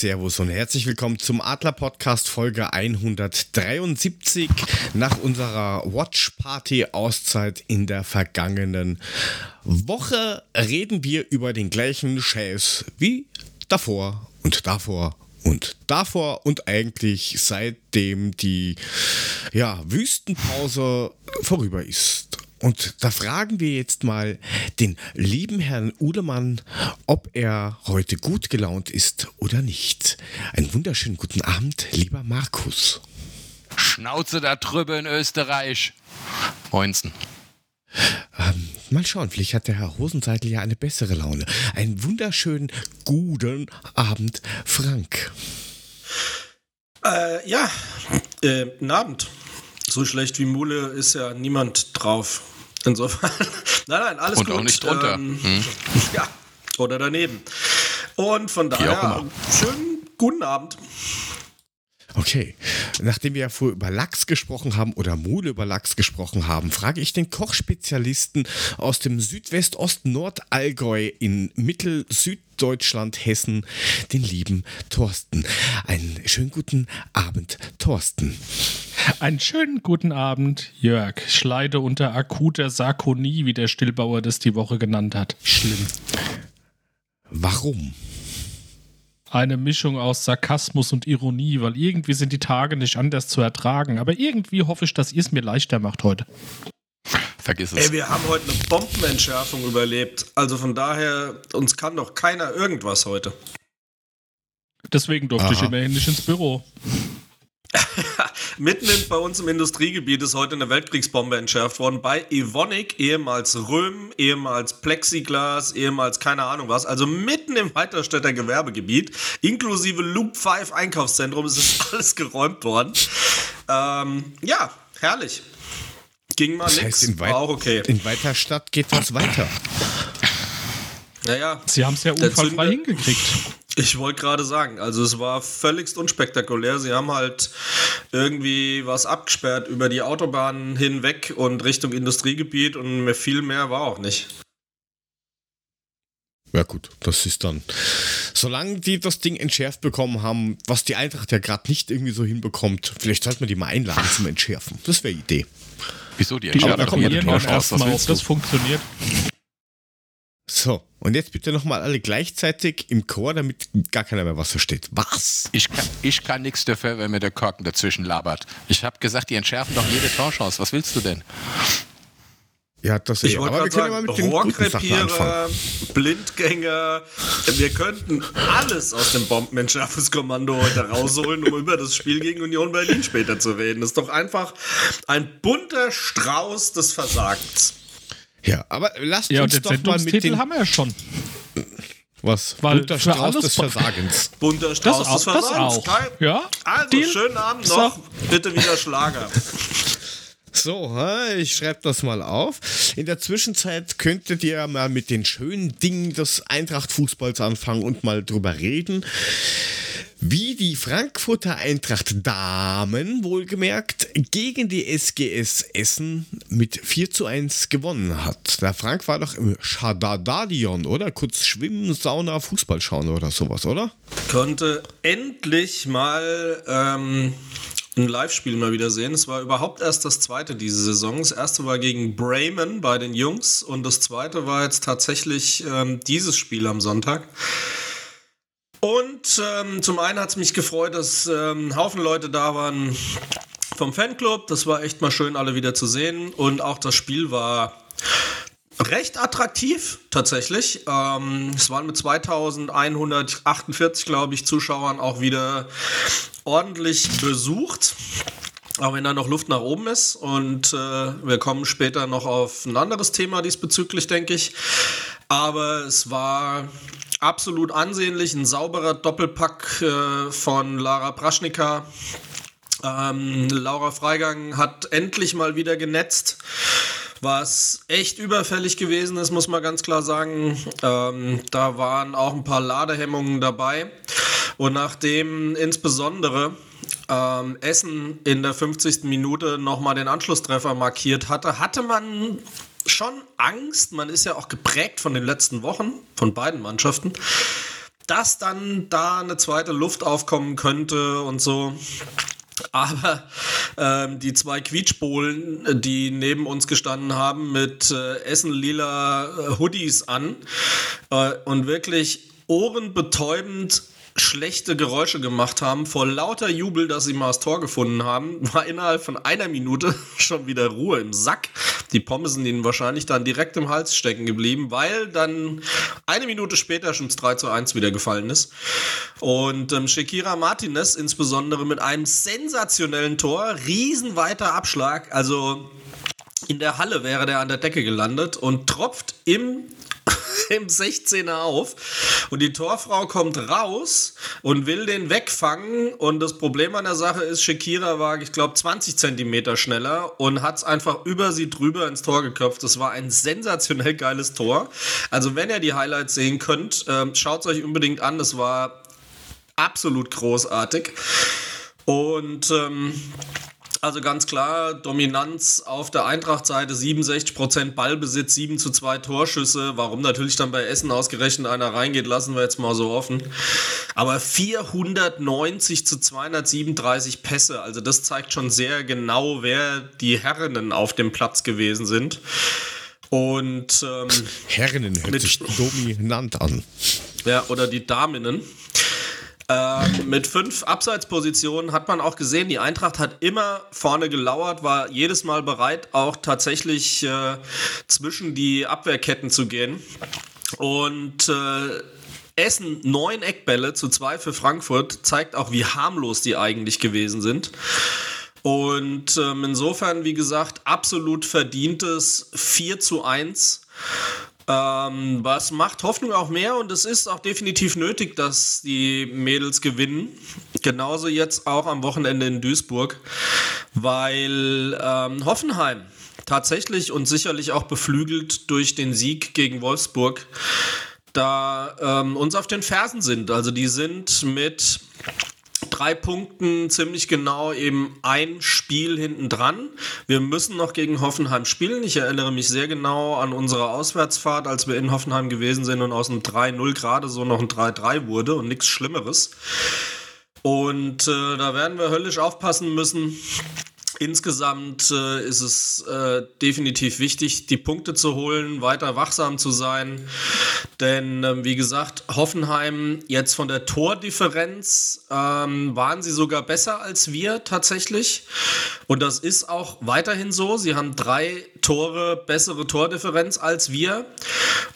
Servus und herzlich willkommen zum Adler Podcast Folge 173 nach unserer Watch Party Auszeit in der vergangenen Woche reden wir über den gleichen Scheiß wie davor und davor und davor und eigentlich seitdem die ja, Wüstenpause vorüber ist. Und da fragen wir jetzt mal den lieben Herrn Uhlemann, ob er heute gut gelaunt ist oder nicht. Einen wunderschönen guten Abend, lieber Markus. Schnauze da drüber in Österreich. Moinsen. Ähm, mal schauen, vielleicht hat der Herr Hosenseitel ja eine bessere Laune. Einen wunderschönen guten Abend, Frank. Äh, ja, äh, guten Abend. So schlecht wie Mule ist ja niemand drauf. Insofern, nein, nein, alles Und gut. auch nicht drunter. Ähm, Hm. Ja, oder daneben. Und von daher, schönen guten Abend. Okay, nachdem wir ja vorher über Lachs gesprochen haben oder Mule über Lachs gesprochen haben, frage ich den Kochspezialisten aus dem Südwest-Ost-Nordallgäu in Mittel-Süddeutschland, Hessen, den lieben Thorsten. Einen schönen guten Abend, Thorsten. Einen schönen guten Abend, Jörg. Ich leide unter akuter Sarkonie, wie der Stillbauer das die Woche genannt hat. Schlimm. Warum? Eine Mischung aus Sarkasmus und Ironie, weil irgendwie sind die Tage nicht anders zu ertragen. Aber irgendwie hoffe ich, dass ihr es mir leichter macht heute. Vergiss es. Ey, wir haben heute eine Bombenentschärfung überlebt. Also von daher, uns kann doch keiner irgendwas heute. Deswegen durfte ich Aha. immerhin nicht ins Büro. Mitten in, bei uns im Industriegebiet ist heute eine Weltkriegsbombe entschärft worden bei Evonik, ehemals Röhm, ehemals Plexiglas, ehemals keine Ahnung was. Also mitten im Weiterstädter Gewerbegebiet, inklusive Loop 5 Einkaufszentrum, ist es alles geräumt worden. Ähm, ja, herrlich. Ging mal Das nix, heißt, in, Weit war auch okay. in Weiterstadt geht was weiter. Naja, Sie haben es ja unfallfrei hingekriegt. Ich wollte gerade sagen, also es war völligst unspektakulär. Sie haben halt irgendwie was abgesperrt über die Autobahnen hinweg und Richtung Industriegebiet und mehr viel mehr war auch nicht. Ja gut, das ist dann. Solange die das Ding entschärft bekommen haben, was die Eintracht ja gerade nicht irgendwie so hinbekommt, vielleicht sollten wir die mal einladen zum Entschärfen. Das wäre Idee. Wieso? Die Die Aber entscheiden da doch kommen wir jede probieren den beim Torchance. ersten Was Mal, ob das funktioniert. So, und jetzt bitte nochmal alle gleichzeitig im Chor, damit gar keiner mehr was versteht. Was? Ich kann, ich kann nichts dafür, wenn mir der Korken dazwischen labert. Ich habe gesagt, die entschärfen doch jede Torchance. Was willst du denn? Ja, das Ich eh. wollte Aber wir gerade können sagen, mal mit den. Rohrkrepierer, Blindgänger, wir könnten alles aus dem Bombenentschärfungskommando heute rausholen, um über das Spiel gegen Union Berlin später zu reden. Das ist doch einfach ein bunter Strauß des Versagens. Ja, aber lasst Ja, und uns den doch mal mit den... haben wir ja schon. Was? Weil Bunter Strauß des Versagens. Bunter Strauß auch- des das Versagens. auch. Ja, Also, Deal. schönen Abend noch. Bitte wieder Schlager. So, ich schreibe das mal auf. In der Zwischenzeit könntet ihr mal mit den schönen Dingen des Eintracht-Fußballs anfangen und mal drüber reden, wie die Frankfurter Eintracht Damen, wohlgemerkt, gegen die SGS Essen mit 4 zu 1 gewonnen hat. Der Frank war doch im Schadadadion, oder? Kurz schwimmen, Sauna, Fußball schauen oder sowas, oder? Konnte endlich mal ähm, ein Live-Spiel mal wieder sehen. Es war überhaupt erst das zweite diese Saison. Das erste war gegen Bremen bei den Jungs und das zweite war jetzt tatsächlich ähm, dieses Spiel am Sonntag. Und ähm, zum einen hat es mich gefreut, dass ähm, ein Haufen Leute da waren vom Fanclub. Das war echt mal schön, alle wieder zu sehen. Und auch das Spiel war recht attraktiv, tatsächlich. Ähm, es waren mit 2148, glaube ich, Zuschauern auch wieder ordentlich besucht. Auch wenn da noch Luft nach oben ist. Und äh, wir kommen später noch auf ein anderes Thema diesbezüglich, denke ich. Aber es war absolut ansehnlich. Ein sauberer Doppelpack äh, von Lara Praschnika. Ähm, Laura Freigang hat endlich mal wieder genetzt was echt überfällig gewesen ist, muss man ganz klar sagen. Ähm, da waren auch ein paar Ladehemmungen dabei. Und nachdem insbesondere ähm, Essen in der 50. Minute nochmal den Anschlusstreffer markiert hatte, hatte man schon Angst. Man ist ja auch geprägt von den letzten Wochen, von beiden Mannschaften, dass dann da eine zweite Luft aufkommen könnte und so. Aber ähm, die zwei Quietschbohlen, die neben uns gestanden haben, mit äh, Essen-lila äh, Hoodies an äh, und wirklich ohrenbetäubend schlechte Geräusche gemacht haben, vor lauter Jubel, dass sie mal das Tor gefunden haben, war innerhalb von einer Minute schon wieder Ruhe im Sack. Die Pommes sind ihnen wahrscheinlich dann direkt im Hals stecken geblieben, weil dann eine Minute später schon das 3 zu 1 wieder gefallen ist. Und ähm, Shakira Martinez insbesondere mit einem sensationellen Tor, riesenweiter Abschlag, also in der Halle wäre der an der Decke gelandet und tropft im im 16er auf und die Torfrau kommt raus und will den wegfangen und das Problem an der Sache ist, Shakira war, ich glaube, 20 Zentimeter schneller und hat es einfach über sie drüber ins Tor geköpft. Das war ein sensationell geiles Tor. Also wenn ihr die Highlights sehen könnt, äh, schaut es euch unbedingt an. Das war absolut großartig. Und ähm, also ganz klar, Dominanz auf der Eintracht-Seite, 67% Ballbesitz, 7 zu 2 Torschüsse. Warum natürlich dann bei Essen ausgerechnet einer reingeht, lassen wir jetzt mal so offen. Aber 490 zu 237 Pässe, also das zeigt schon sehr genau, wer die Herren auf dem Platz gewesen sind. Und ähm, Herren hört sich dominant an. Ja, oder die Daminnen. Ähm, mit fünf Abseitspositionen hat man auch gesehen, die Eintracht hat immer vorne gelauert, war jedes Mal bereit, auch tatsächlich äh, zwischen die Abwehrketten zu gehen. Und äh, Essen neun Eckbälle zu zwei für Frankfurt zeigt auch, wie harmlos die eigentlich gewesen sind. Und ähm, insofern, wie gesagt, absolut verdientes 4 zu 1. Ähm, was macht Hoffnung auch mehr und es ist auch definitiv nötig, dass die Mädels gewinnen. Genauso jetzt auch am Wochenende in Duisburg, weil ähm, Hoffenheim tatsächlich und sicherlich auch beflügelt durch den Sieg gegen Wolfsburg da ähm, uns auf den Fersen sind. Also die sind mit drei Punkten ziemlich genau eben ein Spiel hinten dran. Wir müssen noch gegen Hoffenheim spielen. Ich erinnere mich sehr genau an unsere Auswärtsfahrt, als wir in Hoffenheim gewesen sind und aus einem 3-0 gerade so noch ein 3-3 wurde und nichts Schlimmeres. Und äh, da werden wir höllisch aufpassen müssen, Insgesamt äh, ist es äh, definitiv wichtig, die Punkte zu holen, weiter wachsam zu sein. Denn, ähm, wie gesagt, Hoffenheim jetzt von der Tordifferenz ähm, waren sie sogar besser als wir tatsächlich. Und das ist auch weiterhin so. Sie haben drei Tore bessere Tordifferenz als wir.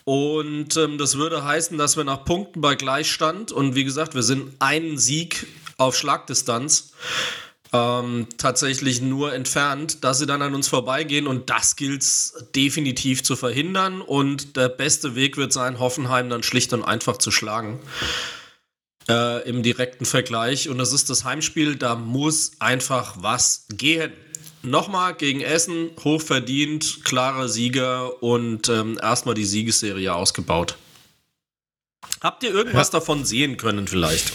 Und ähm, das würde heißen, dass wir nach Punkten bei Gleichstand und wie gesagt, wir sind einen Sieg auf Schlagdistanz ähm, tatsächlich nur entfernt, dass sie dann an uns vorbeigehen und das gilt es definitiv zu verhindern und der beste Weg wird sein, Hoffenheim dann schlicht und einfach zu schlagen. Äh, Im direkten Vergleich und das ist das Heimspiel, da muss einfach was gehen. Nochmal gegen Essen, hochverdient, klarer Sieger und ähm, erstmal die Siegesserie ausgebaut. Habt ihr irgendwas ja. davon sehen können vielleicht?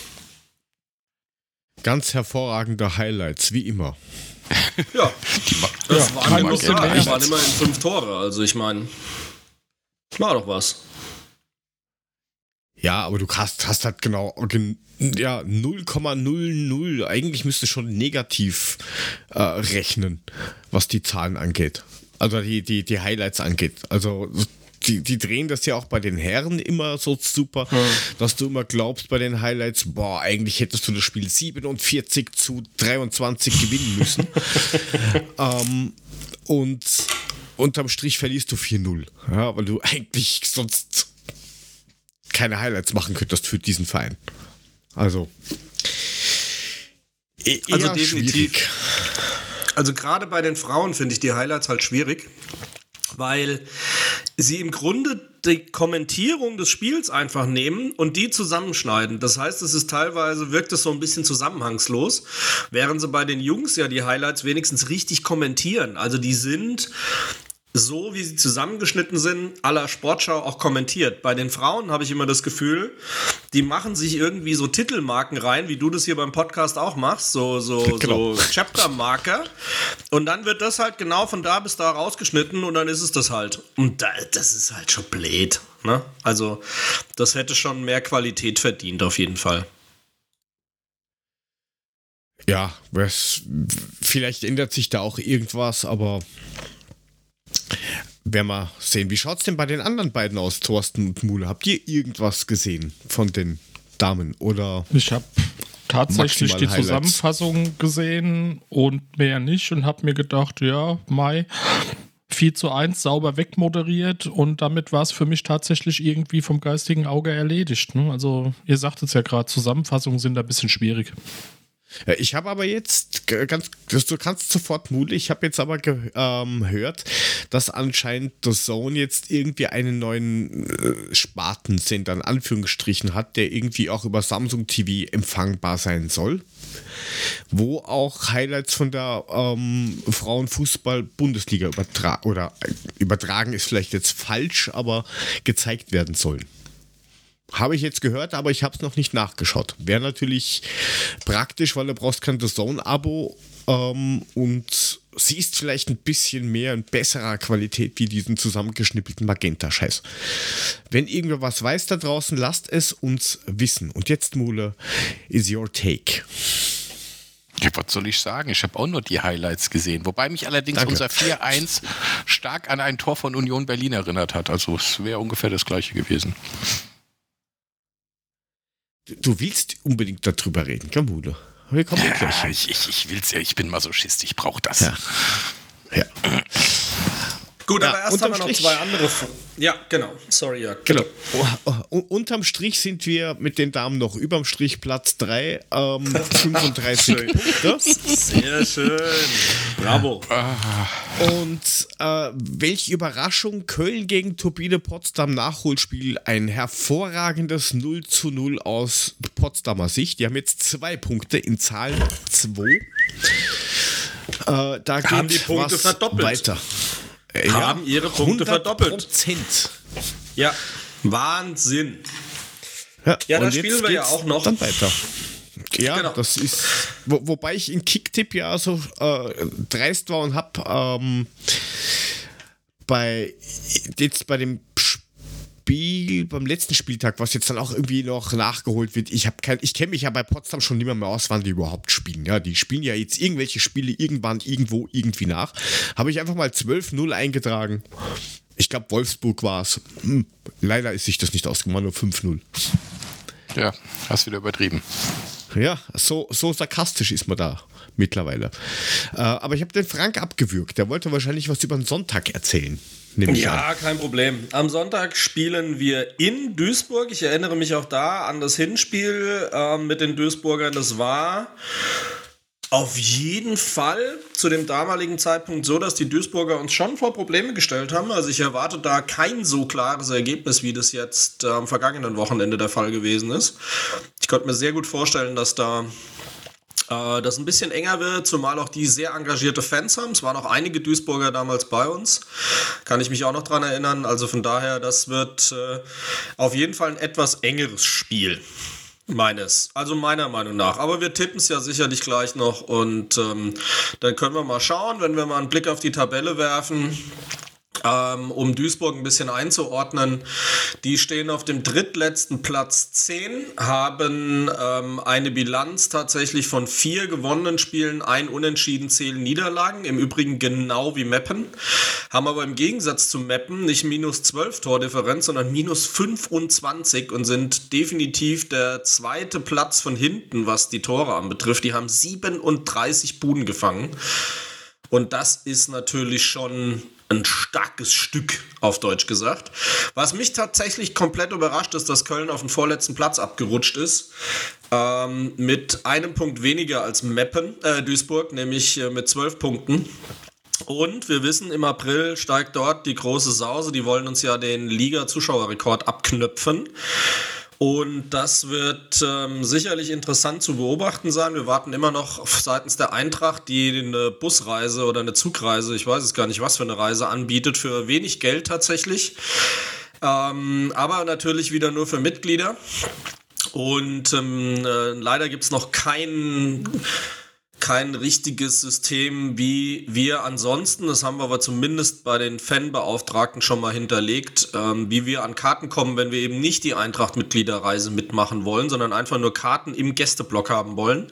Ganz hervorragende Highlights, wie immer. ja, das ja, waren, immer, ja, das waren immerhin fünf Tore. Also ich meine, war doch was. Ja, aber du hast, hast halt genau ja, 0,00. Eigentlich müsste schon negativ äh, rechnen, was die Zahlen angeht. Also die, die, die Highlights angeht. Also die, die drehen das ja auch bei den Herren immer so super, hm. dass du immer glaubst bei den Highlights, boah, eigentlich hättest du das Spiel 47 zu 23 gewinnen müssen. ähm, und unterm Strich verlierst du 4-0, ja, weil du eigentlich sonst keine Highlights machen könntest für diesen Verein. Also, e also definitiv. Schwierig. Also gerade bei den Frauen finde ich die Highlights halt schwierig weil sie im Grunde die Kommentierung des Spiels einfach nehmen und die zusammenschneiden. Das heißt, es ist teilweise, wirkt es so ein bisschen zusammenhangslos, während sie bei den Jungs ja die Highlights wenigstens richtig kommentieren. Also die sind so wie sie zusammengeschnitten sind, aller Sportschau auch kommentiert. Bei den Frauen habe ich immer das Gefühl, die machen sich irgendwie so Titelmarken rein, wie du das hier beim Podcast auch machst, so, so, Genau. so Chapter-Marker. Und dann wird das halt genau von da bis da rausgeschnitten und dann ist es das halt. Und da, das ist halt schon blöd. Ne? Also, das hätte schon mehr Qualität verdient, auf jeden Fall. Ja, was, vielleicht ändert sich da auch irgendwas, aber werden wir sehen. Wie schaut es denn bei den anderen beiden aus, Thorsten und Mule? Habt ihr irgendwas gesehen von den Damen? Oder Ich habe tatsächlich die Highlights. Zusammenfassung gesehen und mehr nicht und habe mir gedacht, ja, Mai 4 zu 1 sauber wegmoderiert und damit war es für mich tatsächlich irgendwie vom geistigen Auge erledigt. Ne? Also ihr sagt es ja gerade, Zusammenfassungen sind da ein bisschen schwierig. Ich habe aber jetzt ganz, du kannst sofort Mule, ich habe jetzt aber gehört, ähm, dass anscheinend The Zone jetzt irgendwie einen neuen äh, Spartensender in Anführungsstrichen hat, der irgendwie auch über Samsung TV empfangbar sein soll. Wo auch Highlights von der ähm, Frauenfußball-Bundesliga übertragen, oder äh, übertragen ist vielleicht jetzt falsch, aber gezeigt werden sollen. Habe ich jetzt gehört, aber ich habe es noch nicht nachgeschaut. Wäre natürlich praktisch, weil du brauchst kein The Zone-Abo ähm, und siehst vielleicht ein bisschen mehr in besserer Qualität wie diesen zusammengeschnippelten Magenta-Scheiß. Wenn irgendwer was weiß da draußen, lasst es uns wissen. Und jetzt, Mule, is your take. Ja, was soll ich sagen? Ich habe auch nur die Highlights gesehen. Wobei mich allerdings Danke. unser 4-1 stark an ein Tor von Union Berlin erinnert hat. Also es wäre ungefähr das gleiche gewesen. Du- willst unbedingt darüber reden, Mule? Wir kommen ja, gleich ich, ich, ich will's ja, ich bin Masochist, ich brauche das. Ja. Ja. Gut, Ja, aber erst unterm haben wir noch Strich- zwei andere. F- Ja, genau. Sorry, ja. Genau. Oh, oh, unterm Strich sind wir mit den Damen noch überm Strich Platz 3, ähm, 35 Punkte. Sehr schön. Bravo. Und äh, welche Überraschung, Köln gegen Turbine Potsdam Nachholspiel, ein hervorragendes 0 zu 0 aus Potsdamer Sicht. Die haben jetzt zwei Punkte in Zahl 2. Äh, da Haben geht die Punkte was verdoppelt. weiter. Äh, Haben ihre Punkte verdoppelt. Prozent. Ja. Wahnsinn. Ja, Ja, da und jetzt spielen wir ja geht's auch noch. Dann weiter. Ja, Genau. das ist. Wo, wobei ich in Kicktipp ja so äh, dreist war und hab ähm, bei jetzt bei dem Spiel, beim letzten Spieltag, was jetzt dann auch irgendwie noch nachgeholt wird, ich habe kein, ich kenne mich ja bei Potsdam schon nicht mehr, mehr aus, wann die überhaupt spielen. Ja, die spielen ja jetzt irgendwelche Spiele irgendwann, irgendwo, irgendwie nach. Habe ich einfach mal 12-0 eingetragen. Ich glaube, Wolfsburg war es. Hm, leider ist sich das nicht ausgemacht, nur 5-0. Ja, hast wieder übertrieben. Ja, so, so sarkastisch ist man da mittlerweile. Äh, aber ich habe den Frank abgewürgt. Der wollte wahrscheinlich was über den Sonntag erzählen. Ich an. Ja, kein Problem. Am Sonntag spielen wir in Duisburg. Ich erinnere mich auch da an das Hinspiel ähm, mit den Duisburgern. Das war auf jeden Fall zu dem damaligen Zeitpunkt so, dass die Duisburger uns schon vor Probleme gestellt haben. Also ich erwarte da kein so klares Ergebnis, wie das jetzt äh, am vergangenen Wochenende der Fall gewesen ist. Ich konnte mir sehr gut vorstellen, dass da äh, das ein bisschen enger wird, zumal auch die sehr engagierte Fans haben. Es waren auch einige Duisburger damals bei uns. Kann ich mich auch noch dran erinnern. Also von daher, das wird äh, auf jeden Fall ein etwas engeres Spiel. Meines, also meiner Meinung nach. Aber wir tippen es ja sicherlich gleich noch und ähm, dann können wir mal schauen, wenn wir mal einen Blick auf die Tabelle werfen. Ähm, um Duisburg ein bisschen einzuordnen, die stehen auf dem drittletzten Platz 10, haben ähm, eine Bilanz tatsächlich von vier gewonnenen Spielen, ein Unentschieden, zählen Niederlagen, im Übrigen genau wie Meppen, haben aber im Gegensatz zu Meppen nicht minus 12 Tordifferenz, sondern minus 25 und sind definitiv der zweite Platz von hinten, was die Tore anbetrifft. Die haben 37 Buden gefangen. Und das ist natürlich schon ein starkes Stück, auf Deutsch gesagt. Was mich tatsächlich komplett überrascht, ist, dass Köln auf den vorletzten Platz abgerutscht ist. Ähm, mit einem Punkt weniger als Meppen, äh, Duisburg, nämlich äh, mit zwölf Punkten. Und wir wissen, im April steigt dort die große Sause. Die wollen uns ja den Liga-Zuschauerrekord abknöpfen. Und das wird ähm, sicherlich interessant zu beobachten sein. Wir warten immer noch seitens der Eintracht, die eine Busreise oder eine Zugreise, ich weiß es gar nicht, was für eine Reise anbietet, für wenig Geld tatsächlich. Ähm, aber natürlich wieder nur für Mitglieder. Und ähm, äh, leider gibt es noch keinen kein richtiges System, wie wir ansonsten, das haben wir aber zumindest bei den Fanbeauftragten schon mal hinterlegt, ähm, wie wir an Karten kommen, wenn wir eben nicht die Eintracht-Mitgliederreise mitmachen wollen, sondern einfach nur Karten im Gästeblock haben wollen.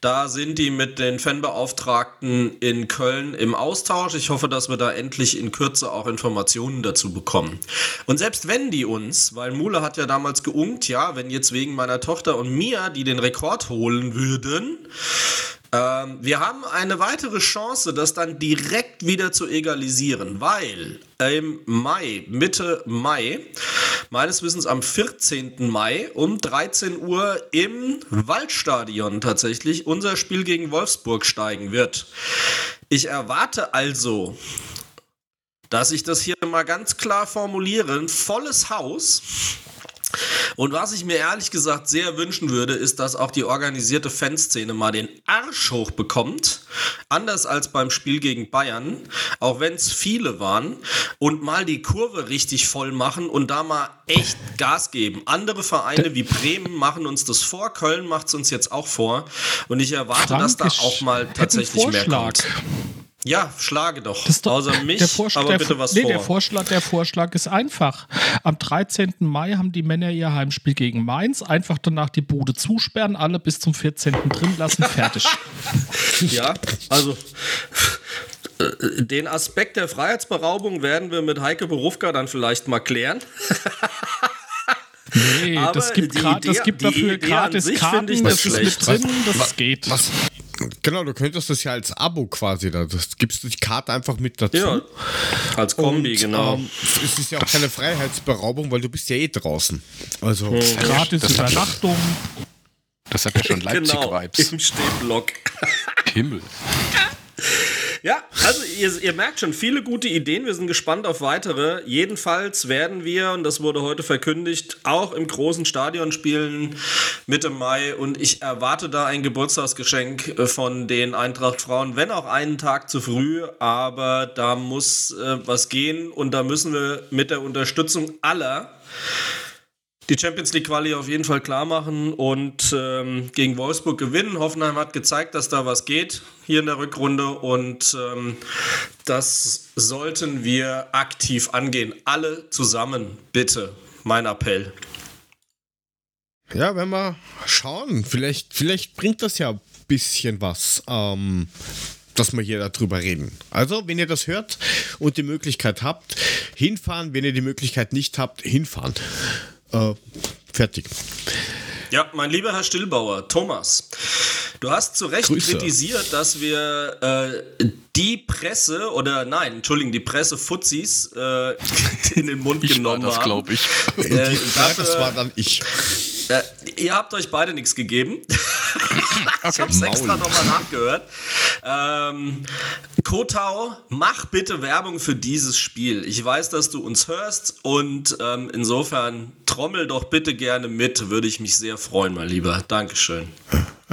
Da sind die mit den Fanbeauftragten in Köln im Austausch. Ich hoffe, dass wir da endlich in Kürze auch Informationen dazu bekommen. Und selbst wenn die uns, weil Mule hat ja damals geungt, ja, wenn jetzt wegen meiner Tochter und mir, die den Rekord holen würden, ähm, wir haben eine weitere Chance, das dann direkt wieder zu egalisieren, weil im Mai, Mitte Mai, meines Wissens am 14. Mai um 13 Uhr im Waldstadion tatsächlich unser Spiel gegen Wolfsburg steigen wird. Ich erwarte also, dass ich das hier mal ganz klar formuliere, ein volles Haus und was ich mir ehrlich gesagt sehr wünschen würde, ist, dass auch die organisierte Fanszene mal den Arsch hochbekommt, anders als beim Spiel gegen Bayern, auch wenn es viele waren, und mal die Kurve richtig voll machen und da mal echt Gas geben. Andere Vereine wie Bremen machen uns das vor, Köln macht es uns jetzt auch vor. Und ich erwarte, Frank, dass da auch mal tatsächlich mehr kommt. Ja, schlage doch. Das ist doch Außer mich, der Vorschlag, aber bitte was nee, vor. Der Vorschlag, der Vorschlag ist einfach. Am 13. Mai haben die Männer ihr Heimspiel gegen Mainz. Einfach danach die Bude zusperren, alle bis zum 14. drin lassen, fertig. Ja, also äh, den Aspekt der Freiheitsberaubung werden wir mit Heike Berufka dann vielleicht mal klären. Nee, Aber das gibt, die grad, das Idee- gibt die dafür Idee gratis sich Karten, ich das ist mit drin, das geht. Was? Genau, du könntest das ja als Abo quasi, da das gibst du die Karte einfach mit dazu. Ja, als Kombi, Und, genau. Ähm, es ist ja auch keine Freiheitsberaubung, weil du bist ja eh draußen. Also, Gratis das hat- Übernachtung. Das hat ja schon genau, Leipzig-Vibes. im Stehblock. Himmel. Ja, also ihr, ihr merkt schon, viele gute Ideen. Wir sind gespannt auf weitere. Jedenfalls werden wir, und das wurde heute verkündigt, auch im großen Stadion spielen Mitte Mai. Und ich erwarte da ein Geburtstagsgeschenk äh, von den Eintracht-Frauen, wenn auch einen Tag zu früh. Aber da muss äh, was gehen und da müssen wir mit der Unterstützung aller die Champions League Quali auf jeden Fall klar machen und ähm, gegen Wolfsburg gewinnen. Hoffenheim hat gezeigt, dass da was geht hier in der Rückrunde und ähm, das sollten wir aktiv angehen. Alle zusammen, bitte. Mein Appell. ja, wenn wir schauen, vielleicht, vielleicht bringt das ja ein bisschen was, ähm, dass wir hier darüber reden. Also, wenn ihr das hört und die Möglichkeit habt, hinfahren. Wenn ihr die Möglichkeit nicht habt, hinfahren. Äh, fertig. Ja, mein lieber Herr Stillbauer, Thomas, du hast zu Recht Grüße. kritisiert, dass wir äh, die Presse oder nein, Entschuldigung, die Presse Fuzis äh, in den Mund Ich war genommen das, haben. glaube ich. Äh, Ja, dafür- das war dann ich. Äh, ihr habt euch beide nichts gegeben. ich habe Maul. extra nochmal nachgehört. Ähm, Kotau, mach bitte Werbung für dieses Spiel. Ich weiß, dass du uns hörst und ähm, insofern trommel doch bitte gerne mit. Würde ich mich sehr freuen, mein Lieber. Dankeschön.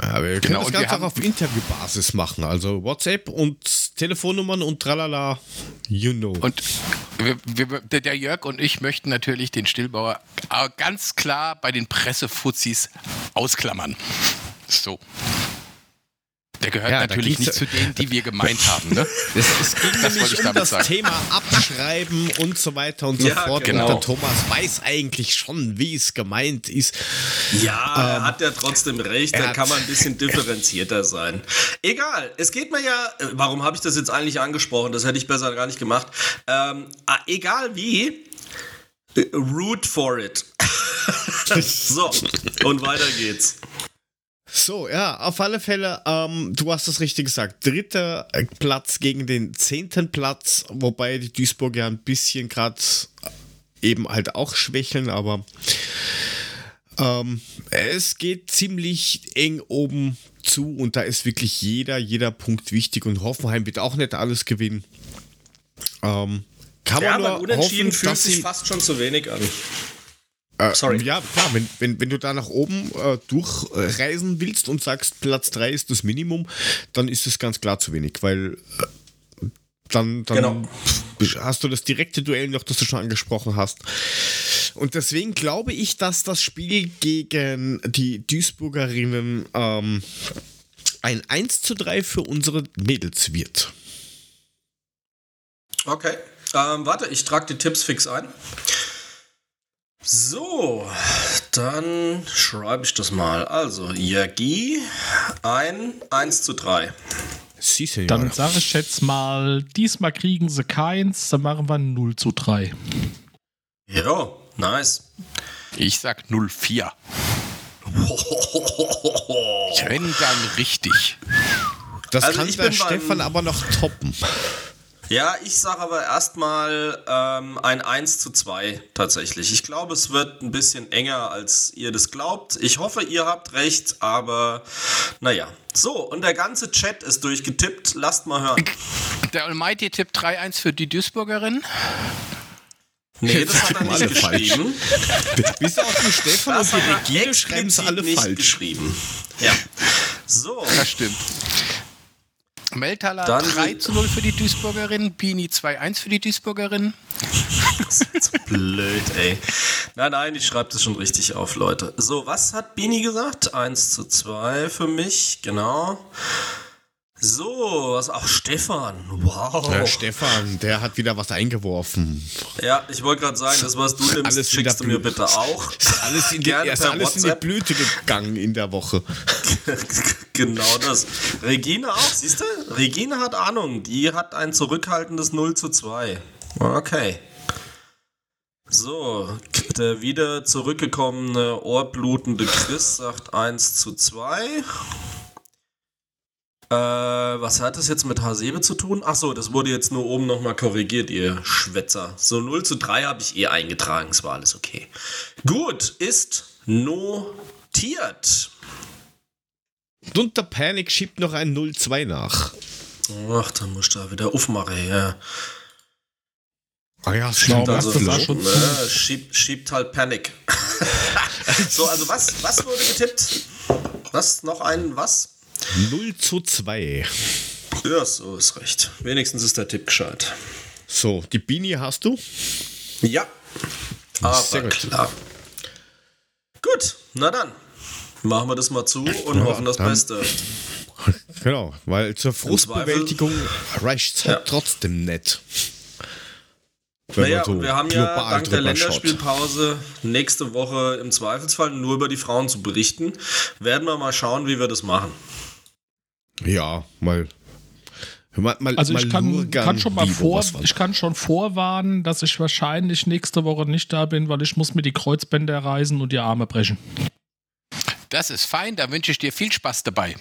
Ja, wir können Genau, das Ganze auch auf Interviewbasis machen. Also WhatsApp und Telefonnummern und tralala, you know. Und wir, wir, der der Jörg und ich möchten natürlich den Stillbauer äh, ganz klar bei den Pressefuzis ausklammern. So. Der gehört Ja, natürlich nicht zu denen, die wir gemeint haben. Ne? es, es ging Das nämlich ich um das sagen. Thema Abschreiben und so weiter und so Ja, fort. genau. Und der Thomas weiß eigentlich schon, wie es gemeint ist. Ja, er hat ja trotzdem recht, er da kann man ein bisschen differenzierter sein. Egal, es geht mir ja, äh, warum habe ich das jetzt eigentlich angesprochen? Das hätte ich besser gar nicht gemacht. Ähm, ah, egal wie, äh, root for it. so, und weiter geht's. So, ja, auf alle Fälle, ähm, du hast es richtig gesagt. Dritter äh, Platz gegen den zehnten Platz, wobei die Duisburger ein bisschen gerade eben halt auch schwächeln, aber ähm, es geht ziemlich eng oben zu und da ist wirklich jeder, jeder Punkt wichtig und Hoffenheim wird auch nicht alles gewinnen. Ähm, kann Ja, man aber nur unentschieden hoffen, fühlt sich fast schon zu wenig an. Äh, Sorry. Ja, klar, wenn, wenn, wenn du da nach oben äh, durchreisen willst und sagst, Platz 3 ist das Minimum, dann ist es ganz klar zu wenig, weil äh, dann, dann Genau. hast du das direkte Duell noch, das du schon angesprochen hast. Und deswegen glaube ich, dass das Spiel gegen die Duisburgerinnen ähm, ein 1 zu 3 für unsere Mädels wird. Okay. Ähm, warte, ich trage die Tipps fix ein. So, dann schreibe ich das mal. Also, Jagi, ein 1 zu 3. Sie. Dann sage ich jetzt mal, diesmal kriegen sie keins, dann machen wir 0 zu 3. Ja, nice. Ich sag 04. Wenn dann richtig. das Also kann ich der Stefan aber noch toppen. Ja, ich sage aber erstmal ähm, ein 1 zu 2 tatsächlich. Ich glaube, es wird ein bisschen enger, als ihr das glaubt. Ich hoffe, ihr habt recht, aber naja. So, und der ganze Chat ist durchgetippt. Lasst mal hören. Der Almighty Tipp 3-1 für die Duisburgerin. Nee, das hat er nicht alle falsch. geschrieben. Bis auf den Stefan Das und die Regine schreiben es alle nicht falsch. geschrieben. Ja. So, Das stimmt. Meltaler Dann 3 sind- zu 0 für die Duisburgerin, Bini 2-1 für die Duisburgerin. so blöd, ey. Nein, nein, ich schreibe das schon richtig auf, Leute. So, was hat Bini gesagt? 1 zu 2 für mich, genau. So, was auch Stefan. Wow. Der Stefan, der hat wieder was eingeworfen. Ja, ich wollte gerade sagen, das, was du nimmst, Alles schickst du mir bitte auch. Alles in die, Gerne ist alles in die WhatsApp. Blüte gegangen in der Woche. genau das. Regine auch, siehst du? Regine hat Ahnung. Die hat ein zurückhaltendes 0 zu 2. Okay. So, der wieder zurückgekommene, ohrblutende Chris sagt 1 zu 2. Äh, was hat das jetzt mit Hasebe zu tun? Achso, das wurde jetzt nur oben nochmal korrigiert, ihr Schwätzer. So 0 zu 3 habe ich eh eingetragen, es war alles okay. Gut, ist notiert. Und der Panic schiebt noch ein 0-2 nach. Ach, dann muss ich da wieder aufmachen, ja. Ah ja, Schlau, Also, schon ne, schiebt, schiebt halt Panik. so, also was, was wurde getippt? Was? Noch ein was? 0 zu 2. Ja, so ist recht. Wenigstens ist der Tipp gescheit. So, die Bini hast du? Ja. Aber Sehr gut. klar. Gut, na dann. Machen wir das mal zu und hoffen das dann- Beste. Genau, weil zur Frustbewältigung reicht es halt Ja. trotzdem nicht. Naja, so wir haben ja dank der drüber schaut. Länderspielpause nächste Woche im Zweifelsfall nur über die Frauen zu berichten. Werden wir mal schauen, wie wir das machen. Ja, mal. mal, mal Also ich kann, kann schon mal vor, ich kann schon vorwarnen, dass ich wahrscheinlich nächste Woche nicht da bin, weil ich muss mir die Kreuzbänder reißen und die Arme brechen. Das ist fein, da wünsche ich dir viel Spaß dabei.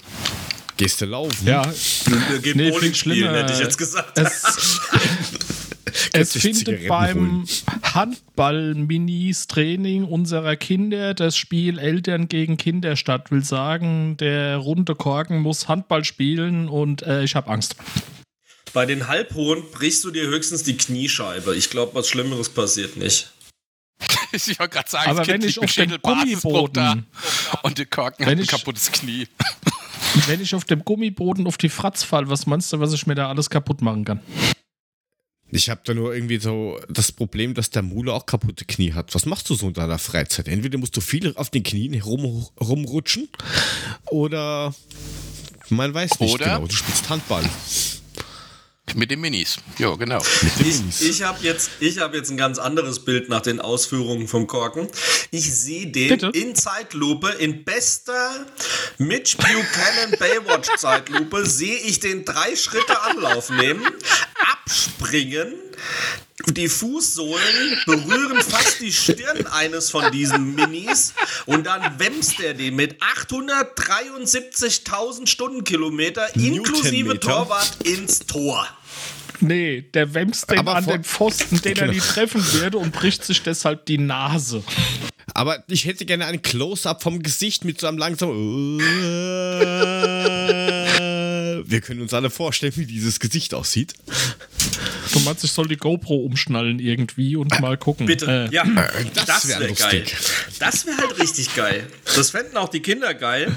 Gehst du laufen? Ja, Wir gehen Nee, Bowling viel spielen, schlimmer. hätte ich jetzt gesagt. es, es findet beim. Handball-Minis-Training unserer Kinder das Spiel Eltern gegen Kinder statt. Will sagen, der runde Korken muss Handball spielen und äh, ich habe Angst. Bei den Halbhohen brichst du dir höchstens die Kniescheibe. Ich glaube, was Schlimmeres passiert nicht. Ich wollte gerade sagen, Aber wenn ich auf da Gummiboden- und der Korken Wenn hat ein kaputtes Knie. Wenn ich auf dem Gummiboden auf die Fratz fall, was meinst du, was ich mir da alles kaputt machen kann? Ich habe da nur irgendwie so das Problem, dass der Mule auch kaputte Knie hat. Was machst du so in deiner Freizeit? Entweder musst du viel auf den Knien herum, rumrutschen oder man weiß nicht Oder? genau, du spielst Handball. Mit den Minis. Ja, genau. Ich, ich habe jetzt, ich hab jetzt ein ganz anderes Bild nach den Ausführungen vom Korken. Ich sehe den Bitte? in Zeitlupe, in bester Mitch Buchanan Baywatch Zeitlupe, sehe ich den drei Schritte Anlauf nehmen, abspringen. Die Fußsohlen berühren fast die Stirn eines von diesen Minis und dann wämst er den mit 873.000 Stundenkilometer inklusive. Torwart ins Tor. Nee, der wämst den Aber an den Pfosten, den er Genau. nie treffen würde und bricht sich deshalb die Nase. Aber ich hätte gerne ein Close-up vom Gesicht mit so einem langsamen. Wir können uns alle vorstellen, wie dieses Gesicht aussieht. Du meinst, ich soll die GoPro umschnallen irgendwie und mal gucken. Bitte, Äh, ja, das das wär wäre geil. lustig. Das wäre halt richtig geil. Das fänden auch die Kinder geil,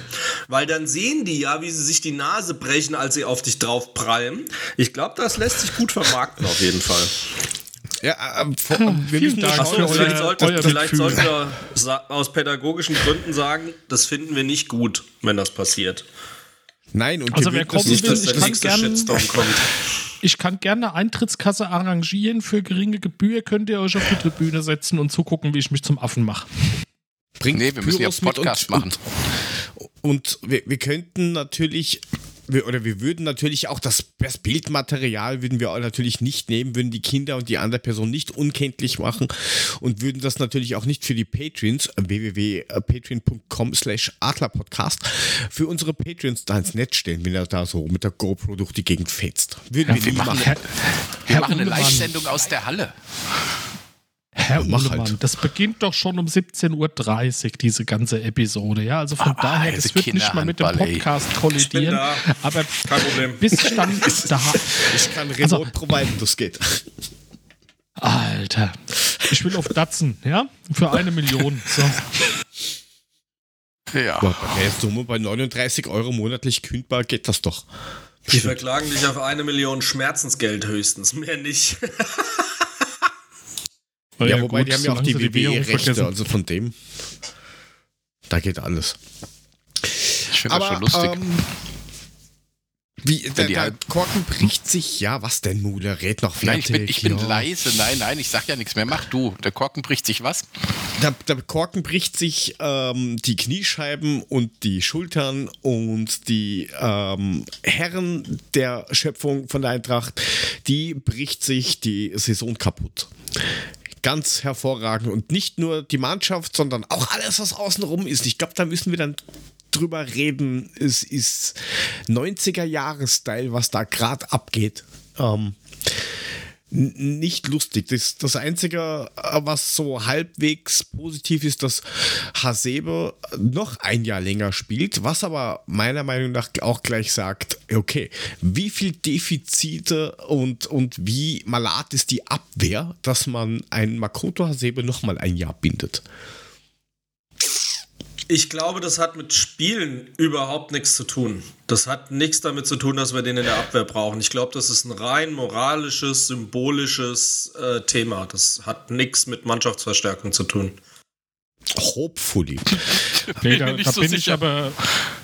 weil dann sehen die ja, wie sie sich die Nase brechen, als sie auf dich drauf prallen. Ich glaube, das lässt sich gut vermarkten, auf jeden Fall. Ja, ähm, vor, wir vielen müssen Dank Achso, vielleicht, sollte, euer vielleicht sollten wir aus pädagogischen Gründen sagen, das finden wir nicht gut, wenn das passiert. Nein, und Also wir wer kommen nicht, will, ich kann nächste Shitstorm kommt. Ich kann gerne eine Eintrittskasse arrangieren für geringe Gebühr. Könnt ihr euch auf die Tribüne setzen und zugucken, wie ich mich zum Affen mache. bringt Nee, wir müssen ja Pyros Podcast und, machen. Und, und wir, wir könnten natürlich, wir, oder wir würden natürlich auch das, das Bildmaterial würden wir auch natürlich nicht nehmen, würden die Kinder und die andere Person nicht unkenntlich machen und würden das natürlich auch nicht für die Patreons, äh, www.patreon.com slash adlerpodcast, für unsere Patreons da ins Netz stellen, wenn er da so mit der GoPro durch die Gegend fetzt. Würden wir wir nie machen- machen. Herr, Wir Herr machen eine Live-Sendung aus der Halle. Herr mach Uhlemann, halt. das beginnt doch schon um 17.30 Uhr, diese ganze Episode. Ja, also von Aber daher, also das wird nicht mal mit dem Kinderhandball, ey. Podcast kollidieren. da. Aber Kein Problem. bis ich dann da. Ich kann Also- remote providen, das geht. Alter, ich will auf Datsen, ja? Für eine Million. So. Ja. Aber bei Summe bei 39 Euro monatlich kündbar geht das doch. Die verklagen dich auf eine Million Schmerzensgeld höchstens, mehr nicht. Ja, wobei gut, die haben ja auch die WWE-Rechte, vergessen. also von dem. Da geht alles. Ich finde das schon lustig. Ähm, wie, der, der halt- Korken bricht sich, ja, was denn, Mule? Red noch nein, fertig. ich bin, ich bin ja. leise. Nein, nein, ich sag ja nichts mehr. Mach du. Der Korken bricht sich was? Der, der Korken bricht sich ähm, die Kniescheiben und die Schultern und die ähm, Herren der Schöpfung von der Eintracht, die bricht sich die Saison kaputt. Ganz hervorragend. Und nicht nur die Mannschaft, sondern auch alles, was außenrum ist. Ich glaube, da müssen wir dann drüber reden. Es ist 90er-Jahres-Style, was da gerade abgeht. Ähm, nicht lustig. Das, das Einzige, äh, was so halbwegs positiv ist, dass Hasebe noch ein Jahr länger spielt, was aber meiner Meinung nach auch gleich sagt, okay, wie viel Defizite und, und wie malat ist die Abwehr, dass man einen Makoto Hasebe noch mal ein Jahr bindet. Ich glaube, das hat mit Spielen überhaupt nichts zu tun. Das hat nichts damit zu tun, dass wir den in der Abwehr brauchen. Ich glaube, das ist ein rein moralisches, symbolisches äh, Thema. Das hat nichts mit Mannschaftsverstärkung zu tun. Hopefully. Nee, bin da, nicht da so bin ich aber,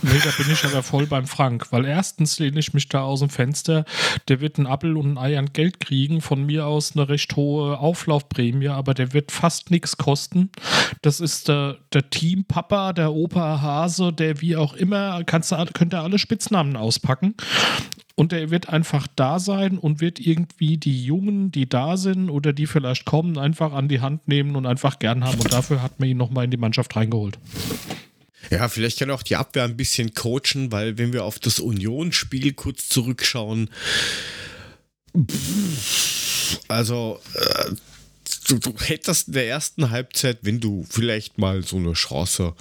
nee, da bin ich aber voll beim Frank, weil erstens lehne ich mich da aus dem Fenster, der wird ein Appel und ein Ei an Geld kriegen, von mir aus eine recht hohe Auflaufprämie, aber der wird fast nichts kosten. Das ist der, der Teampapa, der Opa Hase, der wie auch immer, kannst du, könnt ihr alle Spitznamen auspacken. Und der wird einfach da sein und wird irgendwie die Jungen, die da sind oder die vielleicht kommen, einfach an die Hand nehmen und einfach gern haben. Und dafür hat man ihn nochmal in die Mannschaft reingeholt. Ja, vielleicht kann auch die Abwehr ein bisschen coachen, weil wenn wir auf das Union-Spiel kurz zurückschauen, also äh, du, du hättest in der ersten Halbzeit, wenn du vielleicht mal so eine Chance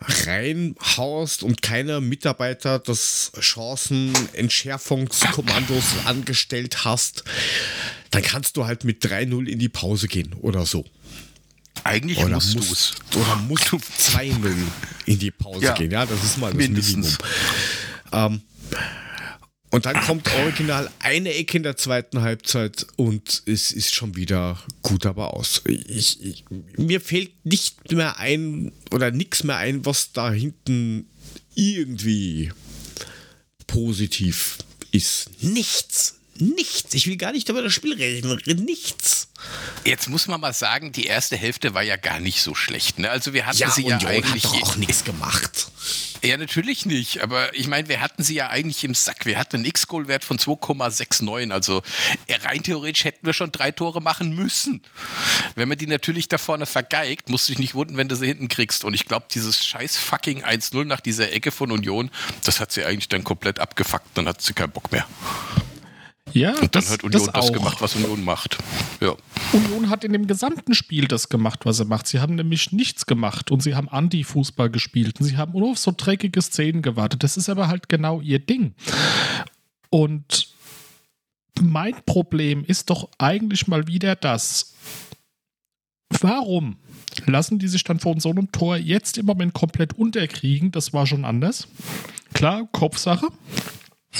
reinhaust und keiner Mitarbeiter des Chancenentschärfungskommandos angestellt hast, dann kannst du halt mit 3-0 in die Pause gehen oder so. Eigentlich Oder musst musst, du's. oder musst du 2-0 in die Pause Ja. gehen. Ja, das ist mal das Mindestens. Minimum. Ähm, und dann kommt original eine Ecke in der zweiten Halbzeit und es ist schon wieder gut aber aus. Ich, ich, mir fehlt nicht mehr ein oder nichts mehr ein, was da hinten irgendwie positiv ist. Nichts. Nichts. Ich will gar nicht über das Spiel reden. Nichts. Jetzt muss man mal sagen, die erste Hälfte war ja gar nicht so schlecht. Ne? Also wir hatten Ja, sie ja Union eigentlich. hat doch auch nichts gemacht. Ja, natürlich nicht. Aber ich meine, wir hatten sie ja eigentlich im Sack. Wir hatten einen X-Goal-Wert von 2,69. Also äh, rein theoretisch hätten wir schon drei Tore machen müssen. Wenn man die natürlich da vorne vergeigt, musst du dich nicht wundern, wenn du sie hinten kriegst. Und ich glaube, dieses scheiß fucking 1-0 nach dieser Ecke von Union, das hat sie eigentlich dann komplett abgefuckt. Dann hat sie keinen Bock mehr. Ja, Und dann das, hat Union das, auch. gemacht, was Union macht. Ja. Union hat in dem gesamten Spiel das gemacht, was sie macht. Sie haben nämlich nichts gemacht und sie haben Anti-Fußball gespielt und sie haben nur auf so dreckige Szenen gewartet. Das ist aber halt genau ihr Ding. Und mein Problem ist doch eigentlich mal wieder das. Warum lassen die sich dann von so einem Tor jetzt im Moment komplett unterkriegen? Das war schon anders. Klar, Kopfsache.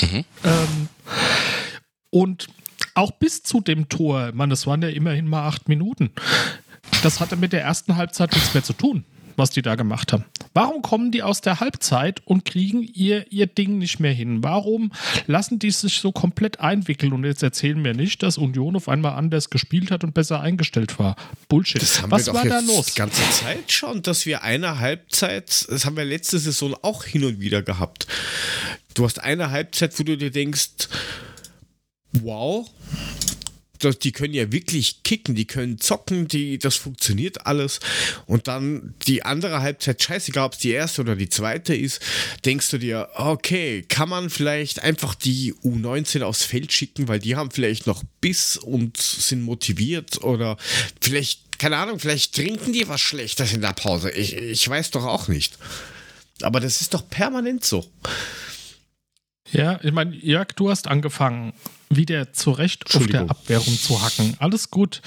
Mhm. Ähm, und auch bis zu dem Tor, man, das waren ja immerhin mal acht Minuten. Das hatte mit der ersten Halbzeit nichts mehr zu tun was die da gemacht haben. Warum kommen die aus der Halbzeit und kriegen ihr, ihr Ding nicht mehr hin? Warum lassen die sich so komplett einwickeln? Und jetzt erzählen wir nicht, dass Union auf einmal anders gespielt hat und besser eingestellt war. Bullshit. Das haben was wir doch war da los? Die ganze Zeit schon, dass wir eine Halbzeit, das haben wir letzte Saison auch hin und wieder gehabt. Du hast eine Halbzeit, wo du dir denkst, wow, das, die können ja wirklich kicken, die können zocken, die, das funktioniert alles. Und dann die andere Halbzeit, scheißegal, ob es die erste oder die zweite ist, denkst du dir, okay, kann man vielleicht einfach die U19 aufs Feld schicken, weil die haben vielleicht noch Biss und sind motiviert oder vielleicht, keine Ahnung, vielleicht trinken die was Schlechtes in der Pause. Ich, ich weiß doch auch nicht. Aber das ist doch permanent so. Ja, ich meine, Jörg, du hast angefangen wieder zurecht auf der Abwehrung zu hacken. Alles gut.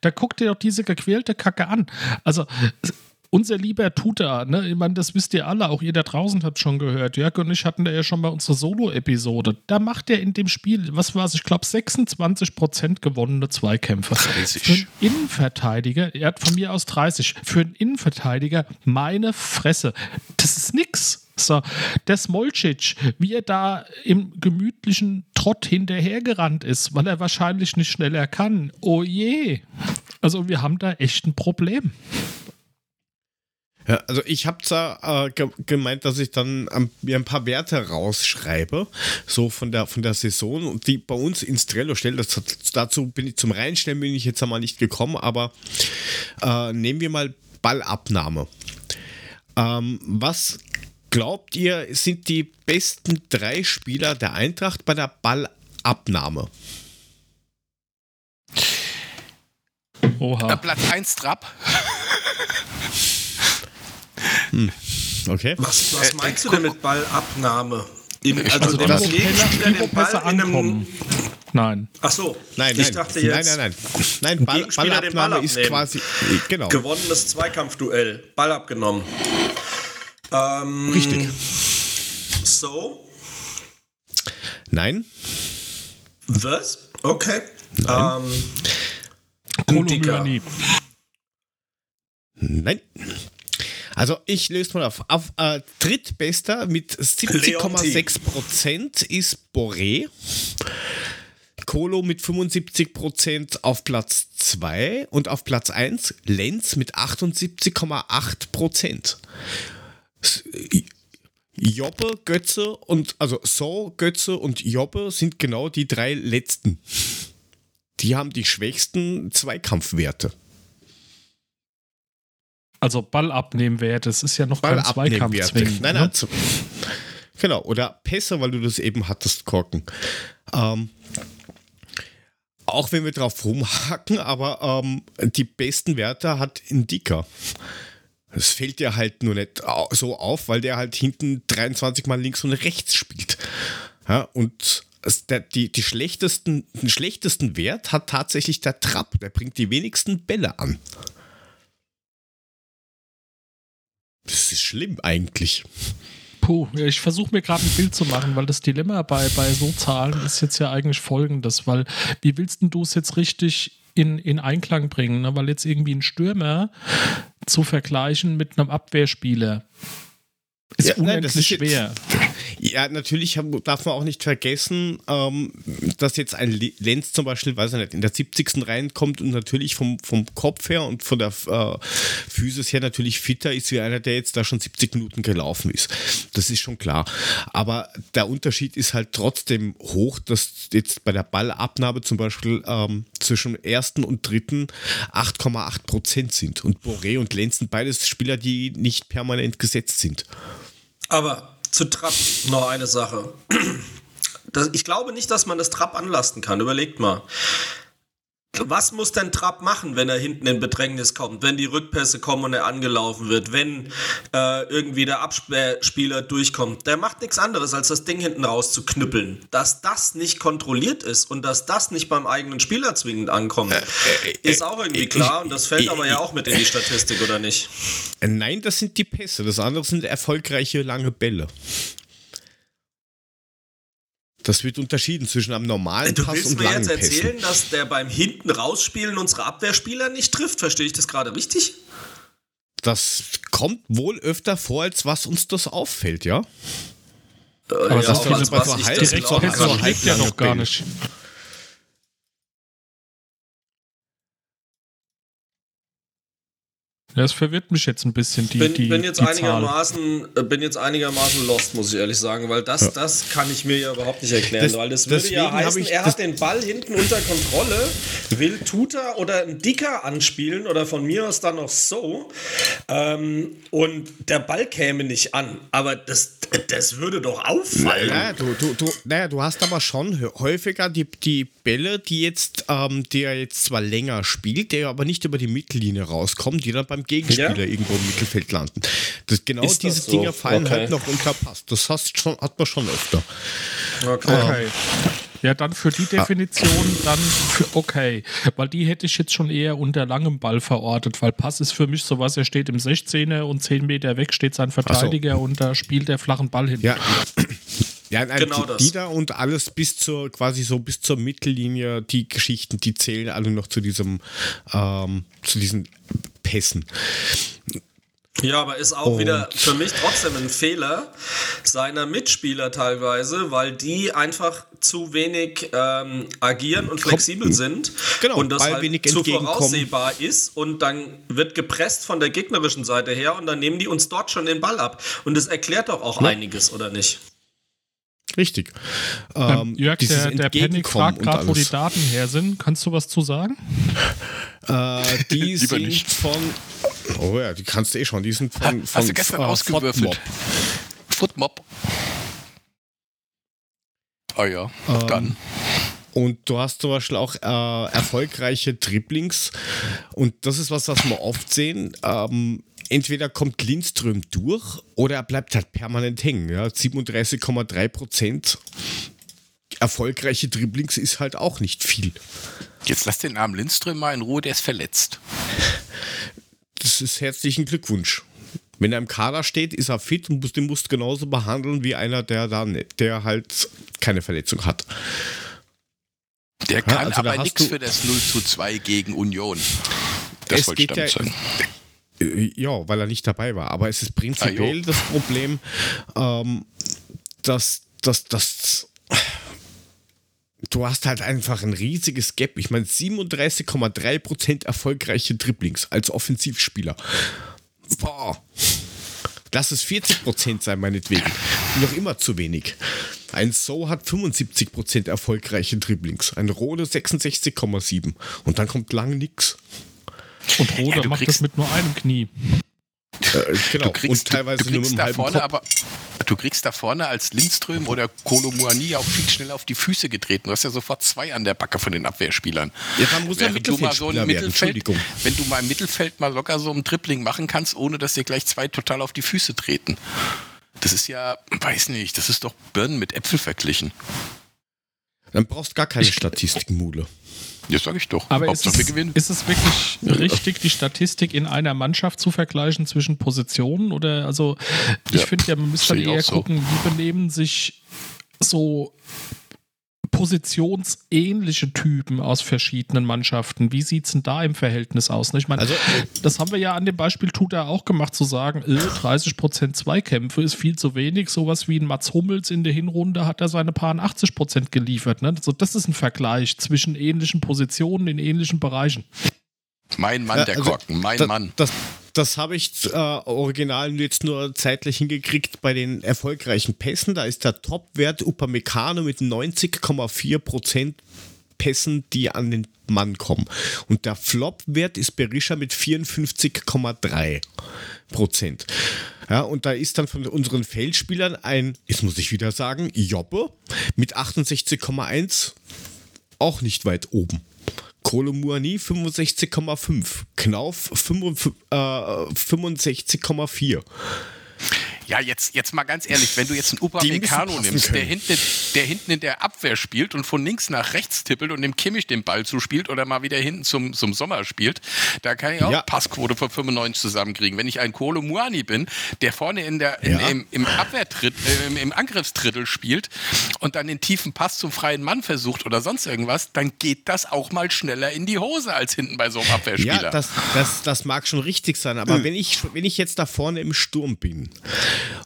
Da guckt ihr doch diese gequälte Kacke an. Also unser lieber Tutor, ne, ich meine, das wisst ihr alle, auch ihr da draußen habt schon gehört. Jörg und ich hatten da ja schon mal unsere Solo-Episode. Da macht er in dem Spiel, was war es, ich glaube 26% gewonnene Zweikämpfe. 30. Für einen Innenverteidiger, er hat von mir aus 30, für einen Innenverteidiger meine Fresse. Das ist nix. So, der Smolcic, wie er da im gemütlichen Trott hinterhergerannt ist, weil er wahrscheinlich nicht schneller kann. Oh je. Also wir haben da echt ein Problem. Ja, also ich habe zwar äh, gemeint, dass ich dann ähm, mir ein paar Werte rausschreibe, so von der von der Saison und die bei uns ins Trello stelle. Das, dazu bin ich zum Reinstellen bin ich jetzt einmal nicht gekommen, aber äh, nehmen wir mal Ballabnahme. Ähm, was glaubt ihr sind die besten drei Spieler der Eintracht bei der Ballabnahme? Oha. Platz 1 Trapp. Hm. Okay. Was, was äh, meinst äh, du denn mit Ballabnahme? In, also, also dem Gegenspieler den Ball in einem... Nein. Ach so. Nein, nein. Ich dachte jetzt. Nein, nein, nein. Nein, Ball, Ballabnahme Ball ist quasi. Genau. Gewonnenes Zweikampfduell. Ball abgenommen. Ähm, Richtig. So. Nein. Was? Okay. Nein. Ähm, Nein. Also ich löse mal auf. Auf äh, drittbester mit 70,6% ist Boré. Kolo mit 75% auf Platz 2 und auf Platz 1 Lenz mit 78,8%. Jobbe, Götze und also So, Götze und Jobbe sind genau die drei letzten. Die haben die schwächsten Zweikampfwerte. Also Ball abnehmen wäre, das ist ja noch Ball kein Zweikampf zwingend. Nein, nein, ne? genau. Oder Pässe, weil du das eben hattest, Korken. Ähm, auch wenn wir drauf rumhacken, aber ähm, die besten Werte hat Indika. Das fällt dir halt nur nicht so auf, weil der halt hinten 23 mal links und rechts spielt. Ja, und die, die schlechtesten, den schlechtesten Wert hat tatsächlich der Trapp. Der bringt die wenigsten Bälle an. Das ist schlimm eigentlich. Puh, ich versuche mir gerade ein Bild zu machen, weil das Dilemma bei, bei so Zahlen ist jetzt ja eigentlich folgendes, weil wie willst du es jetzt richtig in, in Einklang bringen? Ne? Weil jetzt irgendwie ein Stürmer zu vergleichen mit einem Abwehrspieler ist ja, unendlich nein, ist schwer. Ja, natürlich darf man auch nicht vergessen, ähm, dass jetzt ein Lenz zum Beispiel, weiß ich nicht, in der 70. reinkommt und natürlich vom, vom Kopf her und von der äh, Physis her natürlich fitter ist wie einer, der jetzt da schon 70 Minuten gelaufen ist. Das ist schon klar. Aber der Unterschied ist halt trotzdem hoch, dass jetzt bei der Ballabnahme zum Beispiel ähm, zwischen ersten und dritten 8,8 Prozent sind. Und Boré und Lenz sind beides Spieler, die nicht permanent gesetzt sind. Aber zu Trapp noch eine Sache. Das, ich glaube nicht, dass man das Trapp anlasten kann. Überlegt mal. Was muss denn Trapp machen, wenn er hinten in Bedrängnis kommt, wenn die Rückpässe kommen und er angelaufen wird, wenn äh, irgendwie der Abspieler durchkommt? Der macht nichts anderes, als das Ding hinten raus zu knüppeln. Dass das nicht kontrolliert ist und dass das nicht beim eigenen Spieler zwingend ankommt, ist auch irgendwie klar und das fällt aber ja auch mit in die Statistik, oder nicht? Nein, das sind die Pässe. Das andere sind erfolgreiche lange Bälle. Das wird unterschieden zwischen einem normalen Du Pass willst und mir langen jetzt erzählen, Pässen. dass der beim hinten rausspielen unsere Abwehrspieler nicht trifft? Verstehe ich das gerade richtig? Das kommt wohl öfter vor, als was uns das auffällt, ja? Aber das viele als bei was so halb- das direkt glaube. so schlägt ja halblange noch gar Bälle. nicht. Ja, Das verwirrt mich jetzt ein bisschen, die, bin, die, bin, jetzt die Zahl. einigermaßen, äh, bin jetzt einigermaßen lost, muss ich ehrlich sagen, weil das, das kann ich mir ja überhaupt nicht erklären. Das- weil das würde ja heißen, ich- er das- hat den Ball hinten unter Kontrolle, will Tuta oder ein Dicker anspielen oder von mir aus dann noch so ähm, und der Ball käme nicht an. Aber das, das würde doch auffallen. Naja, du, du, du, naja, du hast aber schon häufiger die, die Bälle, die jetzt, ähm, der jetzt zwar länger spielt, der aber nicht über die Mittellinie rauskommt, die dann beim Gegenspieler Ja. irgendwo im Mittelfeld landen. Das, genau Ist das diese so? Dinger fallen Okay. halt noch unter Pass. Das hast schon, hat man schon öfter. Okay. Okay. Ja, dann für die Definition dann für okay, weil die hätte ich jetzt schon eher unter langem Ball verortet, weil Pass ist für mich sowas, er steht im 16er und 10 Meter weg steht sein Verteidiger und da spielt der flachen Ball hin. Ja. Ja, nein, Genau die, das. die da und alles bis zur, quasi so bis zur Mittellinie, die Geschichten, die zählen alle noch zu diesem, ähm, zu diesen Pässen. Ja, aber ist auch Und- wieder für mich trotzdem ein Fehler seiner Mitspieler teilweise, weil die einfach zu wenig ähm, agieren und flexibel sind Genau, und das halt wenig zu voraussehbar ist und dann wird gepresst von der gegnerischen Seite her und dann nehmen die uns dort schon den Ball ab und das erklärt doch auch einiges, oder nicht? Richtig. Ähm, Ähm, Jörg, der, der Panik Entgegenkommen fragt gerade, wo die. Daten her sind. Kannst du was zu sagen? Äh, die Lieber sind nicht. von. Oh ja, die kannst du eh schon. Die sind von. Hast von du gestern äh, ausgewürfelt? Footmob. Ah ja, Ähm, dann. Und du hast zum Beispiel auch äh, erfolgreiche Dribblings. Und das ist was, was wir oft sehen. Ähm, entweder kommt Lindström durch oder er bleibt halt permanent hängen. Ja? 37,3 Prozent. Erfolgreiche Dribblings ist halt auch nicht viel. Jetzt lass den armen Lindström mal in Ruhe, der ist verletzt. Das ist herzlichen Glückwunsch. Wenn er im Kader steht, ist er fit und muss, den musst du genauso behandeln wie einer, der, da, ne- der halt keine Verletzung hat. Der kann also da aber nichts für das 0 zu 2 gegen Union. Das Es wollte ich damit ja- sagen. Ja, weil er nicht dabei war. Aber es ist prinzipiell Ah, das Problem, ähm, dass, dass, dass du hast halt einfach ein riesiges Gap. Ich meine, 37,3% erfolgreiche Dribblings als Offensivspieler. Boah. Lass es 40% sein, meinetwegen. Noch immer zu wenig. Ein So hat 75% erfolgreiche Dribblings. Ein Rode 66,7. Und dann kommt lang nix. Und Roder Ja, du macht das mit nur einem Knie. Äh, genau. Du kriegst, und teilweise du, du nur mit kriegst einem da halben vorne Kopf. aber du kriegst da vorne als Lindström oder Kolomuani auch viel schneller auf die Füße getreten. Du hast ja sofort zwei an der Backe von den Abwehrspielern. Ja, dann muss Während du mal so ein werden. Mittelfeld, wenn du mal im Mittelfeld mal locker so ein Dribbling machen kannst, ohne dass dir gleich zwei total auf die Füße treten. Das ist ja, weiß nicht, das ist doch Birnen mit Äpfel verglichen. Dann brauchst du gar keine Statistiken, Mule. Das sag ich doch. Aber ist Hauptsache es, ist es wirklich richtig, die Statistik in einer Mannschaft zu vergleichen zwischen Positionen? Oder also ich Ja, finde ja, man müsste dann eher so. gucken, wie benehmen sich so positionsähnliche Typen aus verschiedenen Mannschaften. Wie sieht es denn da im Verhältnis aus? ne? Ich meine, Also, das haben wir ja an dem Beispiel Tuta auch gemacht, zu sagen, äh, 30% Zweikämpfe ist viel zu wenig. Sowas wie ein Mats Hummels in der Hinrunde hat er seine paar 80% geliefert. Ne? Also das ist ein Vergleich zwischen ähnlichen Positionen in ähnlichen Bereichen. Mein Mann, Ja, der also, Korken, mein das, Mann. Das, das habe ich äh, original jetzt nur zeitlich hingekriegt bei den erfolgreichen Pässen. Da ist der Topwert Upamecano mit 90,4% Pässen, die an den Mann kommen. Und der Flop-Wert ist Berisha mit 54,3 Prozent. Ja, und da ist dann von unseren Feldspielern ein, jetzt muss ich wieder sagen, Jobbe mit 68,1 auch nicht weit oben. Kolomuani 65,5. Knauf 65,4. Ja, jetzt, jetzt mal ganz ehrlich, wenn du jetzt einen Upamecano nimmst, der hinten, der hinten in der Abwehr spielt und von links nach rechts tippelt und dem Kimmich den Ball zuspielt oder mal wieder hinten zum, zum Sommer spielt, da kann ich auch ja. Passquote von 95 zusammenkriegen. Wenn ich ein Kolo Muani bin, der vorne in der, in, ja. im, im Abwehrtritt, äh, im, im Angriffsdrittel spielt und dann den tiefen Pass zum freien Mann versucht oder sonst irgendwas, dann geht das auch mal schneller in die Hose als hinten bei so einem Abwehrspieler. Ja, das, das, das mag schon richtig sein, aber hm. wenn, ich, wenn ich jetzt da vorne im Sturm bin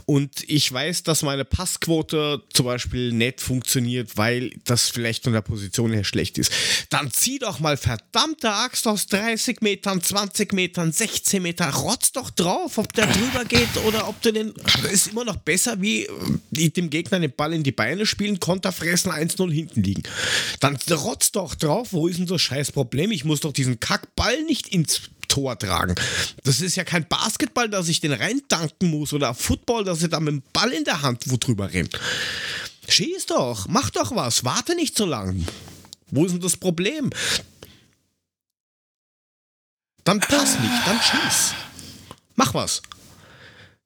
und ich weiß, dass meine Passquote zum Beispiel nicht funktioniert, weil das vielleicht von der Position her schlecht ist. Dann zieh doch mal verdammte Axt aus 30 Metern, 20 Metern, 16 Metern. Rotz doch drauf, ob der drüber geht oder ob du den. Das ist immer noch besser, wie dem Gegner den Ball in die Beine spielen, Konter fressen, 1-0 hinten liegen. Dann rotz doch drauf, wo ist denn so scheiß Problem? Ich muss doch diesen Kackball nicht ins Tor tragen. Das ist ja kein Basketball, dass ich den reindanken muss oder Football, dass ich da mit dem Ball in der Hand wo drüber rennt. Schieß doch, mach doch was, warte nicht so lang. Wo ist denn das Problem? Dann pass nicht, dann schieß. Mach was.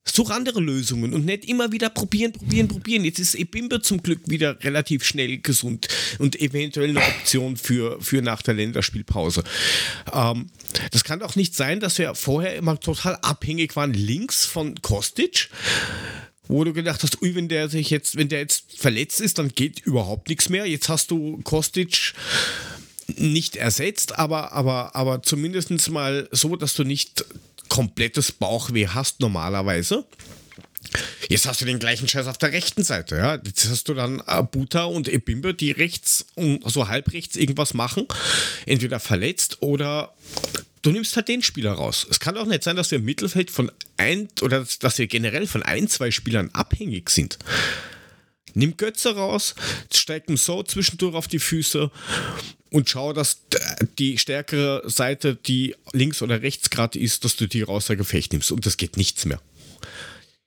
Such andere Lösungen und nicht immer wieder probieren, probieren, probieren. Jetzt ist Ebimbe zum Glück wieder relativ schnell gesund und eventuell eine Option für, für nach der Länderspielpause. Ähm, das kann doch nicht sein, dass wir vorher immer total abhängig waren links von Kostic wo du gedacht hast, ui, wenn der sich jetzt, wenn der jetzt verletzt ist, dann geht überhaupt nichts mehr. Jetzt hast du Kostic nicht ersetzt, aber, aber, aber zumindest mal so, dass du nicht komplettes Bauchweh hast normalerweise. Jetzt hast du den gleichen Scheiß auf der rechten Seite. Ja? Jetzt hast du dann Buta und Ebimbe, die rechts und so halb rechts irgendwas machen. Entweder verletzt oder du nimmst halt den Spieler raus. Es kann auch nicht sein, dass wir im Mittelfeld von ein oder dass wir generell von ein, zwei Spielern abhängig sind. Nimm Götze raus, steig ihm so zwischendurch auf die Füße und schau, dass die stärkere Seite, die links oder rechts gerade ist, dass du die raus der Gefecht nimmst und das geht nichts mehr.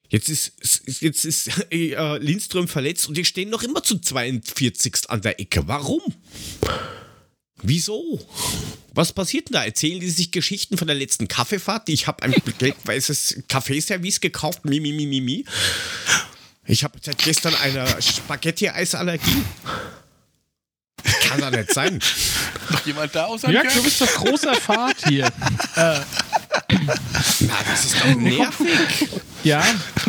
Jetzt ist, jetzt ist äh, Lindström verletzt und die stehen noch immer zu 42 an der Ecke. Warum? Wieso? Was passiert denn da? Erzählen die sich Geschichten von der letzten Kaffeefahrt? Ich habe ein gelb-weißes Kaffeeservice gekauft. Mi, mi, mi, mi, mi. Ich habe seit gestern eine Spaghetti-Eisallergie. Kann doch nicht sein. Noch jemand da außer Ja, du bist doch großer Fahrt hier. äh. Na, das ist doch nervig. Ja,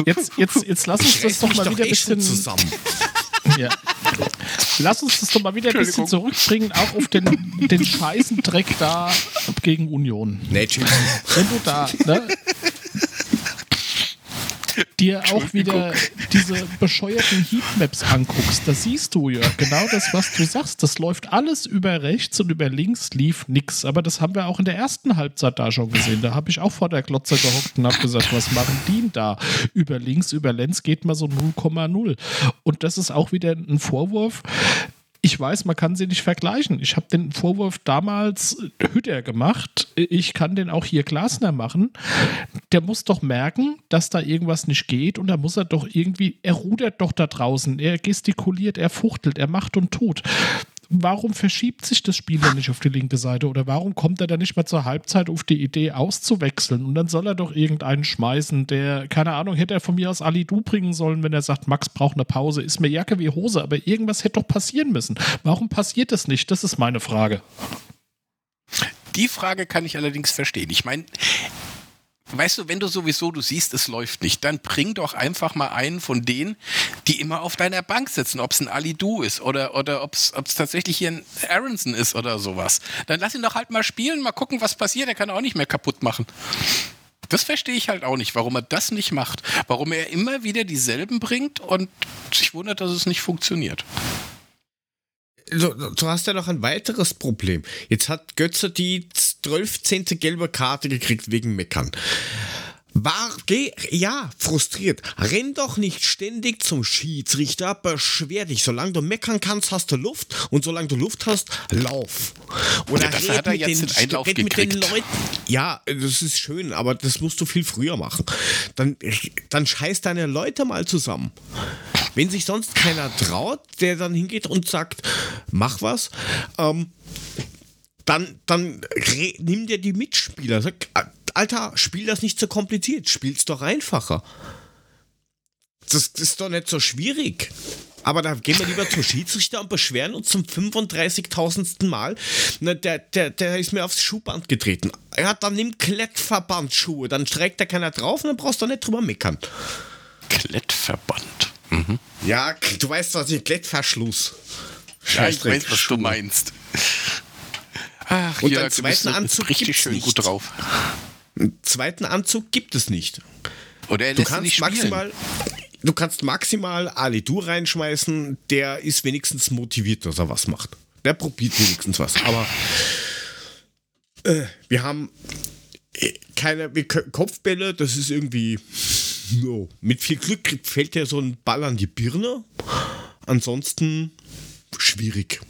jetzt, jetzt, jetzt lass uns das doch mal wieder ein bisschen zusammen. Ja. Lass uns das doch mal wieder ein bisschen zurückbringen, auch auf den, den scheißen Dreck da gegen Union. Nee, tschüss. Wenn du da, ne? Dir auch wieder diese bescheuerten Heatmaps anguckst, da siehst du ja genau das, was du sagst. Das läuft alles über rechts und über links lief nix. Aber das haben wir auch in der ersten Halbzeit da schon gesehen. Da habe ich auch vor der Glotze gehockt und habe gesagt, was machen die denn da? Über links, über Lenz geht mal so 0,0. Und das ist auch wieder ein Vorwurf, ich weiß, man kann sie nicht vergleichen. Ich habe den Vorwurf damals Hütter gemacht. Ich kann den auch hier Glasner machen. Der muss doch merken, dass da irgendwas nicht geht und da muss er doch irgendwie, er rudert doch da draußen, er gestikuliert, er fuchtelt, er macht und tut warum verschiebt sich das Spiel dann nicht auf die linke Seite? Oder warum kommt er dann nicht mehr zur Halbzeit auf die Idee auszuwechseln? Und dann soll er doch irgendeinen schmeißen, der, keine Ahnung, hätte er von mir aus Ali Du bringen sollen, wenn er sagt, Max braucht eine Pause. Ist mir Jacke wie Hose, aber irgendwas hätte doch passieren müssen. Warum passiert das nicht? Das ist meine Frage. Die Frage kann ich allerdings verstehen. Ich meine, Weißt du, wenn du sowieso, du siehst, es läuft nicht, dann bring doch einfach mal einen von denen, die immer auf deiner Bank sitzen, ob es ein Ali Du ist oder, oder ob es tatsächlich hier ein Aronson ist oder sowas. Dann lass ihn doch halt mal spielen, mal gucken, was passiert. Er kann auch nicht mehr kaputt machen. Das verstehe ich halt auch nicht, warum er das nicht macht. Warum er immer wieder dieselben bringt und sich wundert, dass es nicht funktioniert. Du, du, hast ja noch ein weiteres Problem. Jetzt hat Götze die 12. gelbe Karte gekriegt wegen Meckern. War, geh, ja, frustriert. Renn doch nicht ständig zum Schiedsrichter, beschwer dich. Solange du meckern kannst, hast du Luft und solange du Luft hast, lauf. Oder ja, red, mit den, red mit den Leuten. Ja, das ist schön, aber das musst du viel früher machen. Dann, dann scheiß deine Leute mal zusammen. Wenn sich sonst keiner traut, der dann hingeht und sagt, mach was, ähm, dann, dann nimm dir die Mitspieler. Sag, Alter, spiel das nicht so kompliziert, spiel's doch einfacher. Das, das ist doch nicht so schwierig. Aber da gehen wir lieber zum Schiedsrichter und beschweren uns zum 35.000. Mal. Na, der, der, der ist mir aufs Schuhband getreten. Ja, dann nimm Klettverbandschuhe. Dann trägt da keiner drauf und dann brauchst du nicht drüber meckern. Klettverband. Mhm. Ja, du weißt, was ich Klettverschluss. Ja, ich weiß, was du meinst. Ach, und Jörg, zweiten Anzug richtig schön nicht. gut drauf. Einen zweiten Anzug gibt es nicht. Oder er du kannst maximal, du kannst maximal Ali Du reinschmeißen, der ist wenigstens motiviert, dass er was macht. Der probiert wenigstens was. Aber äh, wir haben äh, keine wir, Kopfbälle, das ist irgendwie no. Mit viel Glück fällt dir so ein Ball an die Birne. Ansonsten schwierig.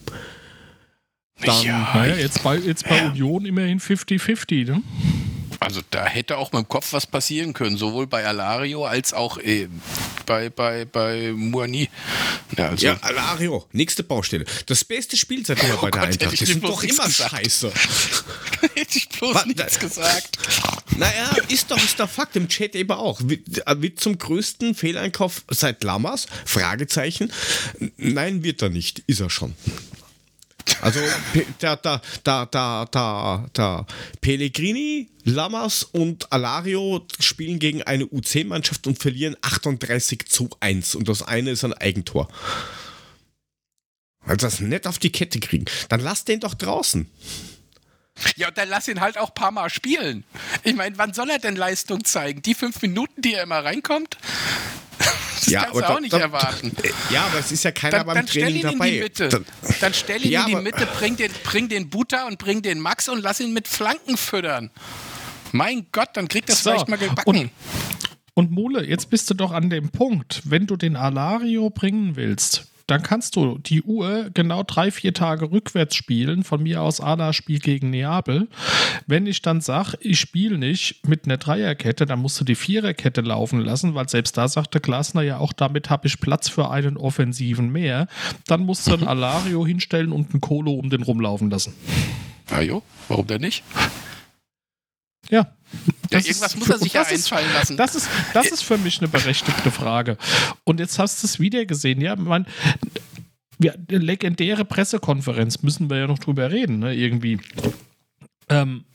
Dann, ja, naja, jetzt bei, jetzt bei Union immerhin 50-50, ne? Also da hätte auch mit dem Kopf was passieren können, sowohl bei Alario als auch äh, bei, bei, bei Muani. Ja, also ja, Alario, nächste Baustelle. Das beste Spiel seitdem oh bei der Gott, Eintracht. Das sind doch immer gesagt. scheiße. hätte ich bloß was, nichts gesagt. Naja, ist doch, ist doch Fakt. Im Chat eben auch. Wird, zum größten Fehleinkauf seit Lammers? Fragezeichen. Nein, wird er nicht. Ist er schon. Also da, da, da, da, da, da Pellegrini, Lamas und Alario spielen gegen eine U10-Mannschaft und verlieren 38 zu 1. Und das eine ist ein Eigentor. Also das nett auf die Kette kriegen. Dann lass den doch draußen. Ja, und dann lass ihn halt auch ein paar Mal spielen. Ich meine, wann soll er denn Leistung zeigen? Die fünf Minuten, die er immer reinkommt? Das ja, kannst du auch nicht da, erwarten. Ja, aber es ist ja keiner dann, beim dann Training stell ihn dabei. In die Mitte. Dann, dann stell ihn ja, in die Mitte, bring den, bring den Butter und bring den Max und lass ihn mit Flanken füttern. Mein Gott, dann kriegt das so, vielleicht mal gebacken. Und, und Mole, jetzt bist du doch an dem Punkt, wenn du den Alario bringen willst, dann kannst du die Uhr genau drei, vier Tage rückwärts spielen. Von mir aus Ada Spiel gegen Neapel. Wenn ich dann sage, ich spiele nicht mit einer Dreierkette, dann musst du die Viererkette laufen lassen, weil selbst da sagte Glasner ja auch, damit habe ich Platz für einen Offensiven mehr. Dann musst du ein Alario hinstellen und einen Kolo um den rumlaufen lassen. Ah jo, warum denn nicht? Ja. Ja, irgendwas ist, muss er sich ja einfallen lassen. Das ist, das ist für mich eine berechtigte Frage. Und jetzt hast du es wieder gesehen, ja, man, ja, legendäre Pressekonferenz, müssen wir ja noch drüber reden, ne, irgendwie. Ähm,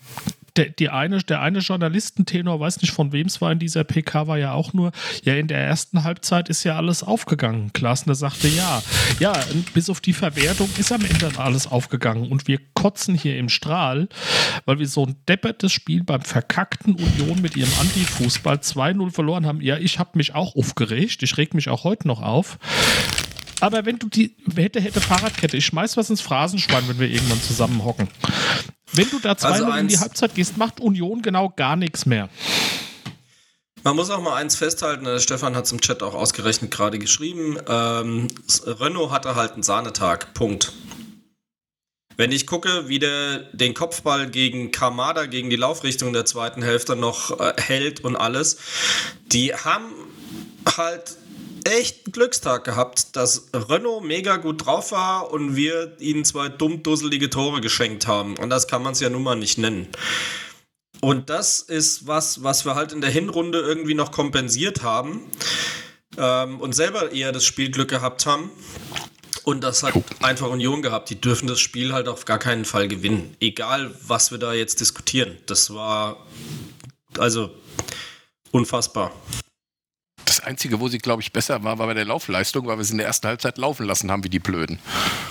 der, die eine, der eine Journalistentenor, weiß nicht von wem es war in dieser PK, war ja auch nur, ja, in der ersten Halbzeit ist ja alles aufgegangen. Klasner sagte ja. Ja, bis auf die Verwertung ist am Ende alles aufgegangen und wir kotzen hier im Strahl, weil wir so ein deppertes Spiel beim verkackten Union mit ihrem Antifußball 2-0 verloren haben. Ja, ich habe mich auch aufgeregt. Ich reg mich auch heute noch auf. Aber wenn du die hätte, hätte Fahrradkette, ich schmeiß was ins Phrasenschwein, wenn wir irgendwann zusammen hocken. Wenn du da zweimal also in die Halbzeit gehst, macht Union genau gar nichts mehr. Man muss auch mal eins festhalten, der Stefan hat es im Chat auch ausgerechnet gerade geschrieben, ähm, Renault hatte halt einen Sahnetag, Punkt. Wenn ich gucke, wie der den Kopfball gegen Kamada, gegen die Laufrichtung der zweiten Hälfte noch äh, hält und alles, die haben halt echt einen Glückstag gehabt, dass Renault mega gut drauf war und wir ihnen zwei dumm dusselige Tore geschenkt haben. Und das kann man es ja nun mal nicht nennen. Und das ist was, was wir halt in der Hinrunde irgendwie noch kompensiert haben ähm, und selber eher das Spielglück gehabt haben. Und das hat einfach Union gehabt. Die dürfen das Spiel halt auf gar keinen Fall gewinnen. Egal, was wir da jetzt diskutieren. Das war also unfassbar. Das Einzige, wo sie, glaube ich, besser war, war bei der Laufleistung, weil wir sie in der ersten Halbzeit laufen lassen haben, wie die Blöden.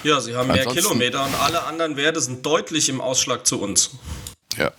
Ja, sie haben mehr Kilometer und alle anderen Werte sind deutlich im Ausschlag zu uns. Ja.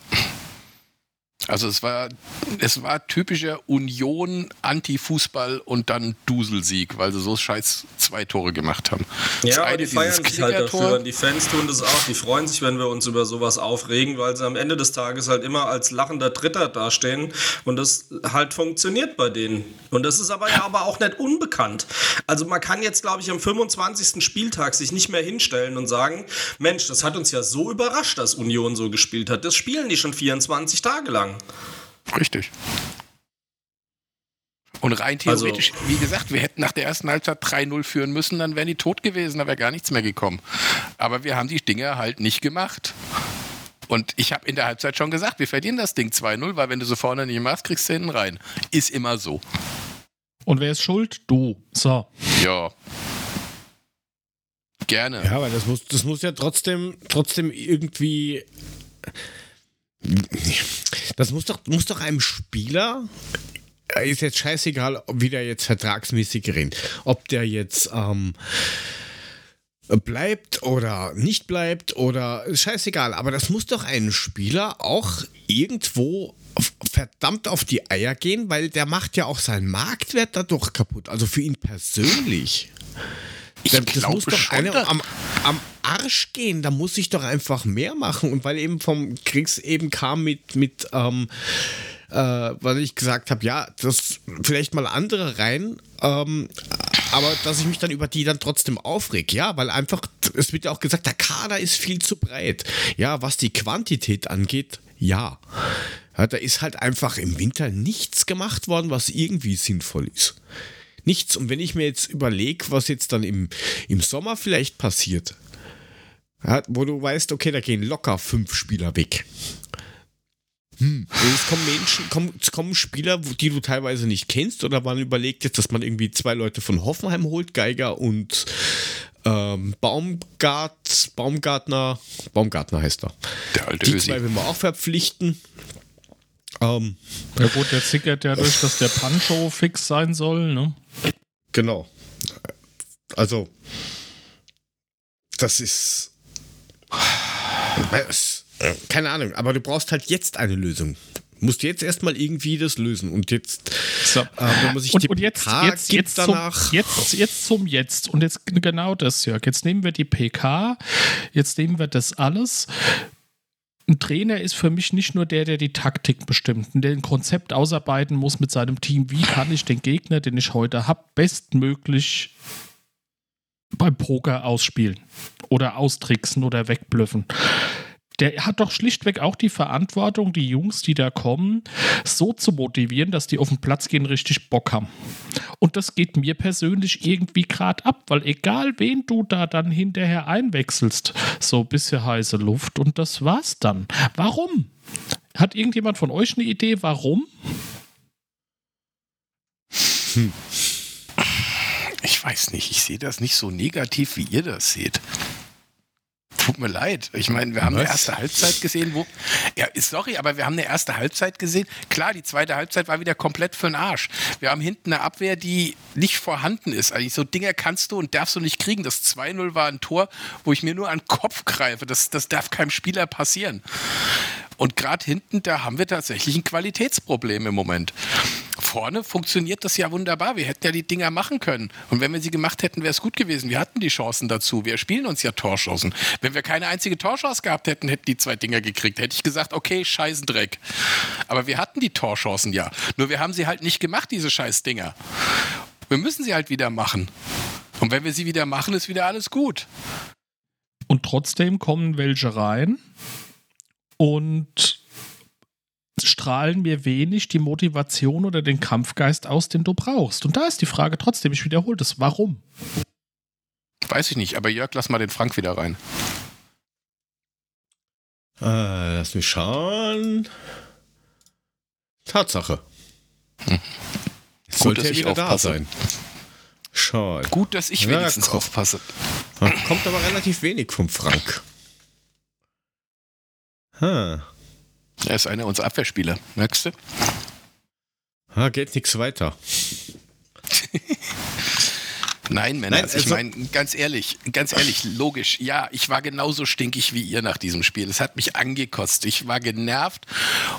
Also es war, es war typischer Union, Anti-Fußball und dann Duselsieg, weil sie so scheiß zwei Tore gemacht haben. Ja, eine, die feiern sich halt dafür und die Fans tun das auch. Die freuen sich, wenn wir uns über sowas aufregen, weil sie am Ende des Tages halt immer als lachender Dritter dastehen und das halt funktioniert bei denen. Und das ist aber ja aber auch nicht unbekannt. Also man kann jetzt, glaube ich, am 25. Spieltag sich nicht mehr hinstellen und sagen, Mensch, das hat uns ja so überrascht, dass Union so gespielt hat. Das spielen die schon 24 Tage lang. Richtig. Und rein theoretisch, also, wie gesagt, wir hätten nach der ersten Halbzeit 3-0 führen müssen, dann wären die tot gewesen, da wäre gar nichts mehr gekommen. Aber wir haben die Dinge halt nicht gemacht. Und ich habe in der Halbzeit schon gesagt, wir verdienen das Ding 2-0, weil wenn du so vorne nicht machst, kriegst du hinten rein. Ist immer so. Und wer ist schuld? Du. So. Ja. Gerne. Ja, aber das muss, das muss ja trotzdem, trotzdem irgendwie. Das muss doch, muss doch einem Spieler. Ist jetzt scheißegal, wie der jetzt vertragsmäßig rennt. Ob der jetzt ähm, bleibt oder nicht bleibt oder scheißegal. Aber das muss doch einem Spieler auch irgendwo verdammt auf die Eier gehen, weil der macht ja auch seinen Marktwert dadurch kaputt. Also für ihn persönlich. Ich das glaube muss doch einer am, am Arsch gehen. Da muss ich doch einfach mehr machen. Und weil eben vom Kriegs eben kam mit, mit ähm, äh, weil ich gesagt habe, ja, das vielleicht mal andere rein, ähm, aber dass ich mich dann über die dann trotzdem aufreg, ja, weil einfach, es wird ja auch gesagt, der Kader ist viel zu breit. Ja, was die Quantität angeht, ja. ja da ist halt einfach im Winter nichts gemacht worden, was irgendwie sinnvoll ist. Nichts. Und wenn ich mir jetzt überlege, was jetzt dann im, im Sommer vielleicht passiert, ja, wo du weißt, okay, da gehen locker fünf Spieler weg. Hm. Es kommen Menschen, kommen, es kommen Spieler, die du teilweise nicht kennst, oder man überlegt jetzt, dass man irgendwie zwei Leute von Hoffenheim holt, Geiger und ähm, Baumgart, Baumgartner, Baumgartner heißt er. Der alte Die Ösi. zwei will man auch verpflichten. Ähm, Ja gut, der zickert ja durch, dass der Pancho fix sein soll, ne? Genau. Also, das ist. Keine Ahnung, aber du brauchst halt jetzt eine Lösung. Du musst jetzt erstmal irgendwie das lösen. Und jetzt, So. äh, wenn man sich Und, die und jetzt, PK jetzt, jetzt, zum, danach. jetzt, jetzt zum Jetzt. Und jetzt genau das, Jörg. Jetzt nehmen wir die PK, jetzt nehmen wir das alles. Ein Trainer ist für mich nicht nur der, der die Taktik bestimmt, der ein Konzept ausarbeiten muss mit seinem Team. Wie kann ich den Gegner, den ich heute habe, bestmöglich beim Poker ausspielen oder austricksen oder wegblüffen? Der hat doch schlichtweg auch die Verantwortung, die Jungs, die da kommen, so zu motivieren, dass die auf den Platz gehen, richtig Bock haben. Und das geht mir persönlich irgendwie gerade ab, weil egal wen du da dann hinterher einwechselst, so ein bisschen heiße Luft und das war's dann. Warum? Hat irgendjemand von euch eine Idee, warum? Ich weiß nicht, ich sehe das nicht so negativ, wie ihr das seht. Tut mir leid. Ich meine, wir haben eine Was? erste Halbzeit gesehen, wo. Ja, sorry, aber wir haben eine erste Halbzeit gesehen. Klar, die zweite Halbzeit war wieder komplett für den Arsch. Wir haben hinten eine Abwehr, die nicht vorhanden ist. Also so Dinger kannst du und darfst du nicht kriegen. Das 2-0 war ein Tor, wo ich mir nur an den Kopf greife. Das, das darf keinem Spieler passieren. Und gerade hinten, da haben wir tatsächlich ein Qualitätsproblem im Moment. Vorne funktioniert das ja wunderbar. Wir hätten ja die Dinger machen können. Und wenn wir sie gemacht hätten, wäre es gut gewesen. Wir hatten die Chancen dazu. Wir spielen uns ja Torchancen. Wenn wir keine einzige Torchance gehabt hätten, hätten die zwei Dinger gekriegt. Hätte ich gesagt, okay, Scheißendreck. Aber wir hatten die Torchancen ja. Nur wir haben sie halt nicht gemacht, diese Scheißdinger. Wir müssen sie halt wieder machen. Und wenn wir sie wieder machen, ist wieder alles gut. Und trotzdem kommen welche rein und strahlen mir wenig die Motivation oder den Kampfgeist aus, den du brauchst. Und da ist die Frage trotzdem, ich wiederhole das, warum? Weiß ich nicht. Aber Jörg, lass mal den Frank wieder rein. Äh, lass mich schauen. Tatsache. Jetzt sollte dass er ich wieder da sein. Schau. Gut, dass ich Ja, wenigstens komm. aufpasse. Kommt aber relativ wenig vom Frank. Ha. Er ist einer unserer Abwehrspieler. Merkst du? Ha, geht nichts weiter. Nein, Männer, Nein, ich also- meine, ganz ehrlich, ganz ehrlich, logisch, ja, ich war genauso stinkig wie ihr nach diesem Spiel. Es hat mich angekotzt. Ich war genervt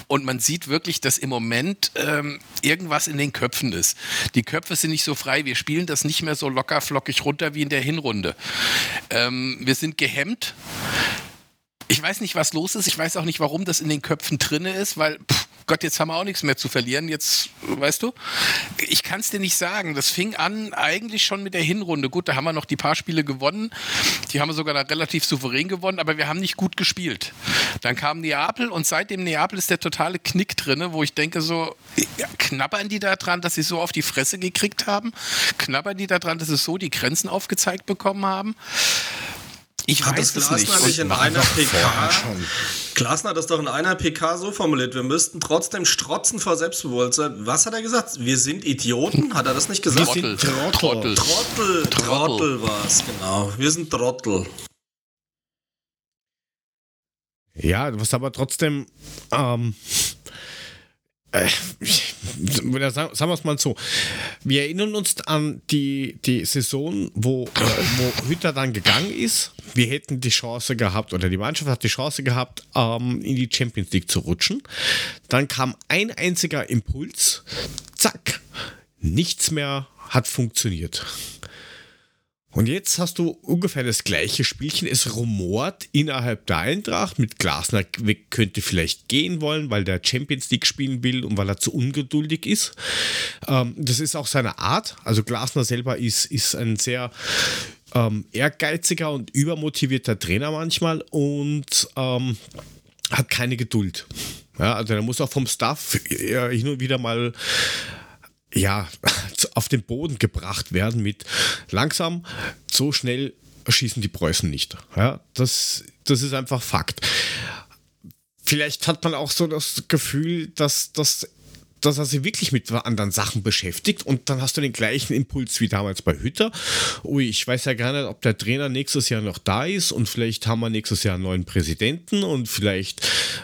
und man sieht wirklich, dass im Moment ähm, irgendwas in den Köpfen ist. Die Köpfe sind nicht so frei. Wir spielen das nicht mehr so locker flockig runter wie in der Hinrunde. Ähm, wir sind gehemmt. Ich weiß nicht, was los ist. Ich weiß auch nicht, warum das in den Köpfen drinne ist, weil, pff, Gott, jetzt haben wir auch nichts mehr zu verlieren. Jetzt, weißt du, ich kann es dir nicht sagen. Das fing an eigentlich schon mit der Hinrunde. Gut, da haben wir noch die paar Spiele gewonnen. Die haben wir sogar relativ souverän gewonnen, aber wir haben nicht gut gespielt. Dann kam Neapel und seitdem Neapel ist der totale Knick drinne, wo ich denke so, knabbern die da dran, dass sie so auf die Fresse gekriegt haben? Knabbern die da dran, dass sie so die Grenzen aufgezeigt bekommen haben? Ich Hat weiß das es Glasner nicht. nicht in einer PK? Glasner hat das doch in einer PK so formuliert. Wir müssten trotzdem strotzen vor Selbstbewusstsein. Was hat er gesagt? Wir sind Idioten? Hat er das nicht gesagt? Trottel. Trottel. Trottel. Trottel. Trottel war es, genau. Wir sind Trottel. Ja, was aber trotzdem, ähm, äh, sagen, sagen wir es mal so, wir erinnern uns an die, die Saison, wo, äh, wo Hütter dann gegangen ist. Wir hätten die Chance gehabt, oder die Mannschaft hat die Chance gehabt, ähm, in die Champions League zu rutschen. Dann kam ein einziger Impuls, zack, nichts mehr hat funktioniert. Und jetzt hast du ungefähr das gleiche Spielchen. Es rumort innerhalb der Eintracht mit Glasner könnte vielleicht gehen wollen, weil der Champions League spielen will und weil er zu ungeduldig ist. Ähm, das ist auch seine Art. Also Glasner selber ist, ist ein sehr ähm, ehrgeiziger und übermotivierter Trainer manchmal und ähm, hat keine Geduld. Ja, also er muss auch vom Staff äh, hin und wieder mal ja, auf den Boden gebracht werden mit langsam, so schnell schießen die Preußen nicht. Ja, das, das ist einfach Fakt. Vielleicht hat man auch so das Gefühl, dass, dass, dass er sich wirklich mit anderen Sachen beschäftigt und dann hast du den gleichen Impuls wie damals bei Hütter. Ui, ich weiß ja gar nicht, ob der Trainer nächstes Jahr noch da ist und vielleicht haben wir nächstes Jahr einen neuen Präsidenten und vielleicht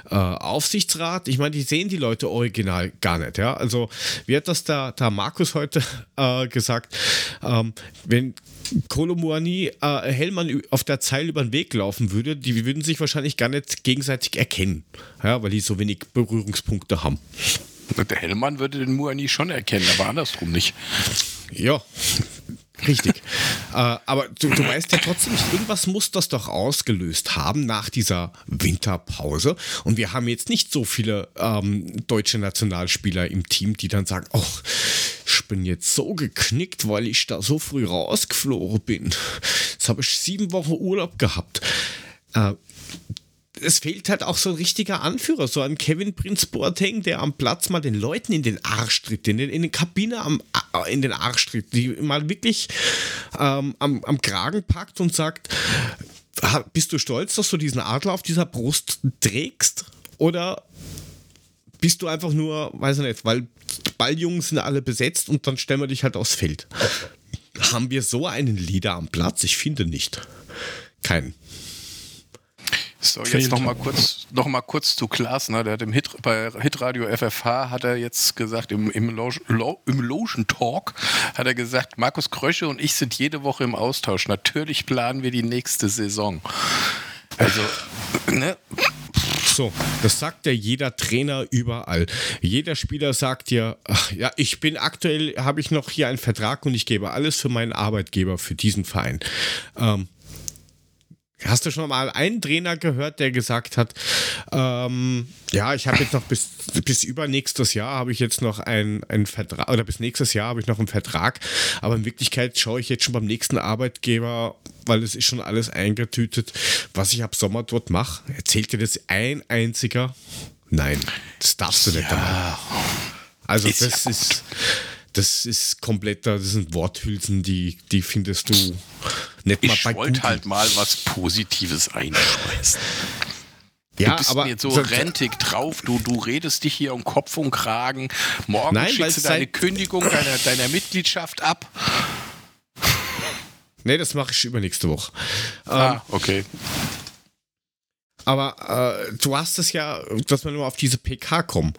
äh, Aufsichtsrat. Ich meine, die sehen die Leute original gar nicht. Ja? Also, wie hat das der, der Markus heute äh, gesagt? Ähm, wenn Kolomuani äh, Hellmann auf der Zeile über den Weg laufen würde, die würden sich wahrscheinlich gar nicht gegenseitig erkennen, ja, weil die so wenig Berührungspunkte haben. Der Hellmann würde den Muani schon erkennen, aber andersrum nicht. Ja, richtig. äh, aber du, du weißt ja trotzdem irgendwas muss das doch ausgelöst haben nach dieser Winterpause. Und wir haben jetzt nicht so viele ähm, deutsche Nationalspieler im Team, die dann sagen, oh, ich bin jetzt so geknickt, weil ich da so früh rausgeflogen bin. Jetzt habe ich sieben Wochen Urlaub gehabt. Äh, es fehlt halt auch so ein richtiger Anführer, so ein Kevin Prinz Boateng, der am Platz mal den Leuten in den Arsch tritt, in, den, in den Kabine am, in den Arsch tritt, die mal wirklich ähm, am, am Kragen packt und sagt, bist du stolz, dass du diesen Adler auf dieser Brust trägst? Oder bist du einfach nur, weiß ich nicht, weil Balljungs sind alle besetzt und dann stellen wir dich halt aufs Feld. Haben wir so einen Leader am Platz? Ich finde nicht. Keinen. So, jetzt noch mal kurz, noch mal kurz zu Klaas. Ne? Der hat im Hit, bei Hitradio FFH hat er jetzt gesagt, im, im, Loge, Lo, im Logen Talk hat er gesagt, Markus Krösche und ich sind jede Woche im Austausch. Natürlich planen wir die nächste Saison. Also, ne? So, das sagt ja jeder Trainer überall. Jeder Spieler sagt ja, ach, ja, ich bin aktuell, habe ich noch hier einen Vertrag und ich gebe alles für meinen Arbeitgeber, für diesen Verein. Ähm, Hast du schon mal einen Trainer gehört, der gesagt hat, ähm, ja, ich habe jetzt noch bis, bis übernächstes Jahr habe ich jetzt noch einen, einen Vertrag, oder bis nächstes Jahr habe ich noch einen Vertrag, aber in Wirklichkeit schaue ich jetzt schon beim nächsten Arbeitgeber, weil es ist schon alles eingetütet, was ich ab Sommer dort mache. Erzählt dir das ein einziger? Nein, das darfst du nicht. Ja. Also ist das ja ist das ist kompletter, das sind Worthülsen, die, die findest du nicht mal bei Ich wollte halt mal was Positives einschmeißen. Ja, du bist aber mir so rentig drauf, du, du redest dich hier um Kopf und Kragen. Morgen Nein, schickst du deine Kündigung deiner, deiner Mitgliedschaft ab. Nee, das mache ich übernächste Woche. Ah, ähm, okay. Aber äh, du hast es ja, dass wir nur auf diese PK kommen.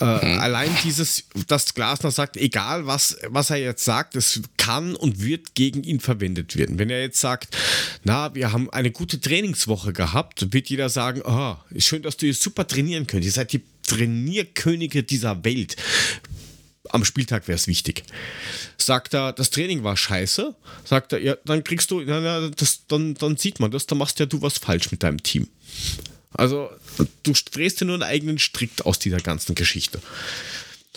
Äh, mhm. Allein dieses, dass Glasner sagt, egal was, was er jetzt sagt, es kann und wird gegen ihn verwendet werden. Wenn er jetzt sagt, na, wir haben eine gute Trainingswoche gehabt, wird jeder sagen, oh, ist schön, dass du jetzt super trainieren könnt. Ihr seid die Trainierkönige dieser Welt. Am Spieltag wäre es wichtig. Sagt er, das Training war scheiße, sagt er, ja, dann kriegst du, na, na, das, dann, dann sieht man das, dann machst ja du was falsch mit deinem Team. Also du drehst dir nur einen eigenen Strick aus dieser ganzen Geschichte.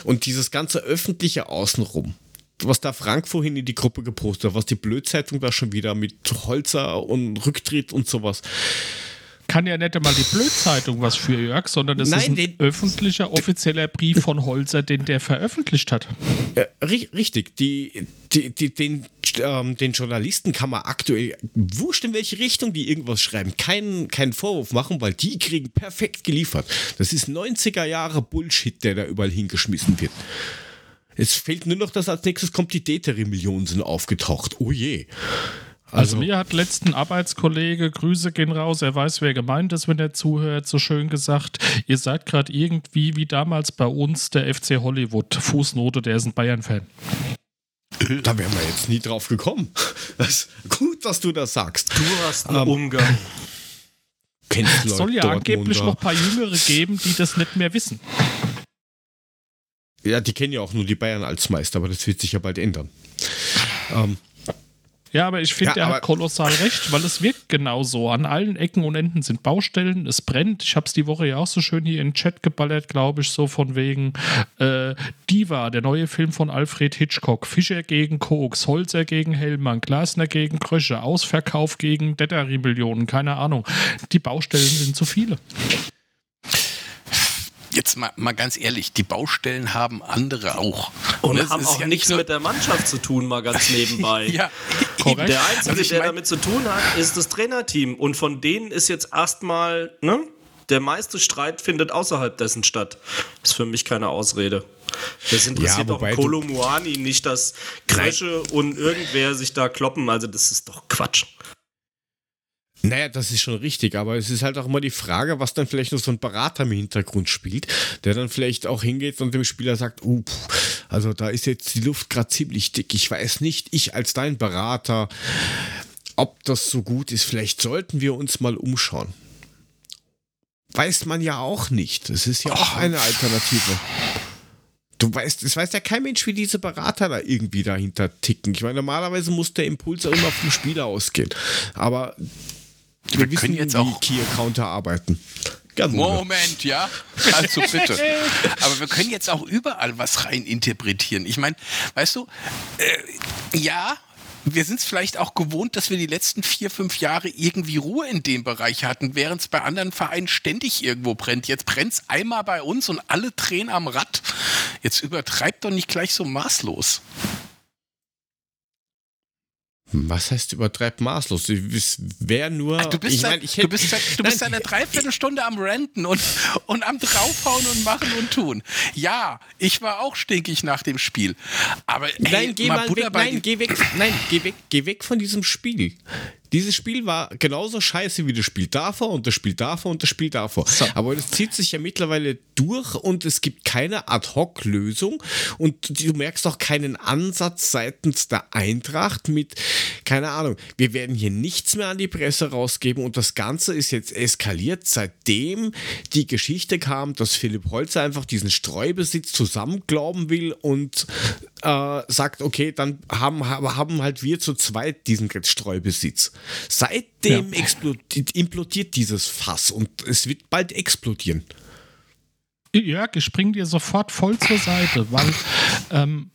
Und dieses ganze öffentliche Außenrum, was da Frank vorhin in die Gruppe gepostet hat, was die Blödzeitung da schon wieder mit Holzer und Rücktritt und sowas. Kann ja nicht einmal die Blödzeitung was für Jörg, sondern das Nein, ist ein öffentlicher, offizieller Brief von Holzer, den der veröffentlicht hat. Ja, ri richtig. Die, die, die, den, ähm, den Journalisten kann man aktuell, wurscht in welche Richtung die irgendwas schreiben, keinen, keinen Vorwurf machen, weil die kriegen perfekt geliefert. Das ist 90er Jahre Bullshit, der da überall hingeschmissen wird. Es fehlt nur noch, dass als nächstes kommt die Deteri-Millionen sind aufgetaucht. Oh je. Also, mir hat letzten Arbeitskollege, Grüße gehen raus, er weiß, wer gemeint ist, wenn er zuhört, so schön gesagt, ihr seid gerade irgendwie wie damals bei uns der FC Hollywood. Fußnote, der ist ein Bayern-Fan. Da wären wir jetzt nie drauf gekommen. Das, gut, dass du das sagst. Du hast einen Umgang. Kennst Es soll ja angeblich noch ein paar Jüngere geben, die das nicht mehr wissen. Ja, die kennen ja auch nur die Bayern als Meister, aber das wird sich ja bald ändern. Ähm, Ja, aber ich finde, Ja, er hat kolossal recht, weil es wirkt genauso. An allen Ecken und Enden sind Baustellen, es brennt. Ich habe es die Woche ja auch so schön hier in den Chat geballert, glaube ich, so von wegen äh, Diva, der neue Film von Alfred Hitchcock. Fischer gegen Koks, Holzer gegen Hellmann, Glasner gegen Krösche, Ausverkauf gegen Dettery-Millionen, keine Ahnung. Die Baustellen sind zu viele. Jetzt mal, mal ganz ehrlich, die Baustellen haben andere auch. Und es haben ist auch ja nichts nicht nur- mit der Mannschaft zu tun, mal ganz nebenbei. Ja, Korrekt. Der Einzige, Also ich der damit zu tun hat, ist das Trainerteam. Und von denen ist jetzt erstmal, ne? Der meiste Streit findet außerhalb dessen statt. Ist für mich keine Ausrede. Das interessiert Ja, auch Kolo Muani nicht, dass Krösche und irgendwer sich da kloppen. Also das ist doch Quatsch. Naja, das ist schon richtig, aber es ist halt auch immer die Frage, was dann vielleicht noch so ein Berater im Hintergrund spielt, der dann vielleicht auch hingeht und dem Spieler sagt, uh, also da ist jetzt die Luft gerade ziemlich dick. Ich weiß nicht, ich als dein Berater, ob das so gut ist. Vielleicht sollten wir uns mal umschauen. Weiß man ja auch nicht. Es ist ja auch eine Alternative. Du weißt, es weiß ja kein Mensch, wie diese Berater da irgendwie dahinter ticken. Ich meine, normalerweise muss der Impuls ja immer vom Spieler ausgehen. Aber wir, Wir wissen, können jetzt wie auch- Key-Accounter arbeiten. Ganz Moment, ja. Also bitte. Aber wir können jetzt auch überall was rein interpretieren. Ich meine, weißt du, äh, ja, wir sind es vielleicht auch gewohnt, dass wir die letzten vier, fünf Jahre irgendwie Ruhe in dem Bereich hatten, während es bei anderen Vereinen ständig irgendwo brennt. Jetzt brennt es einmal bei uns und alle drehen am Rad. Jetzt übertreibt doch nicht gleich so maßlos. Was heißt übertreibt maßlos? Es wäre nur. Du bist, ich seit, mein, ich du hätt- bist, seit, du bist seit einer Dreiviertelstunde am Renten und, und am draufhauen und machen und tun. Ja, ich war auch stinkig nach dem Spiel. Aber ey, Nein, geh mal Butter weg, nein, geh weg, nein, geh weg, geh weg von diesem Spiel. Dieses Spiel war genauso scheiße wie das Spiel davor und das Spiel davor und das Spiel davor. Aber das zieht sich ja mittlerweile durch und es gibt keine Ad-Hoc-Lösung und du merkst auch keinen Ansatz seitens der Eintracht mit, keine Ahnung, wir werden hier nichts mehr an die Presse rausgeben und das Ganze ist jetzt eskaliert, seitdem die Geschichte kam, dass Philipp Holzer einfach diesen Streubesitz zusammenglauben will und äh, sagt, okay, dann haben, haben halt wir zu zweit diesen Streubesitz. Seitdem explodiert, implodiert dieses Fass und es wird bald explodieren. Jörg, ich spring dir sofort voll zur Seite, weil ähm,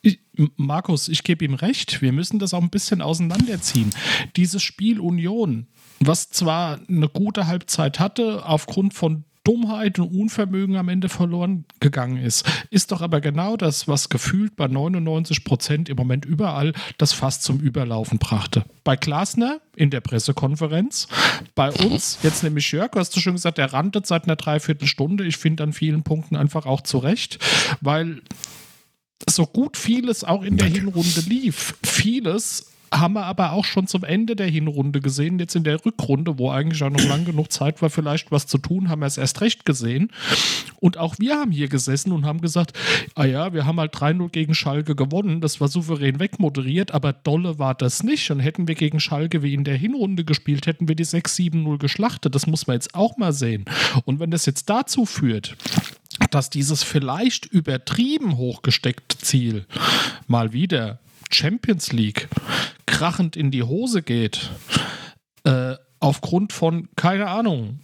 ich, Markus, ich gebe ihm recht, wir müssen das auch ein bisschen auseinanderziehen. Dieses Spiel Union, was zwar eine gute Halbzeit hatte, aufgrund von Dummheit und Unvermögen am Ende verloren gegangen ist, ist doch aber genau das, was gefühlt bei 99 Prozent im Moment überall das Fass zum Überlaufen brachte. Bei Glasner in der Pressekonferenz, bei uns, jetzt nämlich Jörg, hast du schon gesagt, der rantet seit einer Dreiviertelstunde. Ich finde an vielen Punkten einfach auch zu Recht, weil so gut vieles auch in der Hinrunde lief, vieles haben wir aber auch schon zum Ende der Hinrunde gesehen. Jetzt in der Rückrunde, wo eigentlich auch noch lang genug Zeit war, vielleicht was zu tun, haben wir es erst recht gesehen. Und auch wir haben hier gesessen und haben gesagt, ah ja, wir haben halt 3-0 gegen Schalke gewonnen. Das war souverän wegmoderiert, aber dolle war das nicht. Und hätten wir gegen Schalke wie in der Hinrunde gespielt, hätten wir die 6-7-0 geschlachtet. Das muss man jetzt auch mal sehen. Und wenn das jetzt dazu führt, dass dieses vielleicht übertrieben hochgesteckte Ziel mal wieder Champions League krachend in die Hose geht, äh, aufgrund von, keine Ahnung,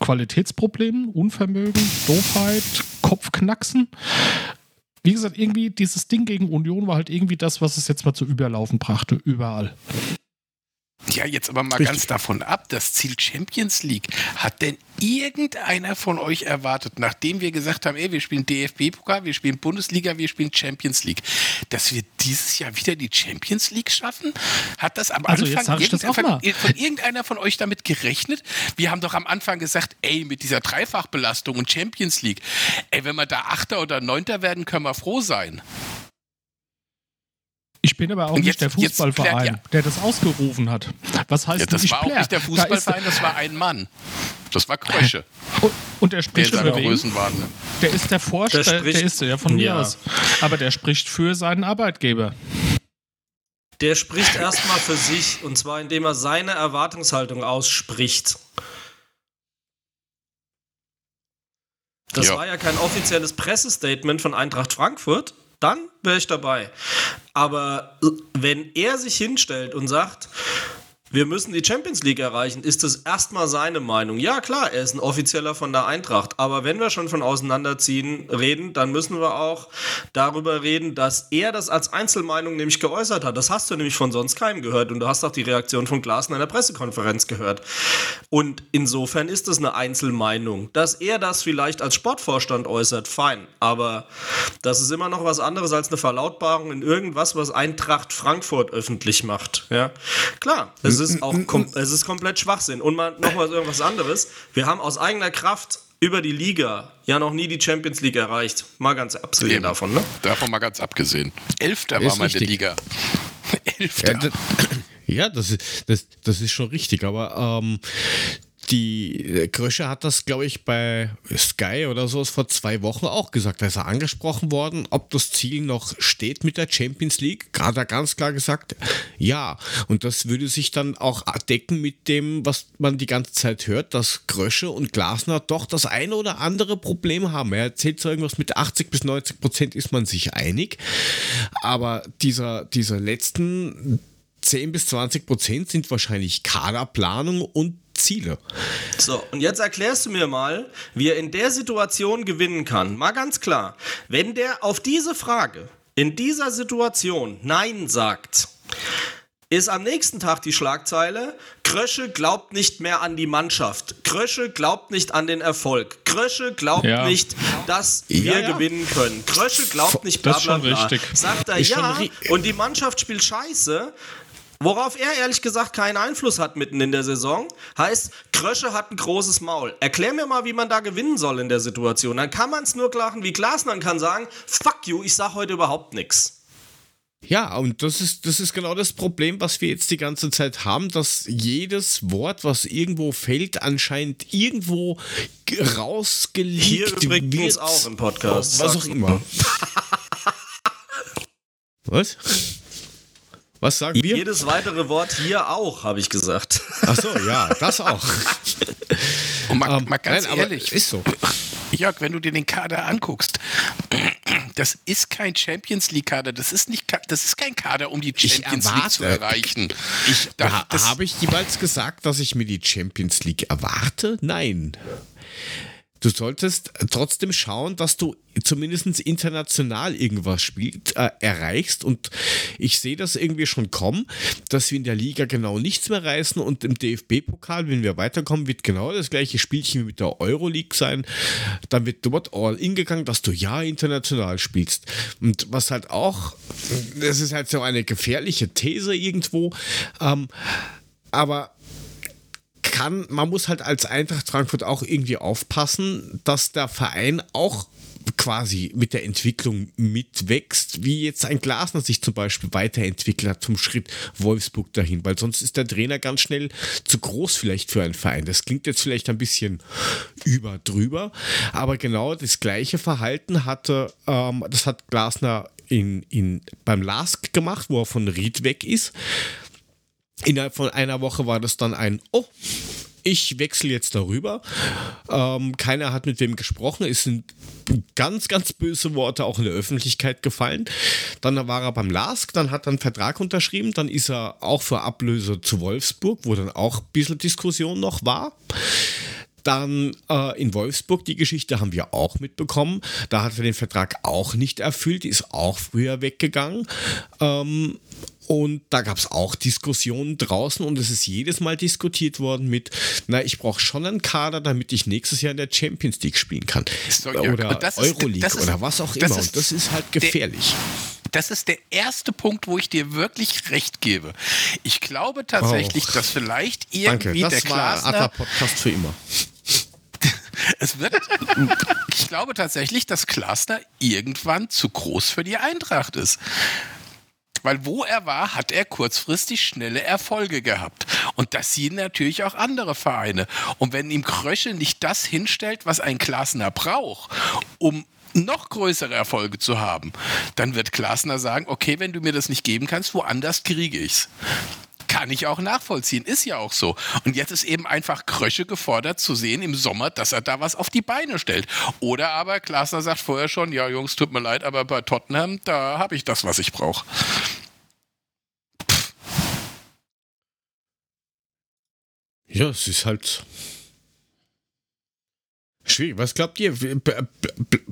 Qualitätsproblemen, Unvermögen, Doofheit, Kopfknacksen. Wie gesagt, irgendwie dieses Ding gegen Union war halt irgendwie das, was es jetzt mal zu Überlaufen brachte, überall. Ja, jetzt aber mal Richtig. ganz davon ab, das Ziel Champions League. Hat denn irgendeiner von euch erwartet, nachdem wir gesagt haben, ey, wir spielen DFB-Pokal, wir spielen Bundesliga, wir spielen Champions League, dass wir dieses Jahr wieder die Champions League schaffen? Hat das am also Anfang irgendeiner von irgendeiner von euch damit gerechnet? Wir haben doch am Anfang gesagt, ey, mit dieser Dreifachbelastung und Champions League, ey, wenn wir da Achter oder Neunter werden, können wir froh sein. Ich bin aber auch jetzt, nicht der Fußballverein, ja. der das ausgerufen hat. Was heißt ja, das? war auch nicht der Fußballverein, da das war ein Mann. Das war Krösche. Und, und der spricht der, der ist der Vorstand, der, der, ist ja von mir ja. aus. Aber der spricht für seinen Arbeitgeber. Der spricht erstmal für sich und zwar indem er seine Erwartungshaltung ausspricht. Das ja. war ja kein offizielles Pressestatement von Eintracht Frankfurt, dann wäre ich dabei. Aber wenn er sich hinstellt und sagt, wir müssen die Champions League erreichen, ist das erstmal seine Meinung. Ja, klar, er ist ein Offizieller von der Eintracht, aber wenn wir schon von Auseinanderziehen reden, dann müssen wir auch darüber reden, dass er das als Einzelmeinung nämlich geäußert hat. Das hast du nämlich von sonst keinem gehört und du hast auch die Reaktion von Glas in einer Pressekonferenz gehört. Und insofern ist es eine Einzelmeinung. Dass er das vielleicht als Sportvorstand äußert, fein, aber das ist immer noch was anderes als eine Verlautbarung in irgendwas, was Eintracht Frankfurt öffentlich macht. Ja, klar, es ist auch kom es ist komplett Schwachsinn. Und mal nochmal irgendwas anderes. Wir haben aus eigener Kraft über die Liga ja noch nie die Champions League erreicht. Mal ganz abgesehen Eben. davon, ne? Davon mal ganz abgesehen. Elfter war mal der Liga. Elfter. Ja, das, ist, das, das ist schon richtig, aber ähm, die äh, Krösche hat das, glaube ich, bei Sky oder so vor zwei Wochen auch gesagt. Da ist er angesprochen worden, ob das Ziel noch steht mit der Champions League. Gerade er ganz klar gesagt, ja. Und das würde sich dann auch decken mit dem, was man die ganze Zeit hört, dass Krösche und Glasner doch das eine oder andere Problem haben. Er erzählt so irgendwas mit 80 bis 90 Prozent ist man sich einig. Aber dieser, dieser letzten 10 bis 20 Prozent sind wahrscheinlich Kaderplanung und Ziele. So, und jetzt erklärst du mir mal, wie er in der Situation gewinnen kann. Mal ganz klar, wenn der auf diese Frage in dieser Situation Nein sagt, ist am nächsten Tag die Schlagzeile, Krösche glaubt nicht mehr an die Mannschaft. Krösche glaubt nicht an den Erfolg. Krösche glaubt ja. nicht, dass wir ja, ja. gewinnen können. Krösche glaubt nicht, bla bla bla. Sagt er ja und die Mannschaft spielt scheiße, Worauf er ehrlich gesagt keinen Einfluss hat mitten in der Saison, heißt, Krösche hat ein großes Maul. Erklär mir mal, wie man da gewinnen soll in der Situation. Dann kann man es nur klachen wie Glasner kann sagen, fuck you, ich sag heute überhaupt nichts. Ja, und das ist, das ist genau das Problem, was wir jetzt die ganze Zeit haben, dass jedes Wort, was irgendwo fällt, anscheinend irgendwo rausgelegt Hier übrigens wird. auch im Podcast. Was auch immer. was? Was sagen wir? Jedes weitere Wort hier auch, habe ich gesagt. Ach so, ja, das auch. Und mal, um, ähm, mal ganz nein, ehrlich, ist so. Jörg, wenn du dir den Kader anguckst, das ist kein Champions League Kader, das ist nicht, das ist kein Kader, um die Champions erwarte, League zu erreichen. Ich, da, habe ich jemals gesagt, dass ich mir die Champions League erwarte? Nein. Du solltest trotzdem schauen, dass du zumindest international irgendwas spielt, äh, erreichst. Und ich sehe das irgendwie schon kommen, dass wir in der Liga genau nichts mehr reißen und im DFB-Pokal, wenn wir weiterkommen, wird genau das gleiche Spielchen wie mit der Euroleague sein. Dann wird dort all in gegangen, dass du ja international spielst. Und was halt auch, das ist halt so eine gefährliche These irgendwo, ähm, aber kann, man muss halt als Eintracht Frankfurt auch irgendwie aufpassen, dass der Verein auch quasi mit der Entwicklung mitwächst, wie jetzt ein Glasner sich zum Beispiel weiterentwickelt hat zum Schritt Wolfsburg dahin, weil sonst ist der Trainer ganz schnell zu groß vielleicht für einen Verein. Das klingt jetzt vielleicht ein bisschen über drüber, aber genau das gleiche Verhalten hatte, ähm, das hat Glasner in, in, beim Lask gemacht, wo er von Ried weg ist. Innerhalb von einer Woche war das dann ein, oh, ich wechsle jetzt darüber. Ähm, keiner hat mit wem gesprochen. Es sind ganz, ganz böse Worte auch in der Öffentlichkeit gefallen. Dann war er beim LASK, dann hat er einen Vertrag unterschrieben, dann ist er auch für Ablöse zu Wolfsburg, wo dann auch ein bisschen Diskussion noch war. Dann äh, in Wolfsburg, die Geschichte haben wir auch mitbekommen. Da hat er den Vertrag auch nicht erfüllt, ist auch früher weggegangen. Ähm, Und da gab es auch Diskussionen draußen und es ist jedes Mal diskutiert worden mit, na, ich brauche schon einen Kader, damit ich nächstes Jahr in der Champions League spielen kann. So, ja, oder Euroleague ist- oder was auch immer. ist und das ist halt der- gefährlich. Das ist der erste Punkt, wo ich dir wirklich recht gebe. Ich glaube tatsächlich, Oh. dass vielleicht Danke, irgendwie der das war Adler Glasner, Podcast für immer. es wird, ich glaube tatsächlich, dass Glasner irgendwann zu groß für die Eintracht ist. Weil wo er war, hat er kurzfristig schnelle Erfolge gehabt. Und das sehen natürlich auch andere Vereine. Und wenn ihm Krösche nicht das hinstellt, was ein Glasner braucht, um noch größere Erfolge zu haben, dann wird Glasner sagen, okay, wenn du mir das nicht geben kannst, woanders kriege ich's. Kann ich auch nachvollziehen, ist ja auch so. Und jetzt ist eben einfach Krösche gefordert zu sehen im Sommer, dass er da was auf die Beine stellt. Oder aber Glasner sagt vorher schon, ja Jungs, tut mir leid, aber bei Tottenham, da habe ich das, was ich brauche. Ja, es ist halt schwierig. Was glaubt ihr?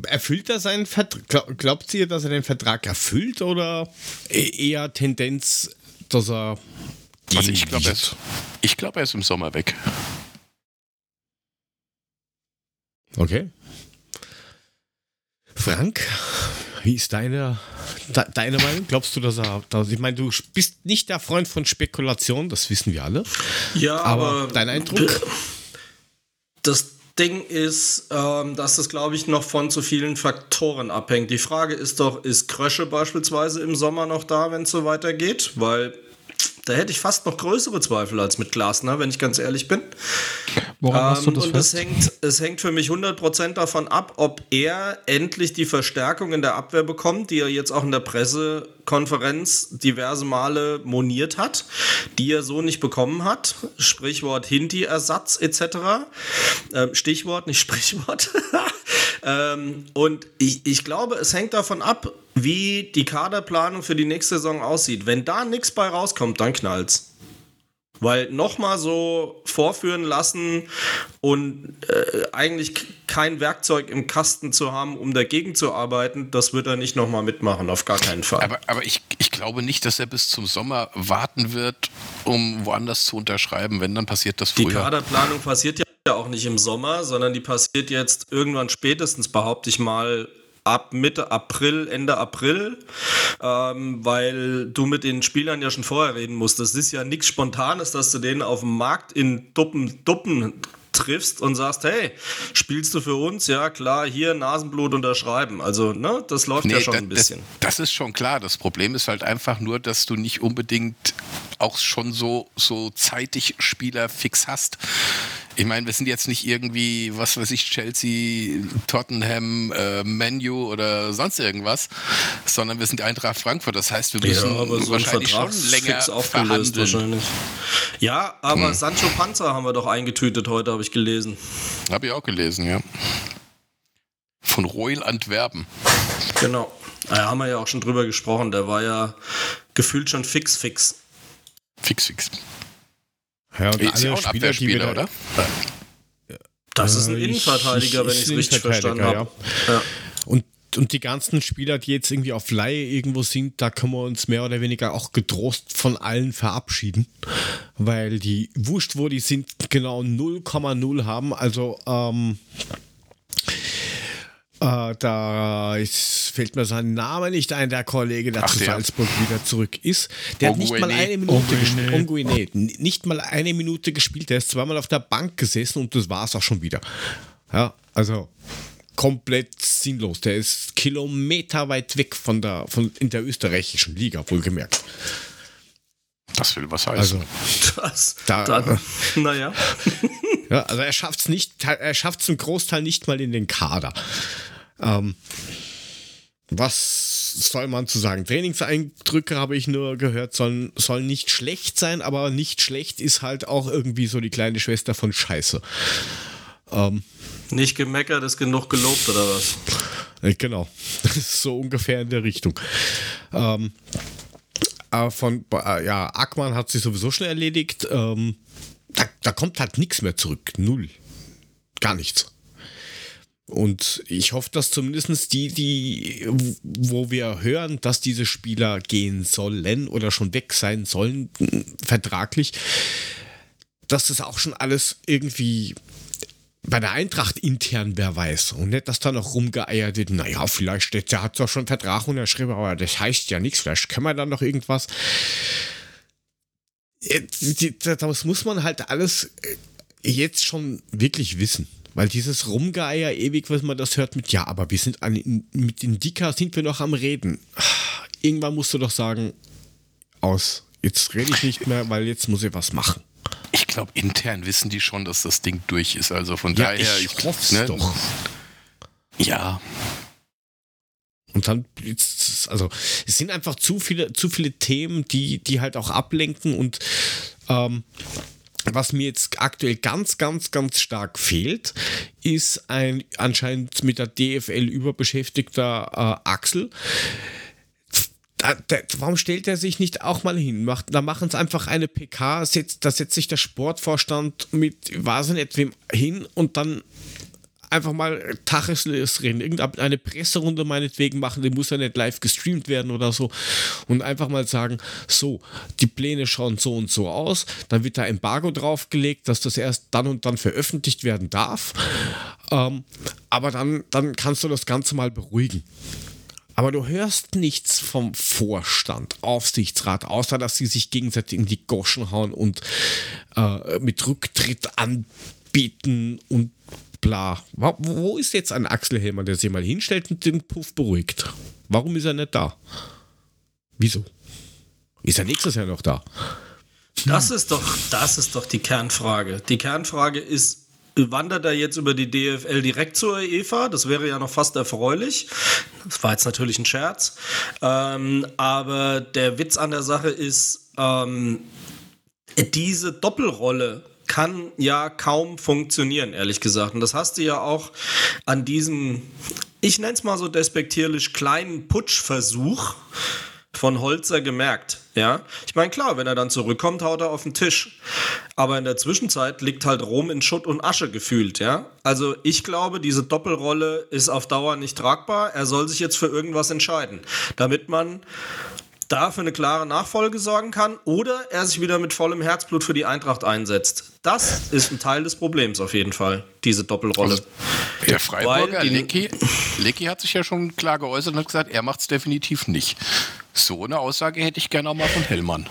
Erfüllt er seinen Vertrag? Glaubt ihr, dass er den Vertrag erfüllt oder e- eher Tendenz, dass er Also ich glaube, er, ist- ich glaub, er ist im Sommer weg. Okay. Frank, wie ist deine, de, deine Meinung? Glaubst du, dass er. Dass, ich meine, du bist nicht der Freund von Spekulation, das wissen wir alle. Ja, Aber, aber, dein Eindruck? Das Ding ist, ähm, dass das, glaube ich, noch von zu vielen Faktoren abhängt. Die Frage ist doch, ist Krösche beispielsweise im Sommer noch da, wenn es so weitergeht? Weil da hätte ich fast noch größere Zweifel als mit Glasner, wenn ich ganz ehrlich bin. Woran hast du Ähm, das und fest? es hängt, es hängt für mich 100% davon ab, ob er endlich die Verstärkung in der Abwehr bekommt, die er jetzt auch in der Pressekonferenz diverse Male moniert hat, die er so nicht bekommen hat. Sprichwort Hinti-Ersatz etc. Ähm, Stichwort, nicht Sprichwort. ähm, und ich, ich glaube, es hängt davon ab, wie die Kaderplanung für die nächste Saison aussieht. Wenn da nichts bei rauskommt, dann knallt's. Weil nochmal so vorführen lassen und äh, eigentlich kein Werkzeug im Kasten zu haben, um dagegen zu arbeiten, das wird er nicht nochmal mitmachen, auf gar keinen Fall. Aber, aber ich, ich glaube nicht, dass er bis zum Sommer warten wird, um woanders zu unterschreiben. Wenn, dann passiert das die früher. Kaderplanung passiert ja auch nicht im Sommer, sondern die passiert jetzt irgendwann spätestens, behaupte ich mal, ab Mitte April, Ende April, ähm, weil du mit den Spielern ja schon vorher reden musst. Das ist ja nichts Spontanes, dass du den auf dem Markt in Duppen, Duppen triffst und sagst, hey, spielst du für uns? Ja, klar, hier Nasenblut unterschreiben. Also, ne, das läuft ja schon da- ein bisschen. Das, das ist schon klar. Das Problem ist halt einfach nur, dass du nicht unbedingt auch schon so, so zeitig Spieler fix hast. Ich meine, wir sind jetzt nicht irgendwie, was weiß ich, Chelsea, Tottenham, äh, Manu oder sonst irgendwas, sondern wir sind Eintracht Frankfurt. Das heißt, wir müssen wahrscheinlich schon länger aufgelöst wahrscheinlich. Ja, aber Sancho Panza haben wir doch eingetütet heute, habe ich gelesen. Habe ich auch gelesen, ja. Von Royal Antwerpen. Genau. Da haben wir ja auch schon drüber gesprochen. Der war ja gefühlt schon fix, fix. Fix, fix. Ja, und Ist ja alle auch ein Spieler, die wir Abwehrspieler, da- oder? Das ist ein Äh, ich- Innenverteidiger, ich- wenn ich es richtig verstanden habe. Ja. Und, und die ganzen Spieler, die jetzt irgendwie auf Laie irgendwo sind, da können wir uns mehr oder weniger auch getrost von allen verabschieden. Weil die, wurscht wo die sind, genau 0,0 haben. Also, ähm, äh, da ist, fällt mir sein Name nicht ein, der Kollege, der Ach, zu der. Salzburg wieder zurück ist. Der hat nicht mal Onguene. eine Minute gespielt. Onguene. Onguene. Nicht mal eine Minute gespielt. Der ist zweimal auf der Bank gesessen und das war es auch schon wieder. Ja, also komplett sinnlos. Der ist kilometerweit weg von der, von, in der österreichischen Liga, wohlgemerkt. Das will was heißen. Also, Das, Da- dann, naja. ja, also er schafft es nicht, er schafft es im Großteil nicht mal in den Kader. Ähm, was soll man zu sagen? Trainingseindrücke habe ich nur gehört, sollen, sollen nicht schlecht sein, aber nicht schlecht ist halt auch irgendwie so die kleine Schwester von Scheiße. Ähm, Nicht gemeckert, ist genug gelobt, oder was? Äh, Genau, das ist so ungefähr in der Richtung. Ähm, äh, von, äh, ja, Ackmann hat sich sowieso schon erledigt. Ähm, da, da kommt halt nichts mehr zurück. Null. Gar nichts. Und ich hoffe, dass zumindest die, die, wo wir hören, dass diese Spieler gehen sollen oder schon weg sein sollen, vertraglich, dass das auch schon alles irgendwie bei der Eintracht intern wer weiß und nicht, dass da noch rumgeeiert wird, naja, vielleicht der hat doch schon einen Vertrag unterschrieben, aber das heißt ja nichts, vielleicht können wir dann noch irgendwas. Äh, das muss man halt alles äh, jetzt schon wirklich wissen. Weil dieses Rumgeier ewig, was man das hört mit, ja, aber wir sind an, mit Indika sind wir noch am Reden. Irgendwann musst du doch sagen, aus. Jetzt rede ich nicht mehr, weil jetzt muss ich was machen. Ich glaube, intern wissen die schon, dass das Ding durch ist. Also von ja, daher. Ich, ich hoffe es ne? doch. Ja. Und dann, also, es sind einfach zu viele, zu viele Themen, die, die halt auch ablenken und ähm, was mir jetzt aktuell ganz, ganz, ganz stark fehlt, ist ein anscheinend mit der DFL überbeschäftigter äh, Axel. Da, da, warum stellt er sich nicht auch mal hin? Macht, da machen es einfach eine PK, setzt, da setzt sich der Sportvorstand mit, weiß nicht wem hin und dann einfach mal Taches reden, irgendeine Presserunde meinetwegen machen, die muss ja nicht live gestreamt werden oder so. Und einfach mal sagen, so, die Pläne schauen so und so aus, dann wird da Embargo draufgelegt, dass das erst dann und dann veröffentlicht werden darf, ähm, aber dann, dann kannst du das Ganze mal beruhigen. Aber du hörst nichts vom Vorstand, Aufsichtsrat, außer dass sie sich gegenseitig in die Goschen hauen und äh, mit Rücktritt anbieten und bla. Wo ist jetzt ein Axel Helmer, der sich mal hinstellt und den Puff beruhigt? Warum ist er nicht da? Wieso? Ist er nächstes Jahr noch da? Das ist doch, das ist doch die Kernfrage. Die Kernfrage ist, wandert er jetzt über die DFL direkt zur UEFA? Das wäre ja noch fast erfreulich. Das war jetzt natürlich ein Scherz. Ähm, aber der Witz an der Sache ist, ähm, diese Doppelrolle kann ja kaum funktionieren, ehrlich gesagt. Und das hast du ja auch an diesem, ich nenne es mal so despektierlich, kleinen Putschversuch von Holzer gemerkt. Ja, ich meine, klar, wenn er dann zurückkommt, haut er auf den Tisch. Aber in der Zwischenzeit liegt halt Rom in Schutt und Asche gefühlt. Ja, also ich glaube, diese Doppelrolle ist auf Dauer nicht tragbar. Er soll sich jetzt für irgendwas entscheiden, damit man da für eine klare Nachfolge sorgen kann oder er sich wieder mit vollem Herzblut für die Eintracht einsetzt. Das ist ein Teil des Problems auf jeden Fall, diese Doppelrolle. Also, der Freiburger Lecky, Lecky hat sich ja schon klar geäußert und hat gesagt, er macht es definitiv nicht. So eine Aussage hätte ich gerne auch mal von Hellmann.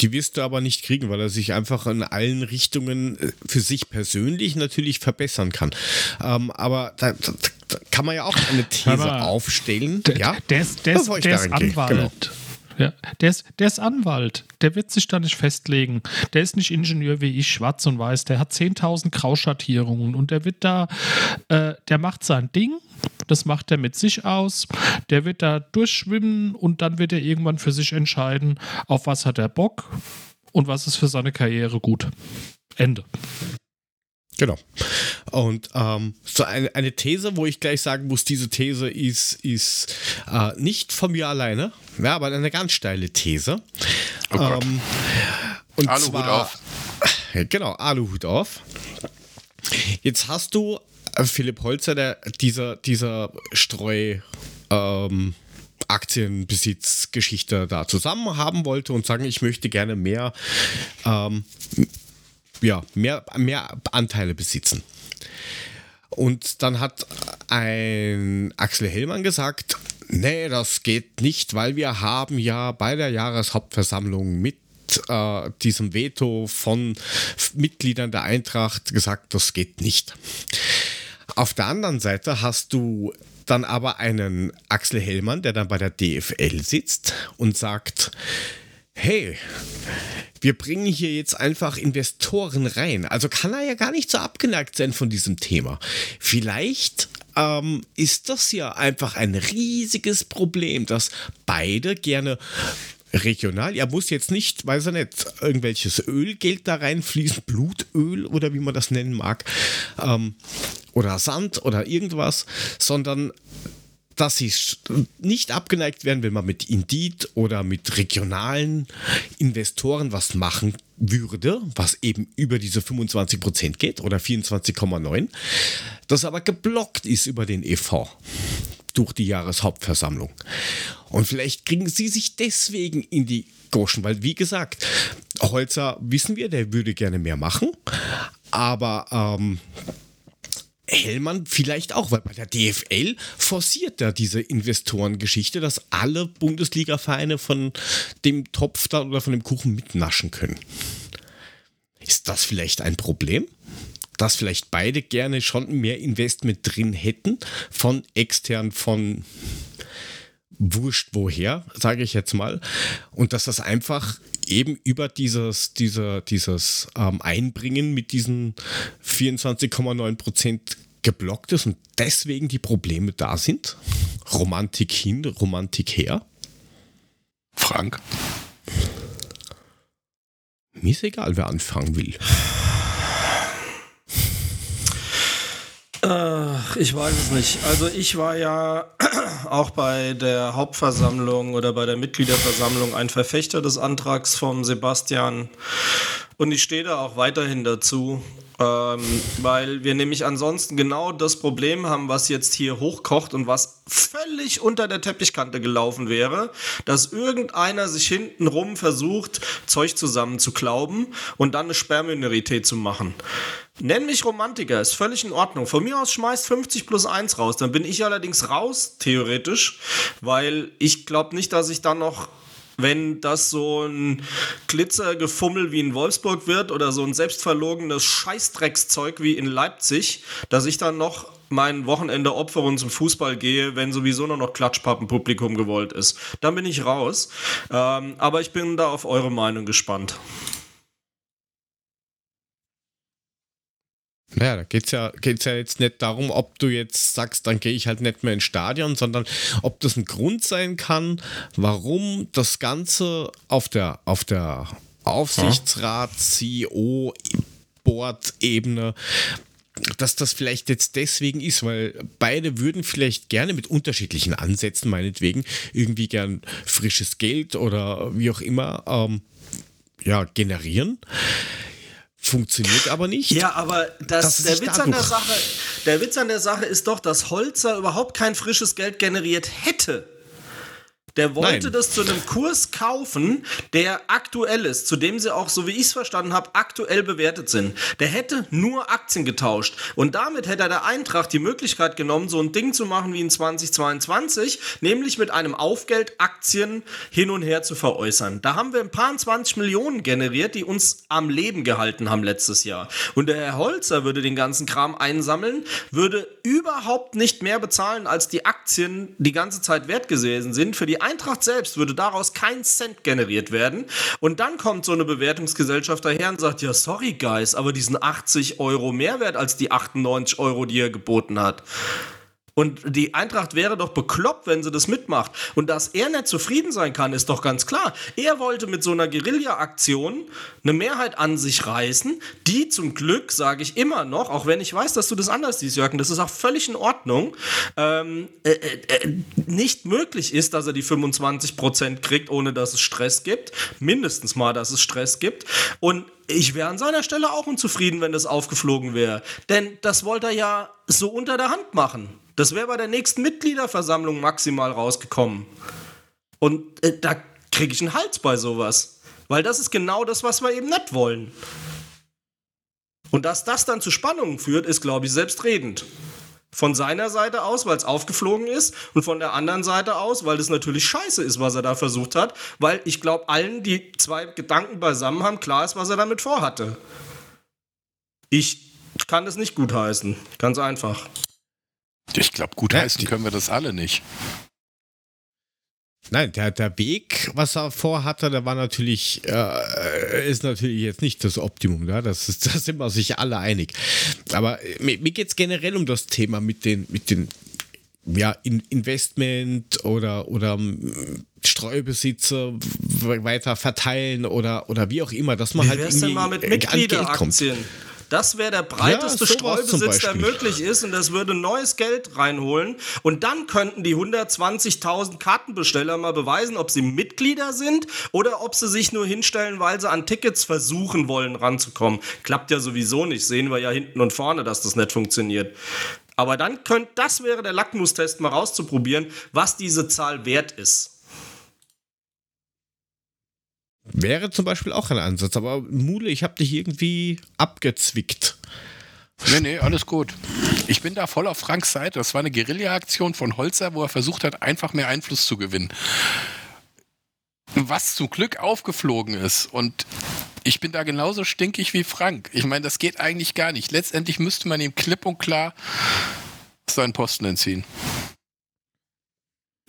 Die wirst du aber nicht kriegen, weil er sich einfach in allen Richtungen äh, für sich persönlich natürlich verbessern kann. Ähm, aber da, da, da, kann man ja auch eine These aber aufstellen. Ja, der ist, der ist, der ist Anwalt. Genau. Ja, der ist, der ist Anwalt. Der wird sich da nicht festlegen. Der ist nicht Ingenieur wie ich, schwarz und weiß. Der hat 10.000 Grauschattierungen und der wird da, äh, der macht sein Ding. Das macht er mit sich aus. Der wird da durchschwimmen und dann wird er irgendwann für sich entscheiden, auf was hat er Bock und was ist für seine Karriere gut. Ende. Genau. Und ähm, so eine, eine These, wo ich gleich sagen muss, diese These ist, ist äh, nicht von mir alleine, ja, aber eine ganz steile These. Oh ähm, und Aluhut zwar, auf. Genau, Aluhut auf. Jetzt hast du Philipp Holzer, der dieser, dieser Streu. Ähm, Aktienbesitzgeschichte da zusammen haben wollte und sagen, ich möchte gerne mehr ähm, ja, mehr, mehr Anteile besitzen. Und dann hat ein Axel Hellmann gesagt, nee, das geht nicht, weil wir haben ja bei der Jahreshauptversammlung mit äh, diesem Veto von Mitgliedern der Eintracht gesagt, das geht nicht. Auf der anderen Seite hast du dann aber einen Axel Hellmann, der dann bei der DFL sitzt und sagt, hey, wir bringen hier jetzt einfach Investoren rein. Also kann er ja gar nicht so abgeneigt sein von diesem Thema. Vielleicht ähm, ist das ja einfach ein riesiges Problem, dass beide gerne regional. Er muss jetzt nicht, weiß er nicht, irgendwelches Ölgeld da reinfließen, Blutöl oder wie man das nennen mag, ähm, oder Sand oder irgendwas, sondern dass sie nicht abgeneigt werden, wenn man mit Indeed oder mit regionalen Investoren was machen würde, was eben über diese 25% geht oder 24,9, das aber geblockt ist über den EV durch die Jahreshauptversammlung. Und vielleicht kriegen sie sich deswegen in die Goschen, weil wie gesagt, Holzer wissen wir, der würde gerne mehr machen, aber ähm, Hellmann vielleicht auch, weil bei der DFL forciert da diese Investorengeschichte, dass alle Bundesliga-Vereine von dem Topf da oder von dem Kuchen mitnaschen können. Ist das vielleicht ein Problem? Dass vielleicht beide gerne schon mehr Investment drin hätten, von extern, von wurscht woher, sage ich jetzt mal. Und dass das einfach eben über dieses, dieser, dieses ähm, Einbringen mit diesen 24,9 Prozent geblockt ist und deswegen die Probleme da sind. Romantik hin, Romantik her. Frank. Mir ist egal, wer anfangen will. Ach, ich weiß es nicht. Also ich war ja auch bei der Hauptversammlung oder bei der Mitgliederversammlung ein Verfechter des Antrags vom Sebastian und ich stehe da auch weiterhin dazu. Ähm, weil wir nämlich ansonsten genau das Problem haben, was jetzt hier hochkocht und was völlig unter der Teppichkante gelaufen wäre, dass irgendeiner sich hintenrum versucht, Zeug zusammenzuklauben und dann eine Sperrminorität zu machen. Nenn mich Romantiker, ist völlig in Ordnung. Von mir aus schmeißt 50 plus 1 raus. Dann bin ich allerdings raus, theoretisch, weil ich glaube nicht, dass ich dann noch wenn das so ein Glitzergefummel wie in Wolfsburg wird oder so ein selbstverlogenes Scheißdreckszeug wie in Leipzig, dass ich dann noch mein Wochenende opfer und zum Fußball gehe, wenn sowieso nur noch Klatschpappenpublikum gewollt ist. Dann bin ich raus. Ähm, aber ich bin da auf eure Meinung gespannt. Naja, da geht es ja, geht's ja jetzt nicht darum, ob du jetzt sagst, dann gehe ich halt nicht mehr ins Stadion, sondern ob das ein Grund sein kann, warum das Ganze auf der, auf der Aufsichtsrat, CEO, Board-Ebene dass das vielleicht jetzt deswegen ist, weil beide würden vielleicht gerne mit unterschiedlichen Ansätzen, meinetwegen, irgendwie gern frisches Geld oder wie auch immer ähm, ja, generieren. Funktioniert aber nicht. Ja, aber das, der, Witz an der, Sache, der Witz an der Sache ist doch, dass Holzer überhaupt kein frisches Geld generiert hätte. Der wollte Nein. das zu einem Kurs kaufen, der aktuell ist, zu dem sie auch, so wie ich es verstanden habe, aktuell bewertet sind. Der hätte nur Aktien getauscht. Und damit hätte er der Eintracht die Möglichkeit genommen, so ein Ding zu machen wie in 2022, nämlich mit einem Aufgeld Aktien hin und her zu veräußern. Da haben wir ein paar 20 Millionen generiert, die uns am Leben gehalten haben letztes Jahr. Und der Herr Holzer würde den ganzen Kram einsammeln, würde überhaupt nicht mehr bezahlen, als die Aktien die ganze Zeit wert gewesen sind. Für die Eintracht selbst würde daraus kein Cent generiert werden. Und dann kommt so eine Bewertungsgesellschaft daher und sagt, ja, sorry, Guys, aber diesen 80 Euro Mehrwert als die 98 Euro, die er geboten hat. Und die Eintracht wäre doch bekloppt, wenn sie das mitmacht. Und dass er nicht zufrieden sein kann, ist doch ganz klar. Er wollte mit so einer Guerilla-Aktion eine Mehrheit an sich reißen, die zum Glück, sage ich immer noch, auch wenn ich weiß, dass du das anders siehst, Jörgen, das ist auch völlig in Ordnung, ähm, äh, äh, äh nicht möglich ist, dass er die 25% kriegt, ohne dass es Stress gibt. Mindestens mal, dass es Stress gibt. Und ich wäre an seiner Stelle auch unzufrieden, wenn das aufgeflogen wäre. Denn das wollte er ja so unter der Hand machen. Das wäre bei der nächsten Mitgliederversammlung maximal rausgekommen. Und äh, da kriege ich einen Hals bei sowas. Weil das ist genau das, was wir eben nicht wollen. Und dass das dann zu Spannungen führt, ist, glaube ich, selbstredend. Von seiner Seite aus, weil es aufgeflogen ist, und von der anderen Seite aus, weil es natürlich scheiße ist, was er da versucht hat, weil ich glaube, allen, die zwei Gedanken beisammen haben, klar ist, was er damit vorhatte. Ich kann es nicht gutheißen. Ganz einfach. Ich glaube, gutheißen ja, können wir das alle nicht. Nein, der, der Weg, was er vorhatte, der war natürlich, äh, ist natürlich jetzt nicht das Optimum. Ja? Das, ist, da sind wir sich alle einig. Aber mir, mir geht es generell um das Thema mit den, mit den ja, in Investment oder, oder ähm, Streubesitze weiter verteilen oder, oder wie auch immer, dass man wie halt irgendwie denn mal mit Mitgliederaktien? Das wäre der breiteste Ja, Streubesitz, der möglich ist und das würde neues Geld reinholen. Und dann könnten die 120.000 Kartenbesteller mal beweisen, ob sie Mitglieder sind oder ob sie sich nur hinstellen, weil sie an Tickets versuchen wollen ranzukommen. Klappt ja sowieso nicht, sehen wir ja hinten und vorne, dass das nicht funktioniert. Aber dann könnt, das wäre der Lackmustest, mal rauszuprobieren, was diese Zahl wert ist. Wäre zum Beispiel auch ein Ansatz, aber Mule, ich habe dich irgendwie abgezwickt. Nee, nee, alles gut. Ich bin da voll auf Franks Seite. Das war eine Guerilla-Aktion von Holzer, wo er versucht hat, einfach mehr Einfluss zu gewinnen. Was zum Glück aufgeflogen ist. Und ich bin da genauso stinkig wie Frank. Ich meine, das geht eigentlich gar nicht. Letztendlich müsste man ihm klipp und klar seinen Posten entziehen.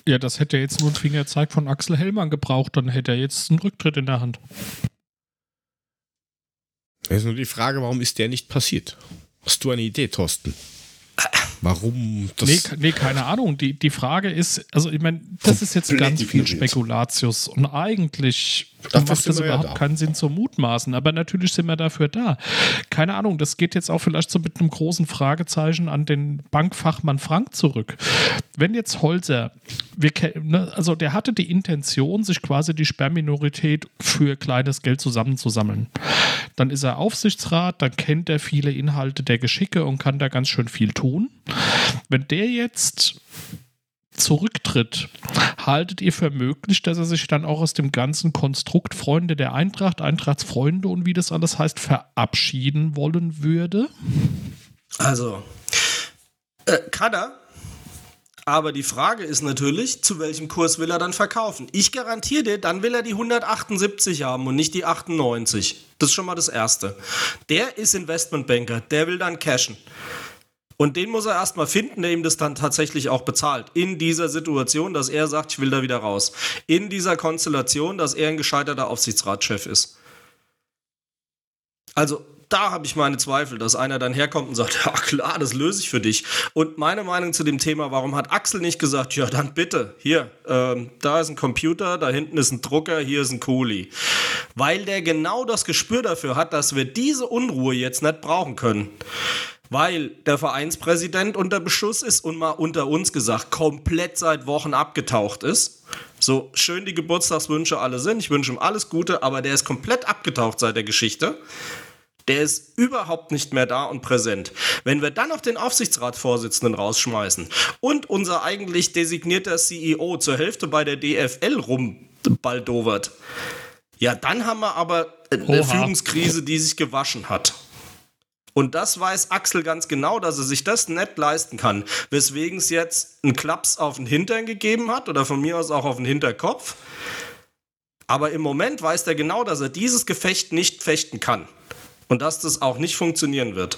Ja, das hätte jetzt nur ein Fingerzeig von Axel Hellmann gebraucht, dann hätte er jetzt einen Rücktritt in der Hand. Es ist nur die Frage, warum ist der nicht passiert? Hast du eine Idee, Thorsten? Warum das. Nee, nee, keine Ahnung. Die, die Frage ist, also ich meine, das ist jetzt ganz viel. Spekulatius und eigentlich Dafür macht das wir ja überhaupt da. keinen Sinn zu mutmaßen, aber natürlich sind wir dafür da. Keine Ahnung, das geht jetzt auch vielleicht so mit einem großen Fragezeichen an den Bankfachmann Frank zurück. Wenn jetzt Holzer, wir, ne, also der hatte die Intention, sich quasi die Sperrminorität für kleines Geld zusammenzusammeln. Dann ist er Aufsichtsrat, dann kennt er viele Inhalte der Geschicke und kann da ganz schön viel tun. Wenn der jetzt zurücktritt, haltet ihr für möglich, dass er sich dann auch aus dem ganzen Konstrukt Freunde der Eintracht, Eintrachtsfreunde und wie das alles heißt, verabschieden wollen würde? Also, äh, kann er. Aber die Frage ist natürlich, zu welchem Kurs will er dann verkaufen? Ich garantiere dir, dann will er die 178 haben und nicht die 98. Das ist schon mal das Erste. Der ist Investmentbanker, der will dann cashen. Und den muss er erstmal finden, der ihm das dann tatsächlich auch bezahlt. In dieser Situation, dass er sagt, ich will da wieder raus. In dieser Konstellation, dass er ein gescheiterter Aufsichtsratschef ist. Also da habe ich meine Zweifel, dass einer dann herkommt und sagt, ja klar, das löse ich für dich. Und meine Meinung zu dem Thema, warum hat Axel nicht gesagt, ja dann bitte, hier, ähm, da ist ein Computer, da hinten ist ein Drucker, hier ist ein Kuli. Weil der genau das Gespür dafür hat, dass wir diese Unruhe jetzt nicht brauchen können. Weil der Vereinspräsident unter Beschuss ist und mal unter uns gesagt, komplett seit Wochen abgetaucht ist. So schön die Geburtstagswünsche alle sind, ich wünsche ihm alles Gute, aber der ist komplett abgetaucht seit der Geschichte. Der ist überhaupt nicht mehr da und präsent. Wenn wir dann noch den Aufsichtsratsvorsitzenden rausschmeißen und unser eigentlich designierter CEO zur Hälfte bei der DFL rumbaldowert, ja, dann haben wir aber eine Oha. Führungskrise, die sich gewaschen hat. Und das weiß Axel ganz genau, dass er sich das nicht leisten kann. Weswegen es jetzt einen Klaps auf den Hintern gegeben hat oder von mir aus auch auf den Hinterkopf. Aber im Moment weiß er genau, dass er dieses Gefecht nicht fechten kann. Und dass das auch nicht funktionieren wird.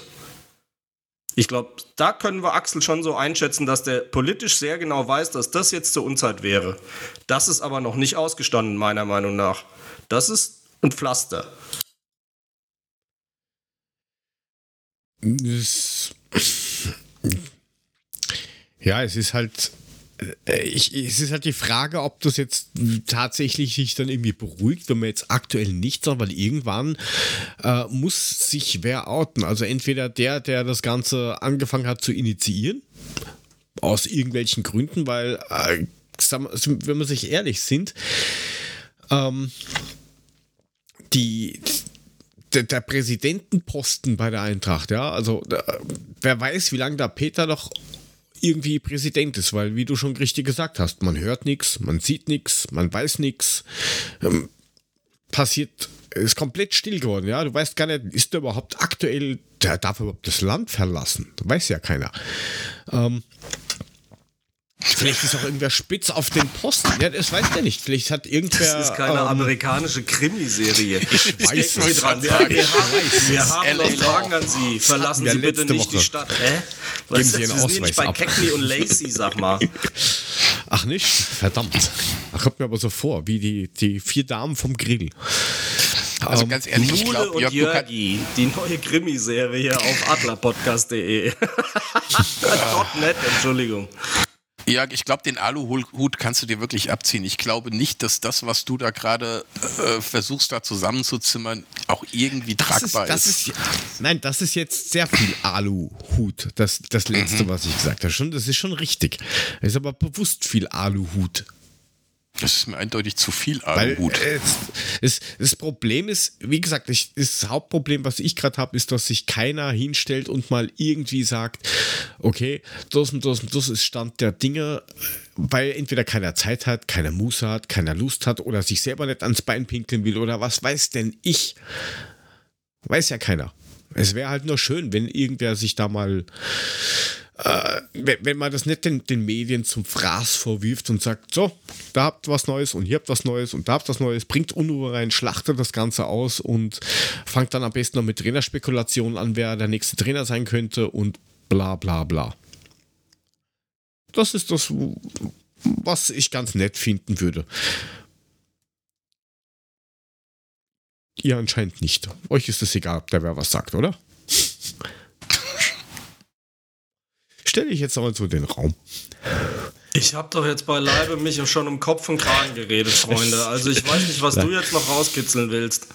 Ich glaube, da können wir Axel schon so einschätzen, dass der politisch sehr genau weiß, dass das jetzt zur Unzeit wäre. Das ist aber noch nicht ausgestanden, meiner Meinung nach. Das ist ein Pflaster. Es, ja, es ist halt. äh, Ich, es ist halt die Frage, ob das jetzt tatsächlich sich dann irgendwie beruhigt, wenn man jetzt aktuell nichts sagt, weil irgendwann äh, muss sich wer outen. Also entweder der, der das Ganze angefangen hat zu initiieren, aus irgendwelchen Gründen, weil, äh, wenn wir sich ehrlich sind, ähm, die, der, der Präsidentenposten bei der Eintracht, ja, also da, wer weiß, wie lange da Peter noch irgendwie Präsident ist, weil wie du schon richtig gesagt hast, man hört nichts, man sieht nichts, man weiß nichts, ähm, passiert, ist komplett still geworden, ja, du weißt gar nicht, ist der überhaupt aktuell, der darf überhaupt das Land verlassen, weiß ja keiner. Ähm, Vielleicht ist auch irgendwer spitz auf den Posten. Ja, das weiß der nicht. Vielleicht hat irgendwer. Das ist keine ähm, amerikanische Krimiserie. Ich weiß Sie es. dran. Wir, wir haben, wir haben noch Fragen an Sie. Verlassen wir Sie bitte nicht die Woche. Stadt. Hä? Was Geben ist Sie Wir sind nicht Ausweis bei ab. Cagney und Lacey, sag mal. Ach nicht? Verdammt. Ach, kommt mir aber so vor, wie die, die vier Damen vom Grill. Also Ähm, ganz ehrlich, ich Mule glaube, und Jörg, Jörgi, die neue Krimiserie auf adlerpodcast.de. .net, Entschuldigung. Ja, ich glaube, den Aluhut kannst du dir wirklich abziehen. Ich glaube nicht, dass das, was du da gerade äh, versuchst, da zusammenzuzimmern, auch irgendwie Das ist, tragbar das ist. ist, nein, das ist jetzt sehr viel Aluhut. Das, das letzte, Mhm. was ich gesagt habe. Schon, das ist schon richtig. Es ist aber bewusst viel Aluhut. Das ist mir eindeutig zu viel Weil Aluhut. äh, es, es, das Problem ist, wie gesagt, ich, das Hauptproblem, was ich gerade habe, ist, dass sich keiner hinstellt und mal irgendwie sagt, okay, das und das und das ist Stand der Dinge, weil entweder keiner Zeit hat, keiner Muße hat, keiner Lust hat oder sich selber nicht ans Bein pinkeln will oder was weiß denn ich. Weiß ja keiner. Es wäre halt nur schön, wenn irgendwer sich da mal äh, wenn, wenn man das nicht den, den Medien zum Fraß vorwirft und sagt, so, da habt was Neues und hier habt was Neues und da habt was Neues, bringt Unruhe rein, schlachtet das Ganze aus und fangt dann am besten noch mit Trainerspekulationen an, wer der nächste Trainer sein könnte und bla bla bla. Das ist das, was ich ganz nett finden würde. Ihr anscheinend nicht. Euch ist es egal, ob der wer was sagt, oder? Stelle ich jetzt aber so den Raum. Ich habe doch jetzt beileibe mich schon um Kopf und Kragen geredet, Freunde. Also ich weiß nicht, was du jetzt noch rauskitzeln willst.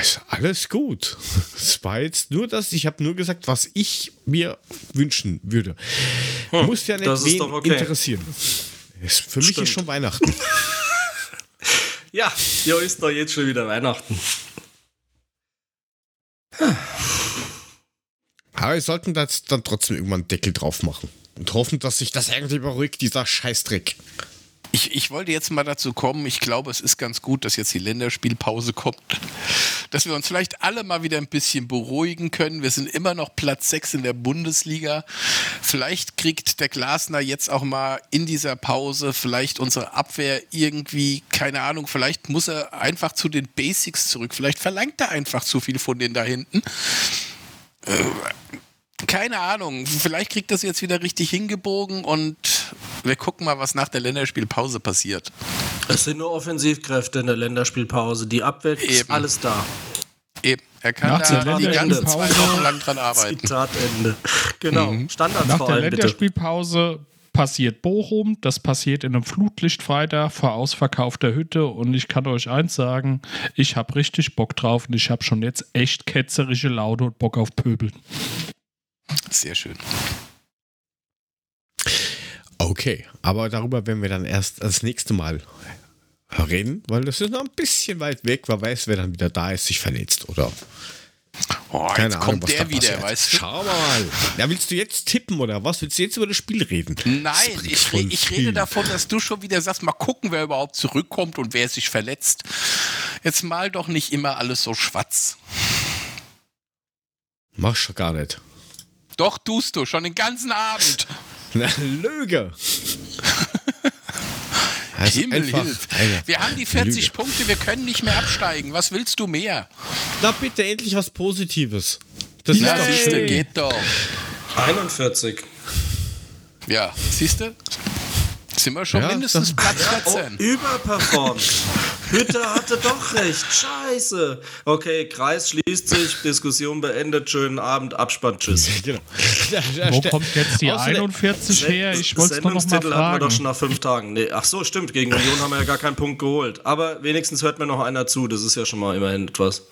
Ist alles gut. Es war jetzt nur das, ich habe nur gesagt, was ich mir wünschen würde. Muss ja nicht Hm, wen okay. interessieren. Ist, für mich Stimmt. ist schon Weihnachten. Ja, hier ist doch jetzt schon wieder Weihnachten. Aber wir sollten da jetzt dann trotzdem irgendwann einen Deckel drauf machen. Und hoffen, dass sich das irgendwie beruhigt, dieser Scheißdreck. Ich, ich wollte jetzt mal dazu kommen, ich glaube, es ist ganz gut, dass jetzt die Länderspielpause kommt. Dass wir uns vielleicht alle mal wieder ein bisschen beruhigen können. Wir sind immer noch Platz 6 in der Bundesliga. Vielleicht kriegt der Glasner jetzt auch mal in dieser Pause vielleicht unsere Abwehr irgendwie, keine Ahnung, vielleicht muss er einfach zu den Basics zurück. Vielleicht verlangt er einfach zu viel von denen da hinten. Äh, keine Ahnung, vielleicht kriegt das jetzt wieder richtig hingebogen und wir gucken mal, was nach der Länderspielpause passiert. Es sind nur Offensivkräfte in der Länderspielpause. Die Abwehr ist Eben. alles da. Eben, er kann Nach der da die ganzen zwei Länderspielpause- Wochen lang dran arbeiten. Zitat Ende. Genau. Standards Nach vor der allem bitte. Passiert Bochum, das passiert in einem Flutlichtfreitag vor ausverkaufter Hütte und ich kann euch eins sagen, ich habe richtig Bock drauf und ich habe schon jetzt echt ketzerische Laune und Bock auf Pöbeln. Sehr schön. Okay, aber darüber werden wir dann erst das nächste Mal reden, weil das ist noch ein bisschen weit weg. Wer weiß, wer dann wieder da ist, sich verletzt oder Oh, keine jetzt Ahnung, kommt der wieder, passiert. weißt du? Schauen wir mal. Ja, willst du jetzt tippen oder was? Willst du jetzt über das Spiel reden? Nein, ich, re- ich rede davon, dass du schon wieder sagst, mal gucken, wer überhaupt zurückkommt und wer sich verletzt. Jetzt mal doch nicht immer alles so schwarz. Machst du gar nicht. Doch, tust du, schon den ganzen Abend. Na, Lüge. Das ist Himmel einfach hilf. Wir haben die 40 Lüge. Punkte, wir können nicht mehr absteigen. Was willst du mehr? Na bitte, endlich was Positives. Das Na, ist doch schön. geht doch. 41. Ja, siehst du? Sind wir schon Ja, mindestens Platz Oh, 14. überperformt. Hütte hatte doch recht. Scheiße. Okay, Kreis schließt sich, Diskussion beendet. Schönen Abend, Abspann, tschüss. Genau. Wo kommt jetzt die Außerdem- 41 her? Ich wollte es doch noch mal hatten wir doch schon nach fünf Tagen. Nee, ach so, stimmt. Gegen Union haben wir ja gar keinen Punkt geholt. Aber wenigstens hört mir noch einer zu. Das ist ja schon mal immerhin etwas.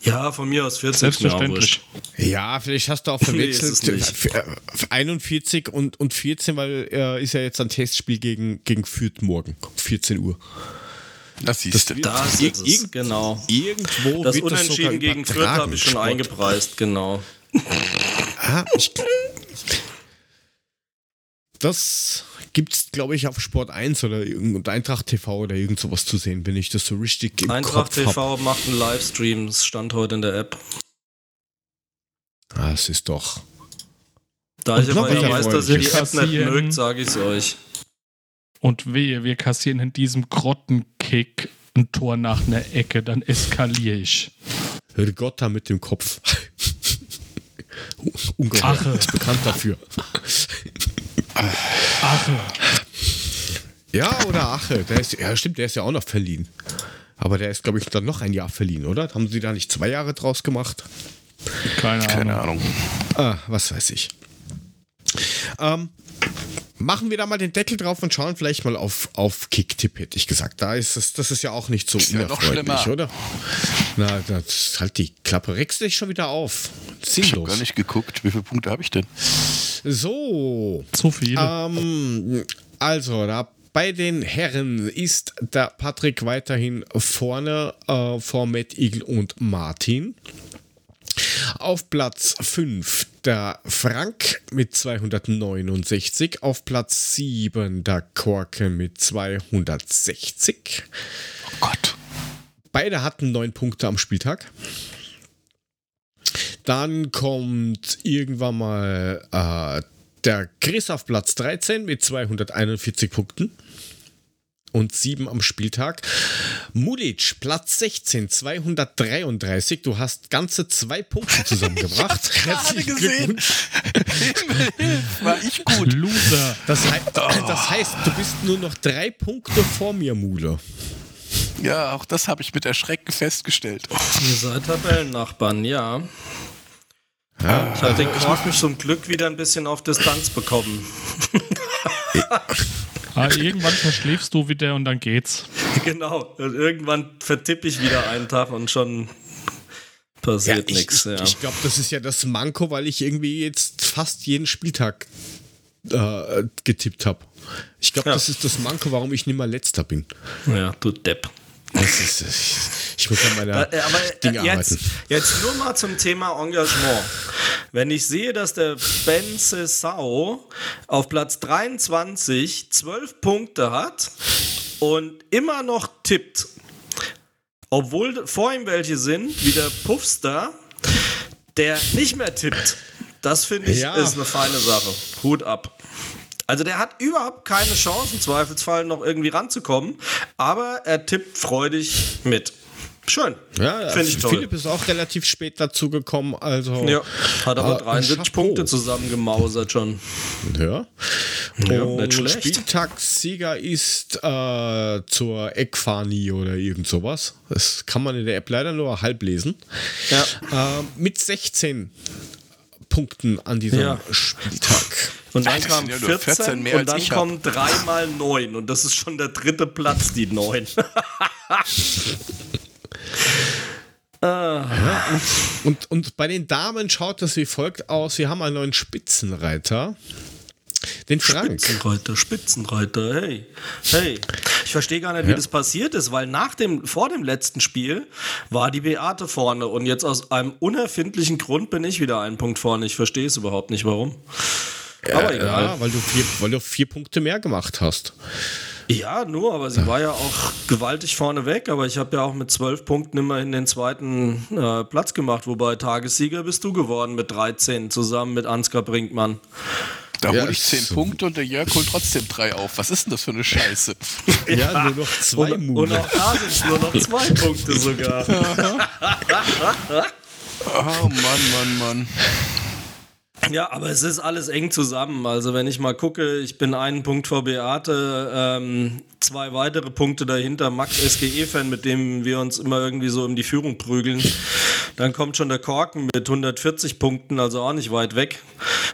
Ja, von mir aus 40. ist mir auch Selbstverständlich. Ja, vielleicht hast du auch Nee, verwechselt. F- äh, 41 und, und 14, weil äh, ist ja jetzt ein Testspiel gegen, gegen Fürth morgen. 14 Uhr. Das siehst du. Das Ir- ist es, genau. Irgendwo Das wird das Unentschieden gegen Fürth habe ich schon Sport. eingepreist, genau. Ah, ich, das gibt's, glaube ich, auf Sport 1 oder irgend Eintracht TV oder irgend sowas zu sehen, wenn ich das so richtig im Eintracht Kopf habe. TV macht einen Livestream, das stand heute in der App. Ah, es ist doch. Da ich noch aber ja weiß, dass ihr die App nicht Kassieren. mögt, sage ich es euch. Und wehe, wir kassieren in diesem Grottenkick ein Tor nach einer Ecke, dann eskaliere ich. Rigotta mit dem Kopf. Ungeheuer. Ist bekannt dafür. Ach, Ja, oder Ache. Der ist, ja, stimmt, der ist ja auch noch verliehen. Aber der ist, glaube ich, dann noch ein Jahr verliehen, oder? Haben sie da nicht zwei Jahre draus gemacht? keine Ahnung. Keine Ahnung. Ah, was weiß ich. Ähm, machen wir da mal den Deckel drauf und schauen vielleicht mal auf, auf Kicktipp, hätte ich gesagt. Da ist es, das ist ja auch nicht so Ist ja noch unerfreulich, oder? Na, das, halt die Klappe. Regst du dich schon wieder auf? Ich habe Sinnlos. gar nicht geguckt. Wie viele Punkte habe ich denn? So, Zu viele. ähm, also da bei den Herren ist der Patrick weiterhin vorne äh, vor Matt Eagle und Martin. Auf Platz 5 der Frank mit 269. Auf Platz 7 der Korke mit 260. Oh Gott. Beide hatten 9 Punkte am Spieltag. Dann kommt irgendwann mal äh, der Chris auf Platz 13 mit 241 Punkten und 7 am Spieltag. Mulic, Platz 16, 233. Du hast ganze zwei Punkte zusammengebracht. Herzlichen Glückwunsch. Himmel, hilf, war ich gut. Loser. Das, hei das heißt, du bist nur noch drei Punkte vor mir, Mule. Ja, auch das habe ich mit Erschrecken festgestellt. Ihr seid Tabellennachbarn, ja. Ja, Ich habe den Kork mich zum Glück wieder ein bisschen auf Distanz bekommen. Ah, irgendwann verschläfst du wieder und dann geht's. genau. Und irgendwann vertippe ich wieder einen Tag und schon passiert ich, nichts. ich, Ja. ich glaube, das ist ja das Manko, weil ich irgendwie jetzt fast jeden Spieltag äh, getippt habe. Ich glaube, Ja. das ist das Manko, warum ich nicht mehr letzter bin. ja, du Depp. Ist, ich, muss an meiner Äh, aber Dinge äh, jetzt, arbeiten. jetzt nur mal zum Thema Engagement. Wenn ich sehe, dass der Ben Sau auf Platz 23 12 Punkte hat und immer noch tippt, obwohl vor ihm welche sind, wie der Puffster, der nicht mehr tippt, das finde ich Ja. ist eine feine Sache. Hut ab. Also der hat überhaupt keine Chance, im Zweifelsfall noch irgendwie ranzukommen, aber er tippt freudig mit. Schön. Ja, Finde ich toll. Philipp ist auch relativ spät dazu gekommen, also Ja, hat aber Ah, 73 Chapeau. Punkte zusammengemausert schon. Ja. Ja, Und nicht schlecht. Spieltagssieger ist äh, zur Eckfani oder irgend sowas. Das kann man in der App leider nur halb lesen. Ja. Äh, mit 16 Punkten an diesem Ja. Spieltag. Und dann Das kam sind ja nur 14, 14 mehr und dann kommen 3 mal 9 und das ist schon der dritte Platz, die 9. Und, und bei den Damen schaut das wie folgt aus. Sie haben einen neuen Spitzenreiter. Den Frank. Spitzenreiter, Spitzenreiter, hey. Hey. Ich verstehe gar nicht, wie Ja. das passiert ist, weil nach dem, vor dem letzten Spiel war die Beate vorne und jetzt aus einem unerfindlichen Grund bin ich wieder einen Punkt vorne. Ich verstehe es überhaupt nicht, warum. Aber egal. Ja, weil du, vier, weil du vier Punkte mehr gemacht hast. Ja, nur, aber sie war ja auch gewaltig vorne weg, aber ich habe ja auch mit zwölf Punkten immerhin den zweiten äh, Platz gemacht, wobei Tagessieger bist du geworden mit 13 zusammen mit Ansgar Brinkmann. Da Ja, hole ich ist 10 so. Punkte und der Jörg holt trotzdem 3 auf. Was ist denn das für eine Scheiße? Ja, nur noch zwei Und, und auch da sind nur noch zwei Punkte sogar. Oh Mann, Mann, Mann. Ja, aber es ist alles eng zusammen. Also wenn ich mal gucke, ich bin einen Punkt vor Beate, ähm, zwei weitere Punkte dahinter, Max SGE-Fan, mit dem wir uns immer irgendwie so um die Führung prügeln. Dann kommt schon der Korken mit 140 Punkten, also auch nicht weit weg.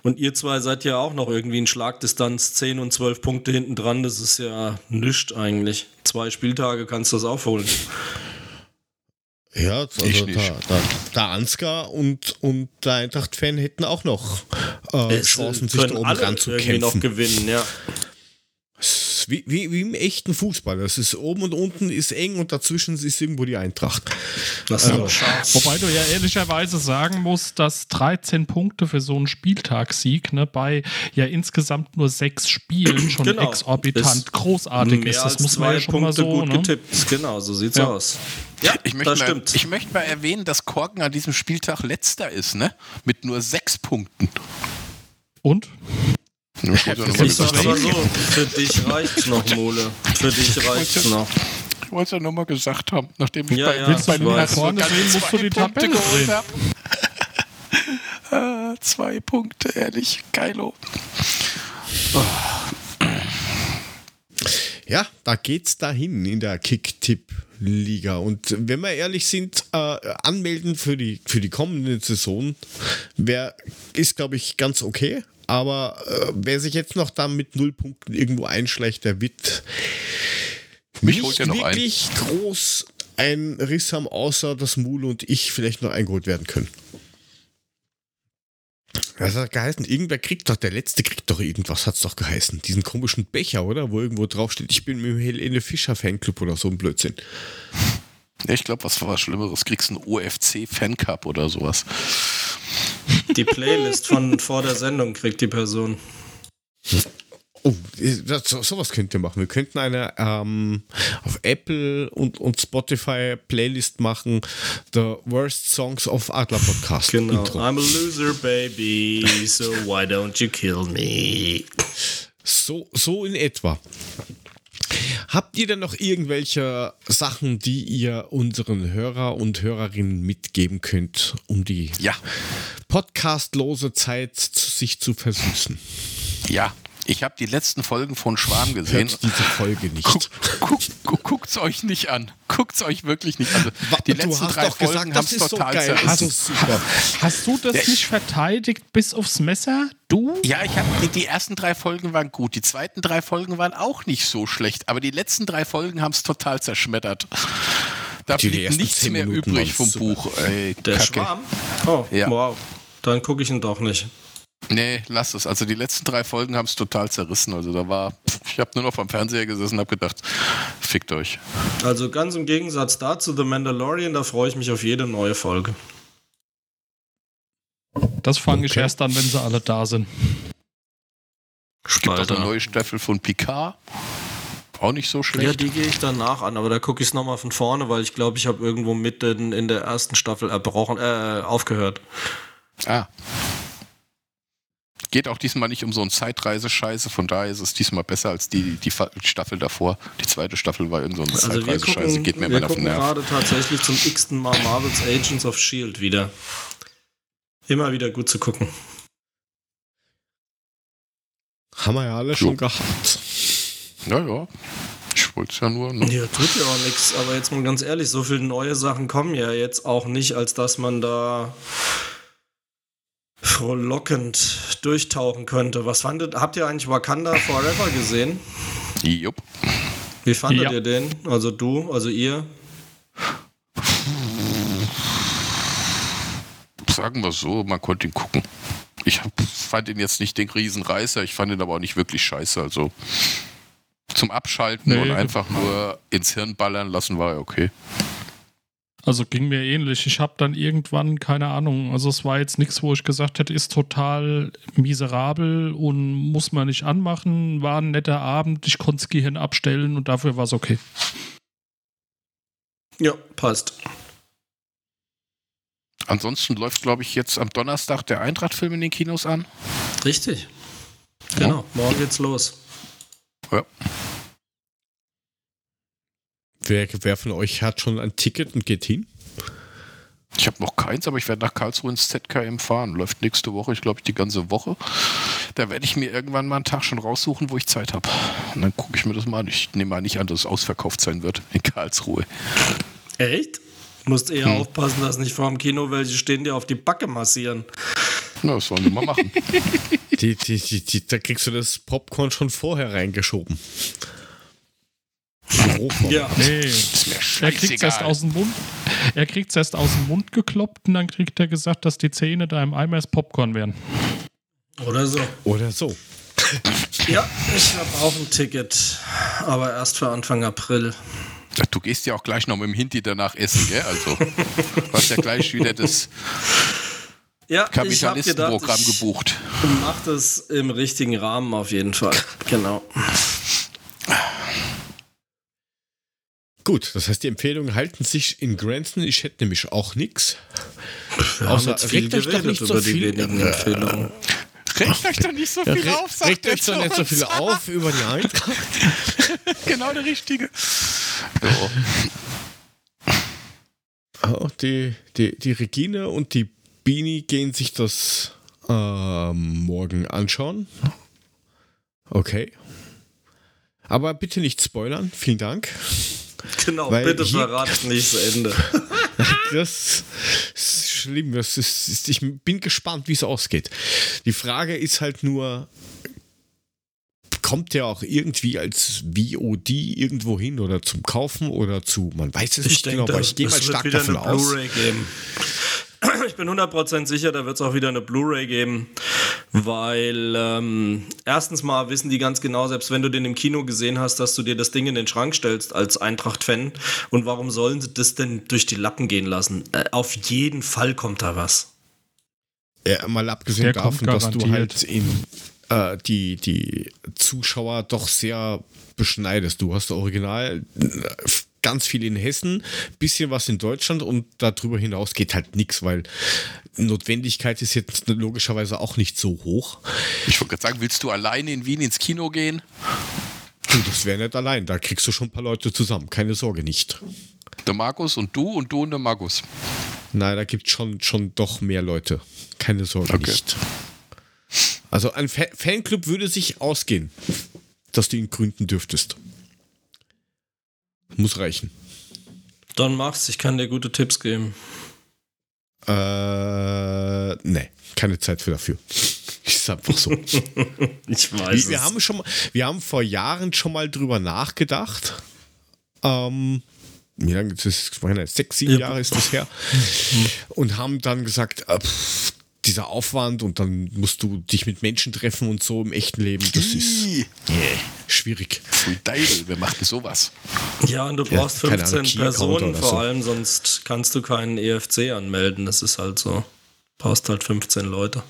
Und ihr zwei seid ja auch noch irgendwie in Schlagdistanz, 10 und 12 Punkte hinten dran. Das ist ja nichts eigentlich. Zwei Spieltage kannst du das aufholen. Ja, also Ich da, nicht. da, der Ansgar und, und der Eintracht-Fan hätten auch noch äh, Chancen, sich da oben alle ran zu irgendwie noch gewinnen, ja. Wie, wie, wie im echten Fußball. Das ist oben und unten ist eng und dazwischen ist irgendwo die Eintracht. Scharf. Wobei du ja ehrlicherweise sagen musst, dass 13 Punkte für so einen Spieltagssieg ne, bei ja insgesamt nur sechs Spielen schon Genau. exorbitant Ist großartig Mehr ist. Das als muss man ja zwei schon mal Punkte so. gut Ne? getippt. Genau, so sieht's Ja. aus. Ja, Ich möchte, das mal, stimmt. ich möchte mal erwähnen, dass Korken an diesem Spieltag letzter ist, ne? Mit nur sechs Punkten. Und? Mal Ich gesagt mal so, für dich reicht's noch, Mole. Für dich reicht's noch. Ich wollte es ja nur mal gesagt haben, nachdem ich Ja, bei, ja, bei ich weiß. Lukas so Vorne sehen musst du zwei die Punkte Tabelle geholt habe. ah, zwei Punkte, ehrlich. Geilo. Ja, da geht's dahin in der Kick-Tipp-Liga. Und wenn wir ehrlich sind, äh, anmelden für die, für die kommende Saison wär, ist, glaube ich, ganz okay. Aber äh, wer sich jetzt noch da mit null Punkten irgendwo einschleicht, der wird Mich nicht ja noch ein. wirklich groß ein Riss haben, außer dass Mule und ich vielleicht noch eingeholt werden können. Das hat geheißen, irgendwer kriegt doch, der Letzte kriegt doch irgendwas, hat's doch geheißen. Diesen komischen Becher, oder? Wo irgendwo draufsteht, ich bin mit dem Helene Fischer Fanclub oder so ein Blödsinn. Ich glaube, was war was Schlimmeres? Kriegst einen OFC Fancup oder sowas. Die Playlist von vor der Sendung kriegt die Person. Oh, das, sowas könnt ihr machen. Wir könnten eine ähm, auf Apple und, und Spotify Playlist machen. The Worst Songs of Adler Podcast. Genau. Intro. I'm a loser, baby, so why don't you kill me? So, so in etwa. Habt ihr denn noch irgendwelche Sachen, die ihr unseren Hörer und Hörerinnen mitgeben könnt, um die Ja, podcastlose Zeit zu, sich zu versüßen? ja. Ich habe die letzten Folgen von Schwarm gesehen. Hört diese Folge nicht. Guck, guck, guck, guckt's euch nicht an. Guckt's euch wirklich nicht an. Also, die du letzten hast drei Folgen ist so total geil. zerrissen. Also super. Hast du das Ja, ich- nicht verteidigt bis aufs Messer? Du? Ja, ich habe die, die ersten drei Folgen waren gut, die zweiten drei Folgen waren auch nicht so schlecht, aber die letzten drei Folgen haben es total zerschmettert. Da Die blieb nichts mehr Minuten übrig vom super. Buch. Ey, Der Kacke. Schwarm? Oh, Ja. wow. Dann gucke ich ihn doch nicht. Nee, lass es. Also die letzten drei Folgen haben es total zerrissen. Also da war, ich habe nur noch vom Fernseher gesessen und habe gedacht, fickt euch. Also ganz im Gegensatz dazu, The Mandalorian, da freue ich mich auf jede neue Folge. Das fange ich Okay. erst an, wenn sie alle da sind. Es gibt auch eine neue Staffel von Picard. Auch nicht so Ja, schlecht. die gehe ich danach an, aber da gucke ich es nochmal von vorne, weil ich glaube, ich habe irgendwo mitten in der ersten Staffel erbrochen, äh, aufgehört. ah. Geht auch diesmal nicht um so einen Zeitreisescheiße, von daher ist es diesmal besser als die, die Staffel davor. Die zweite Staffel war irgend so eine Also wir Zeitreisescheiße, gucken, geht mir wir immer auf den gucken Nerv. gerade tatsächlich zum x-ten Mal Marvel's Agents of S.H.I.E.L.D. Wieder. Immer wieder gut zu gucken. Haben wir ja alle schon gehabt. Ja, ja. Ich wollte es ja nur. Ne? Ja, tut ja auch nichts, aber jetzt mal ganz ehrlich, so viele neue Sachen kommen ja jetzt auch nicht, als dass man da frohlockend durchtauchen könnte. Was fandet, habt ihr eigentlich Wakanda Forever gesehen? Jupp. Wie fandet Ja. ihr den? Also du, also ihr? Sagen wir so, man konnte ihn gucken. Ich hab, fand ihn jetzt nicht den Riesenreißer, ich fand ihn aber auch nicht wirklich scheiße. Also zum Abschalten Nee. und einfach nur ins Hirn ballern lassen war ja okay. Also ging mir ähnlich. Ich habe dann irgendwann, keine Ahnung, also es war jetzt nichts, wo ich gesagt hätte, ist total miserabel und muss man nicht anmachen. War ein netter Abend, ich konnte das Gehirn abstellen und dafür war es okay. Ja, passt. Ansonsten läuft, glaube ich, jetzt am Donnerstag der Eintracht-Film in den Kinos an. Richtig. Genau, morgen geht's los. Ja. Wer, wer von euch hat schon ein Ticket und geht hin? Ich habe noch keins, aber ich werde nach Karlsruhe ins ZKM fahren. Läuft nächste Woche, ich glaube, die ganze Woche. Da werde ich mir irgendwann mal einen Tag schon raussuchen, wo ich Zeit habe. Und dann gucke ich mir das mal an. Ich nehme mal nicht an, dass es ausverkauft sein wird in Karlsruhe. Echt? Musst eher aufpassen, dass nicht vor dem Kino welche stehen, die auf die Backe massieren. Na, das sollen sie mal machen. Die, die, die, die, da kriegst du das Popcorn schon vorher reingeschoben. Ja. Nee. Ist mir Er kriegt erst aus dem Mund. Er kriegt erst aus dem Mund gekloppt und dann kriegt er gesagt, dass die Zähne da im Eimer Popcorn wären. Oder so. Oder so. Ja, ich habe auch ein Ticket, aber erst für Anfang April. Du gehst ja auch gleich noch mit dem Hinti danach essen, gell? Also, du hast ja gleich wieder das Ja, Kapitalistenprogramm ich gebucht. Mach das im richtigen Rahmen auf jeden Fall. Genau. Gut, das heißt, die Empfehlungen halten sich in Grenzen. Ich hätte nämlich auch nichts. Außer haben jetzt viel regt euch doch geredet nicht so über die viel- wenigen Empfehlungen. Regt euch doch nicht so viel auf, sagt regt euch doch nicht so viel auf über die Eintracht. Genau der Richtige. Oh, die, die, die Regine und die Bini gehen sich das ähm, morgen anschauen. Okay. Aber bitte nicht spoilern. Vielen Dank. Genau, Weil bitte verratet nicht das Ende. Das schlimm. Das ist, ist, ich bin gespannt, wie es ausgeht. Die Frage ist halt nur, kommt der auch irgendwie als VOD irgendwo hin oder zum Kaufen oder zu, man weiß es Ich nicht denke, genau, aber ich gehe mal stark davon aus. Geben. Ich bin 100% sicher, da wird es auch wieder eine Blu-ray geben, weil ähm, erstens mal wissen die ganz genau, selbst wenn du den im Kino gesehen hast, dass du dir das Ding in den Schrank stellst als Eintracht-Fan. Und warum sollen sie das denn durch die Lappen gehen lassen? Äh, auf jeden Fall kommt da was. Ja, mal abgesehen Der davon, dass du halt in äh, die, die Zuschauer doch sehr beschneidest. Du hast original äh, ganz viel in Hessen, bisschen was in Deutschland und darüber hinaus geht halt nichts, weil Notwendigkeit ist jetzt logischerweise auch nicht so hoch. Ich wollte gerade sagen, willst du alleine in Wien ins Kino gehen? Du, das wäre nicht allein, da kriegst du schon ein paar Leute zusammen, keine Sorge nicht. Der Markus und du und du und der Markus. Nein, da gibt es schon, schon doch mehr Leute. Keine Sorge Okay. nicht. Also ein Fa Fanclub würde sich ausgehen, dass du ihn gründen dürftest. Muss reichen. Dann mach's, ich kann dir gute Tipps geben. Äh, nee, keine Zeit für dafür. Ist einfach so. Ich weiß wir, wir, haben schon mal, wir haben vor Jahren schon mal drüber nachgedacht. Ähm, wie lange ist das? Ich meine, Sechs, sieben Ja. Jahre ist das her. Und haben dann gesagt, äh, pff, dieser Aufwand und dann musst du dich mit Menschen treffen und so im echten Leben, das ist Ih, schwierig. Deibel, wir machen sowas. Ja, und du Ja, brauchst keine 15 Ahnung, Key-Counter Personen vor so. allem, sonst kannst du keinen EFC anmelden. Das ist halt so. Brauchst halt 15 Leute.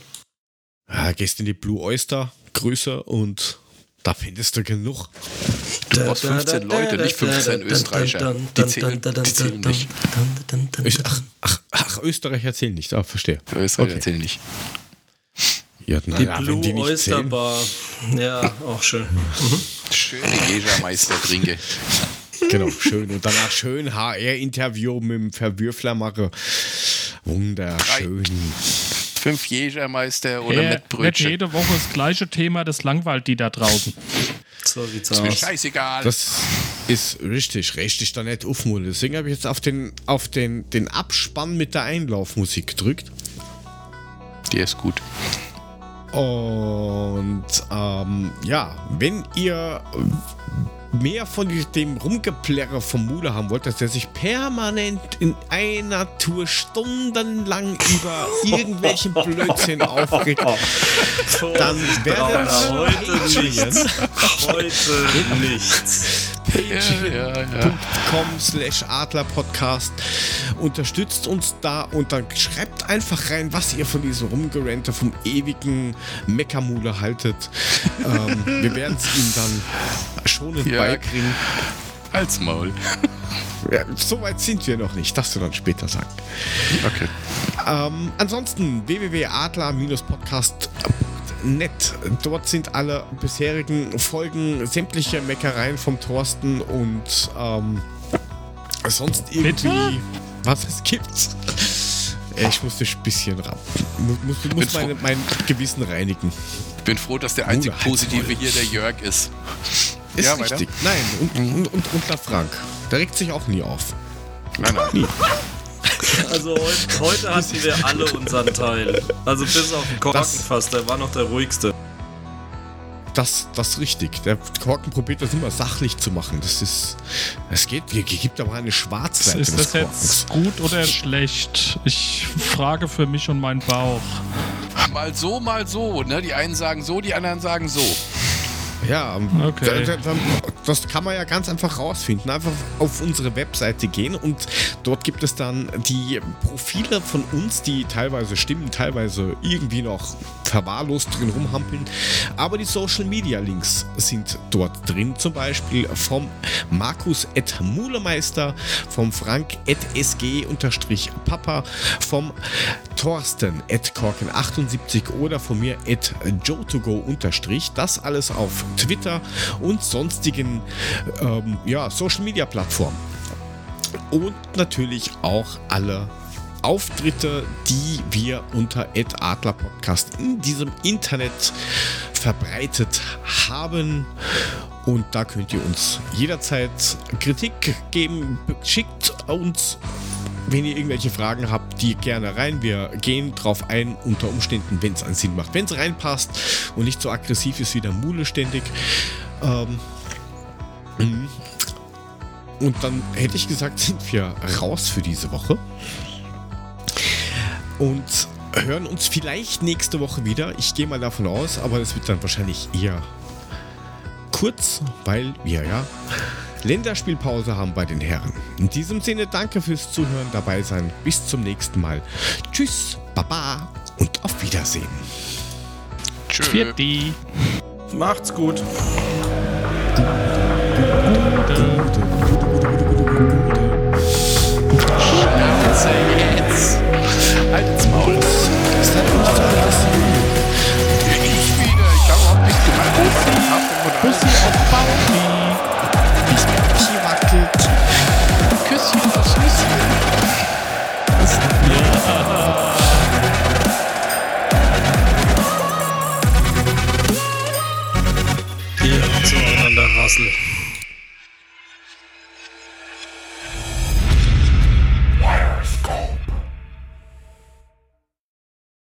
Ja, gehst in die Blue Oyster Größe und da findest du genug. Du brauchst 15 Leute, nicht 15 Österreicher. Die zählen, die zählen nicht. Ich, ach, ach, ach, Österreich erzählen nicht. Ah, verstehe. Österreicher Okay. zählen nicht. Ja, Die naja, wenn Blue die nicht Oyster zählen. Bar. Ja, auch schön. Schöne Jägermeister trinke. Genau, schön. Und danach schön HR-Interview mit dem Verwürfler mache. Wunderschön. Fünf Jägermeister oder Äh, mit nicht Brötchen. jede Woche das gleiche Thema, das langweilt die da draußen. So sieht's Ist mir aus. scheißegal. Das ist richtig, richtig da nicht aufmulle. Deswegen habe ich jetzt auf den, auf den, den Abspann mit der Einlaufmusik gedrückt. Der ist gut. Und ähm, ja, wenn ihr mehr von dem Rumgeplärre vom Mule haben wollt, dass der sich permanent in einer Tour stundenlang über irgendwelchen Blödsinn aufregt, dann werdet Heute nichts. Heute nichts. Patreon.com slash adlerpodcast unterstützt uns da und dann schreibt einfach rein, was ihr von diesem Rumgerente vom ewigen Meckermule haltet. ähm, wir werden es ihm dann schonend Ja. beibringen. Als Maul. Ja, so weit sind wir noch nicht, das du dann später sagen. Okay. Ähm, ansonsten www.adler-podcast.net. Dort sind alle bisherigen Folgen, sämtliche Meckereien vom Thorsten und ähm, sonst irgendwie. Bitte? Was es gibt. Ich muss dich ein bisschen ran. Muss, muss, muss meine, mein Gewissen reinigen. Bin froh, dass der einzig Bruder, halt's Positive hier der Jörg ist. Ist Ja, weiter. richtig. Nein, und, und, und, und der Frank. Der regt sich auch nie auf. Nein, nein. Also heute, heute hatten wir alle unseren Teil. Also bis auf den Korkenfass, der war noch der ruhigste. Das, das ist richtig. Der Korken probiert das immer sachlich zu machen. Das ist. Es geht, es gibt aber eine Schwarzseite Ist das jetzt gut oder schlecht? Ich frage für mich und meinen Bauch. Mal so, mal so. Ne? Die einen sagen so, die anderen sagen so. Ja, ähm, Okay. da- da- da- das kann man ja ganz einfach rausfinden. Einfach auf unsere Webseite gehen und dort gibt es dann die Profile von uns, die teilweise stimmen, teilweise irgendwie noch verwahrlost drin rumhampeln. Aber die Social Media Links sind dort drin, zum Beispiel vom Markus at Mulemeister, vom Frank at SG Papa, vom Thorsten at Korken78 oder von mir at Joe2go unterstrich. Das alles auf Twitter und sonstigen ähm, ja, Social Media Plattformen. Und natürlich auch alle Auftritte, die wir unter Adler Podcast in diesem Internet verbreitet haben. Und da könnt ihr uns jederzeit Kritik geben. Schickt uns wenn ihr irgendwelche Fragen habt, die gerne rein. Wir gehen drauf ein, unter Umständen, wenn es einen Sinn macht. Wenn es reinpasst und nicht so aggressiv ist wie der Mule ständig. Ähm, mhm. und dann hätte ich gesagt, sind wir raus für diese Woche. Und hören uns vielleicht nächste Woche wieder. Ich gehe mal davon aus, aber es wird dann wahrscheinlich eher kurz, weil wir ja Länderspielpause haben bei den Herren. In diesem Sinne danke fürs Zuhören, dabei sein. Bis zum nächsten Mal. Tschüss, Baba und auf Wiedersehen. Vierti. Macht's gut. Schnauze jetzt. Halt's Maul. Das hat mich total interessiert. Ich wieder. Ich habe überhaupt nichts gemacht. Pussy auf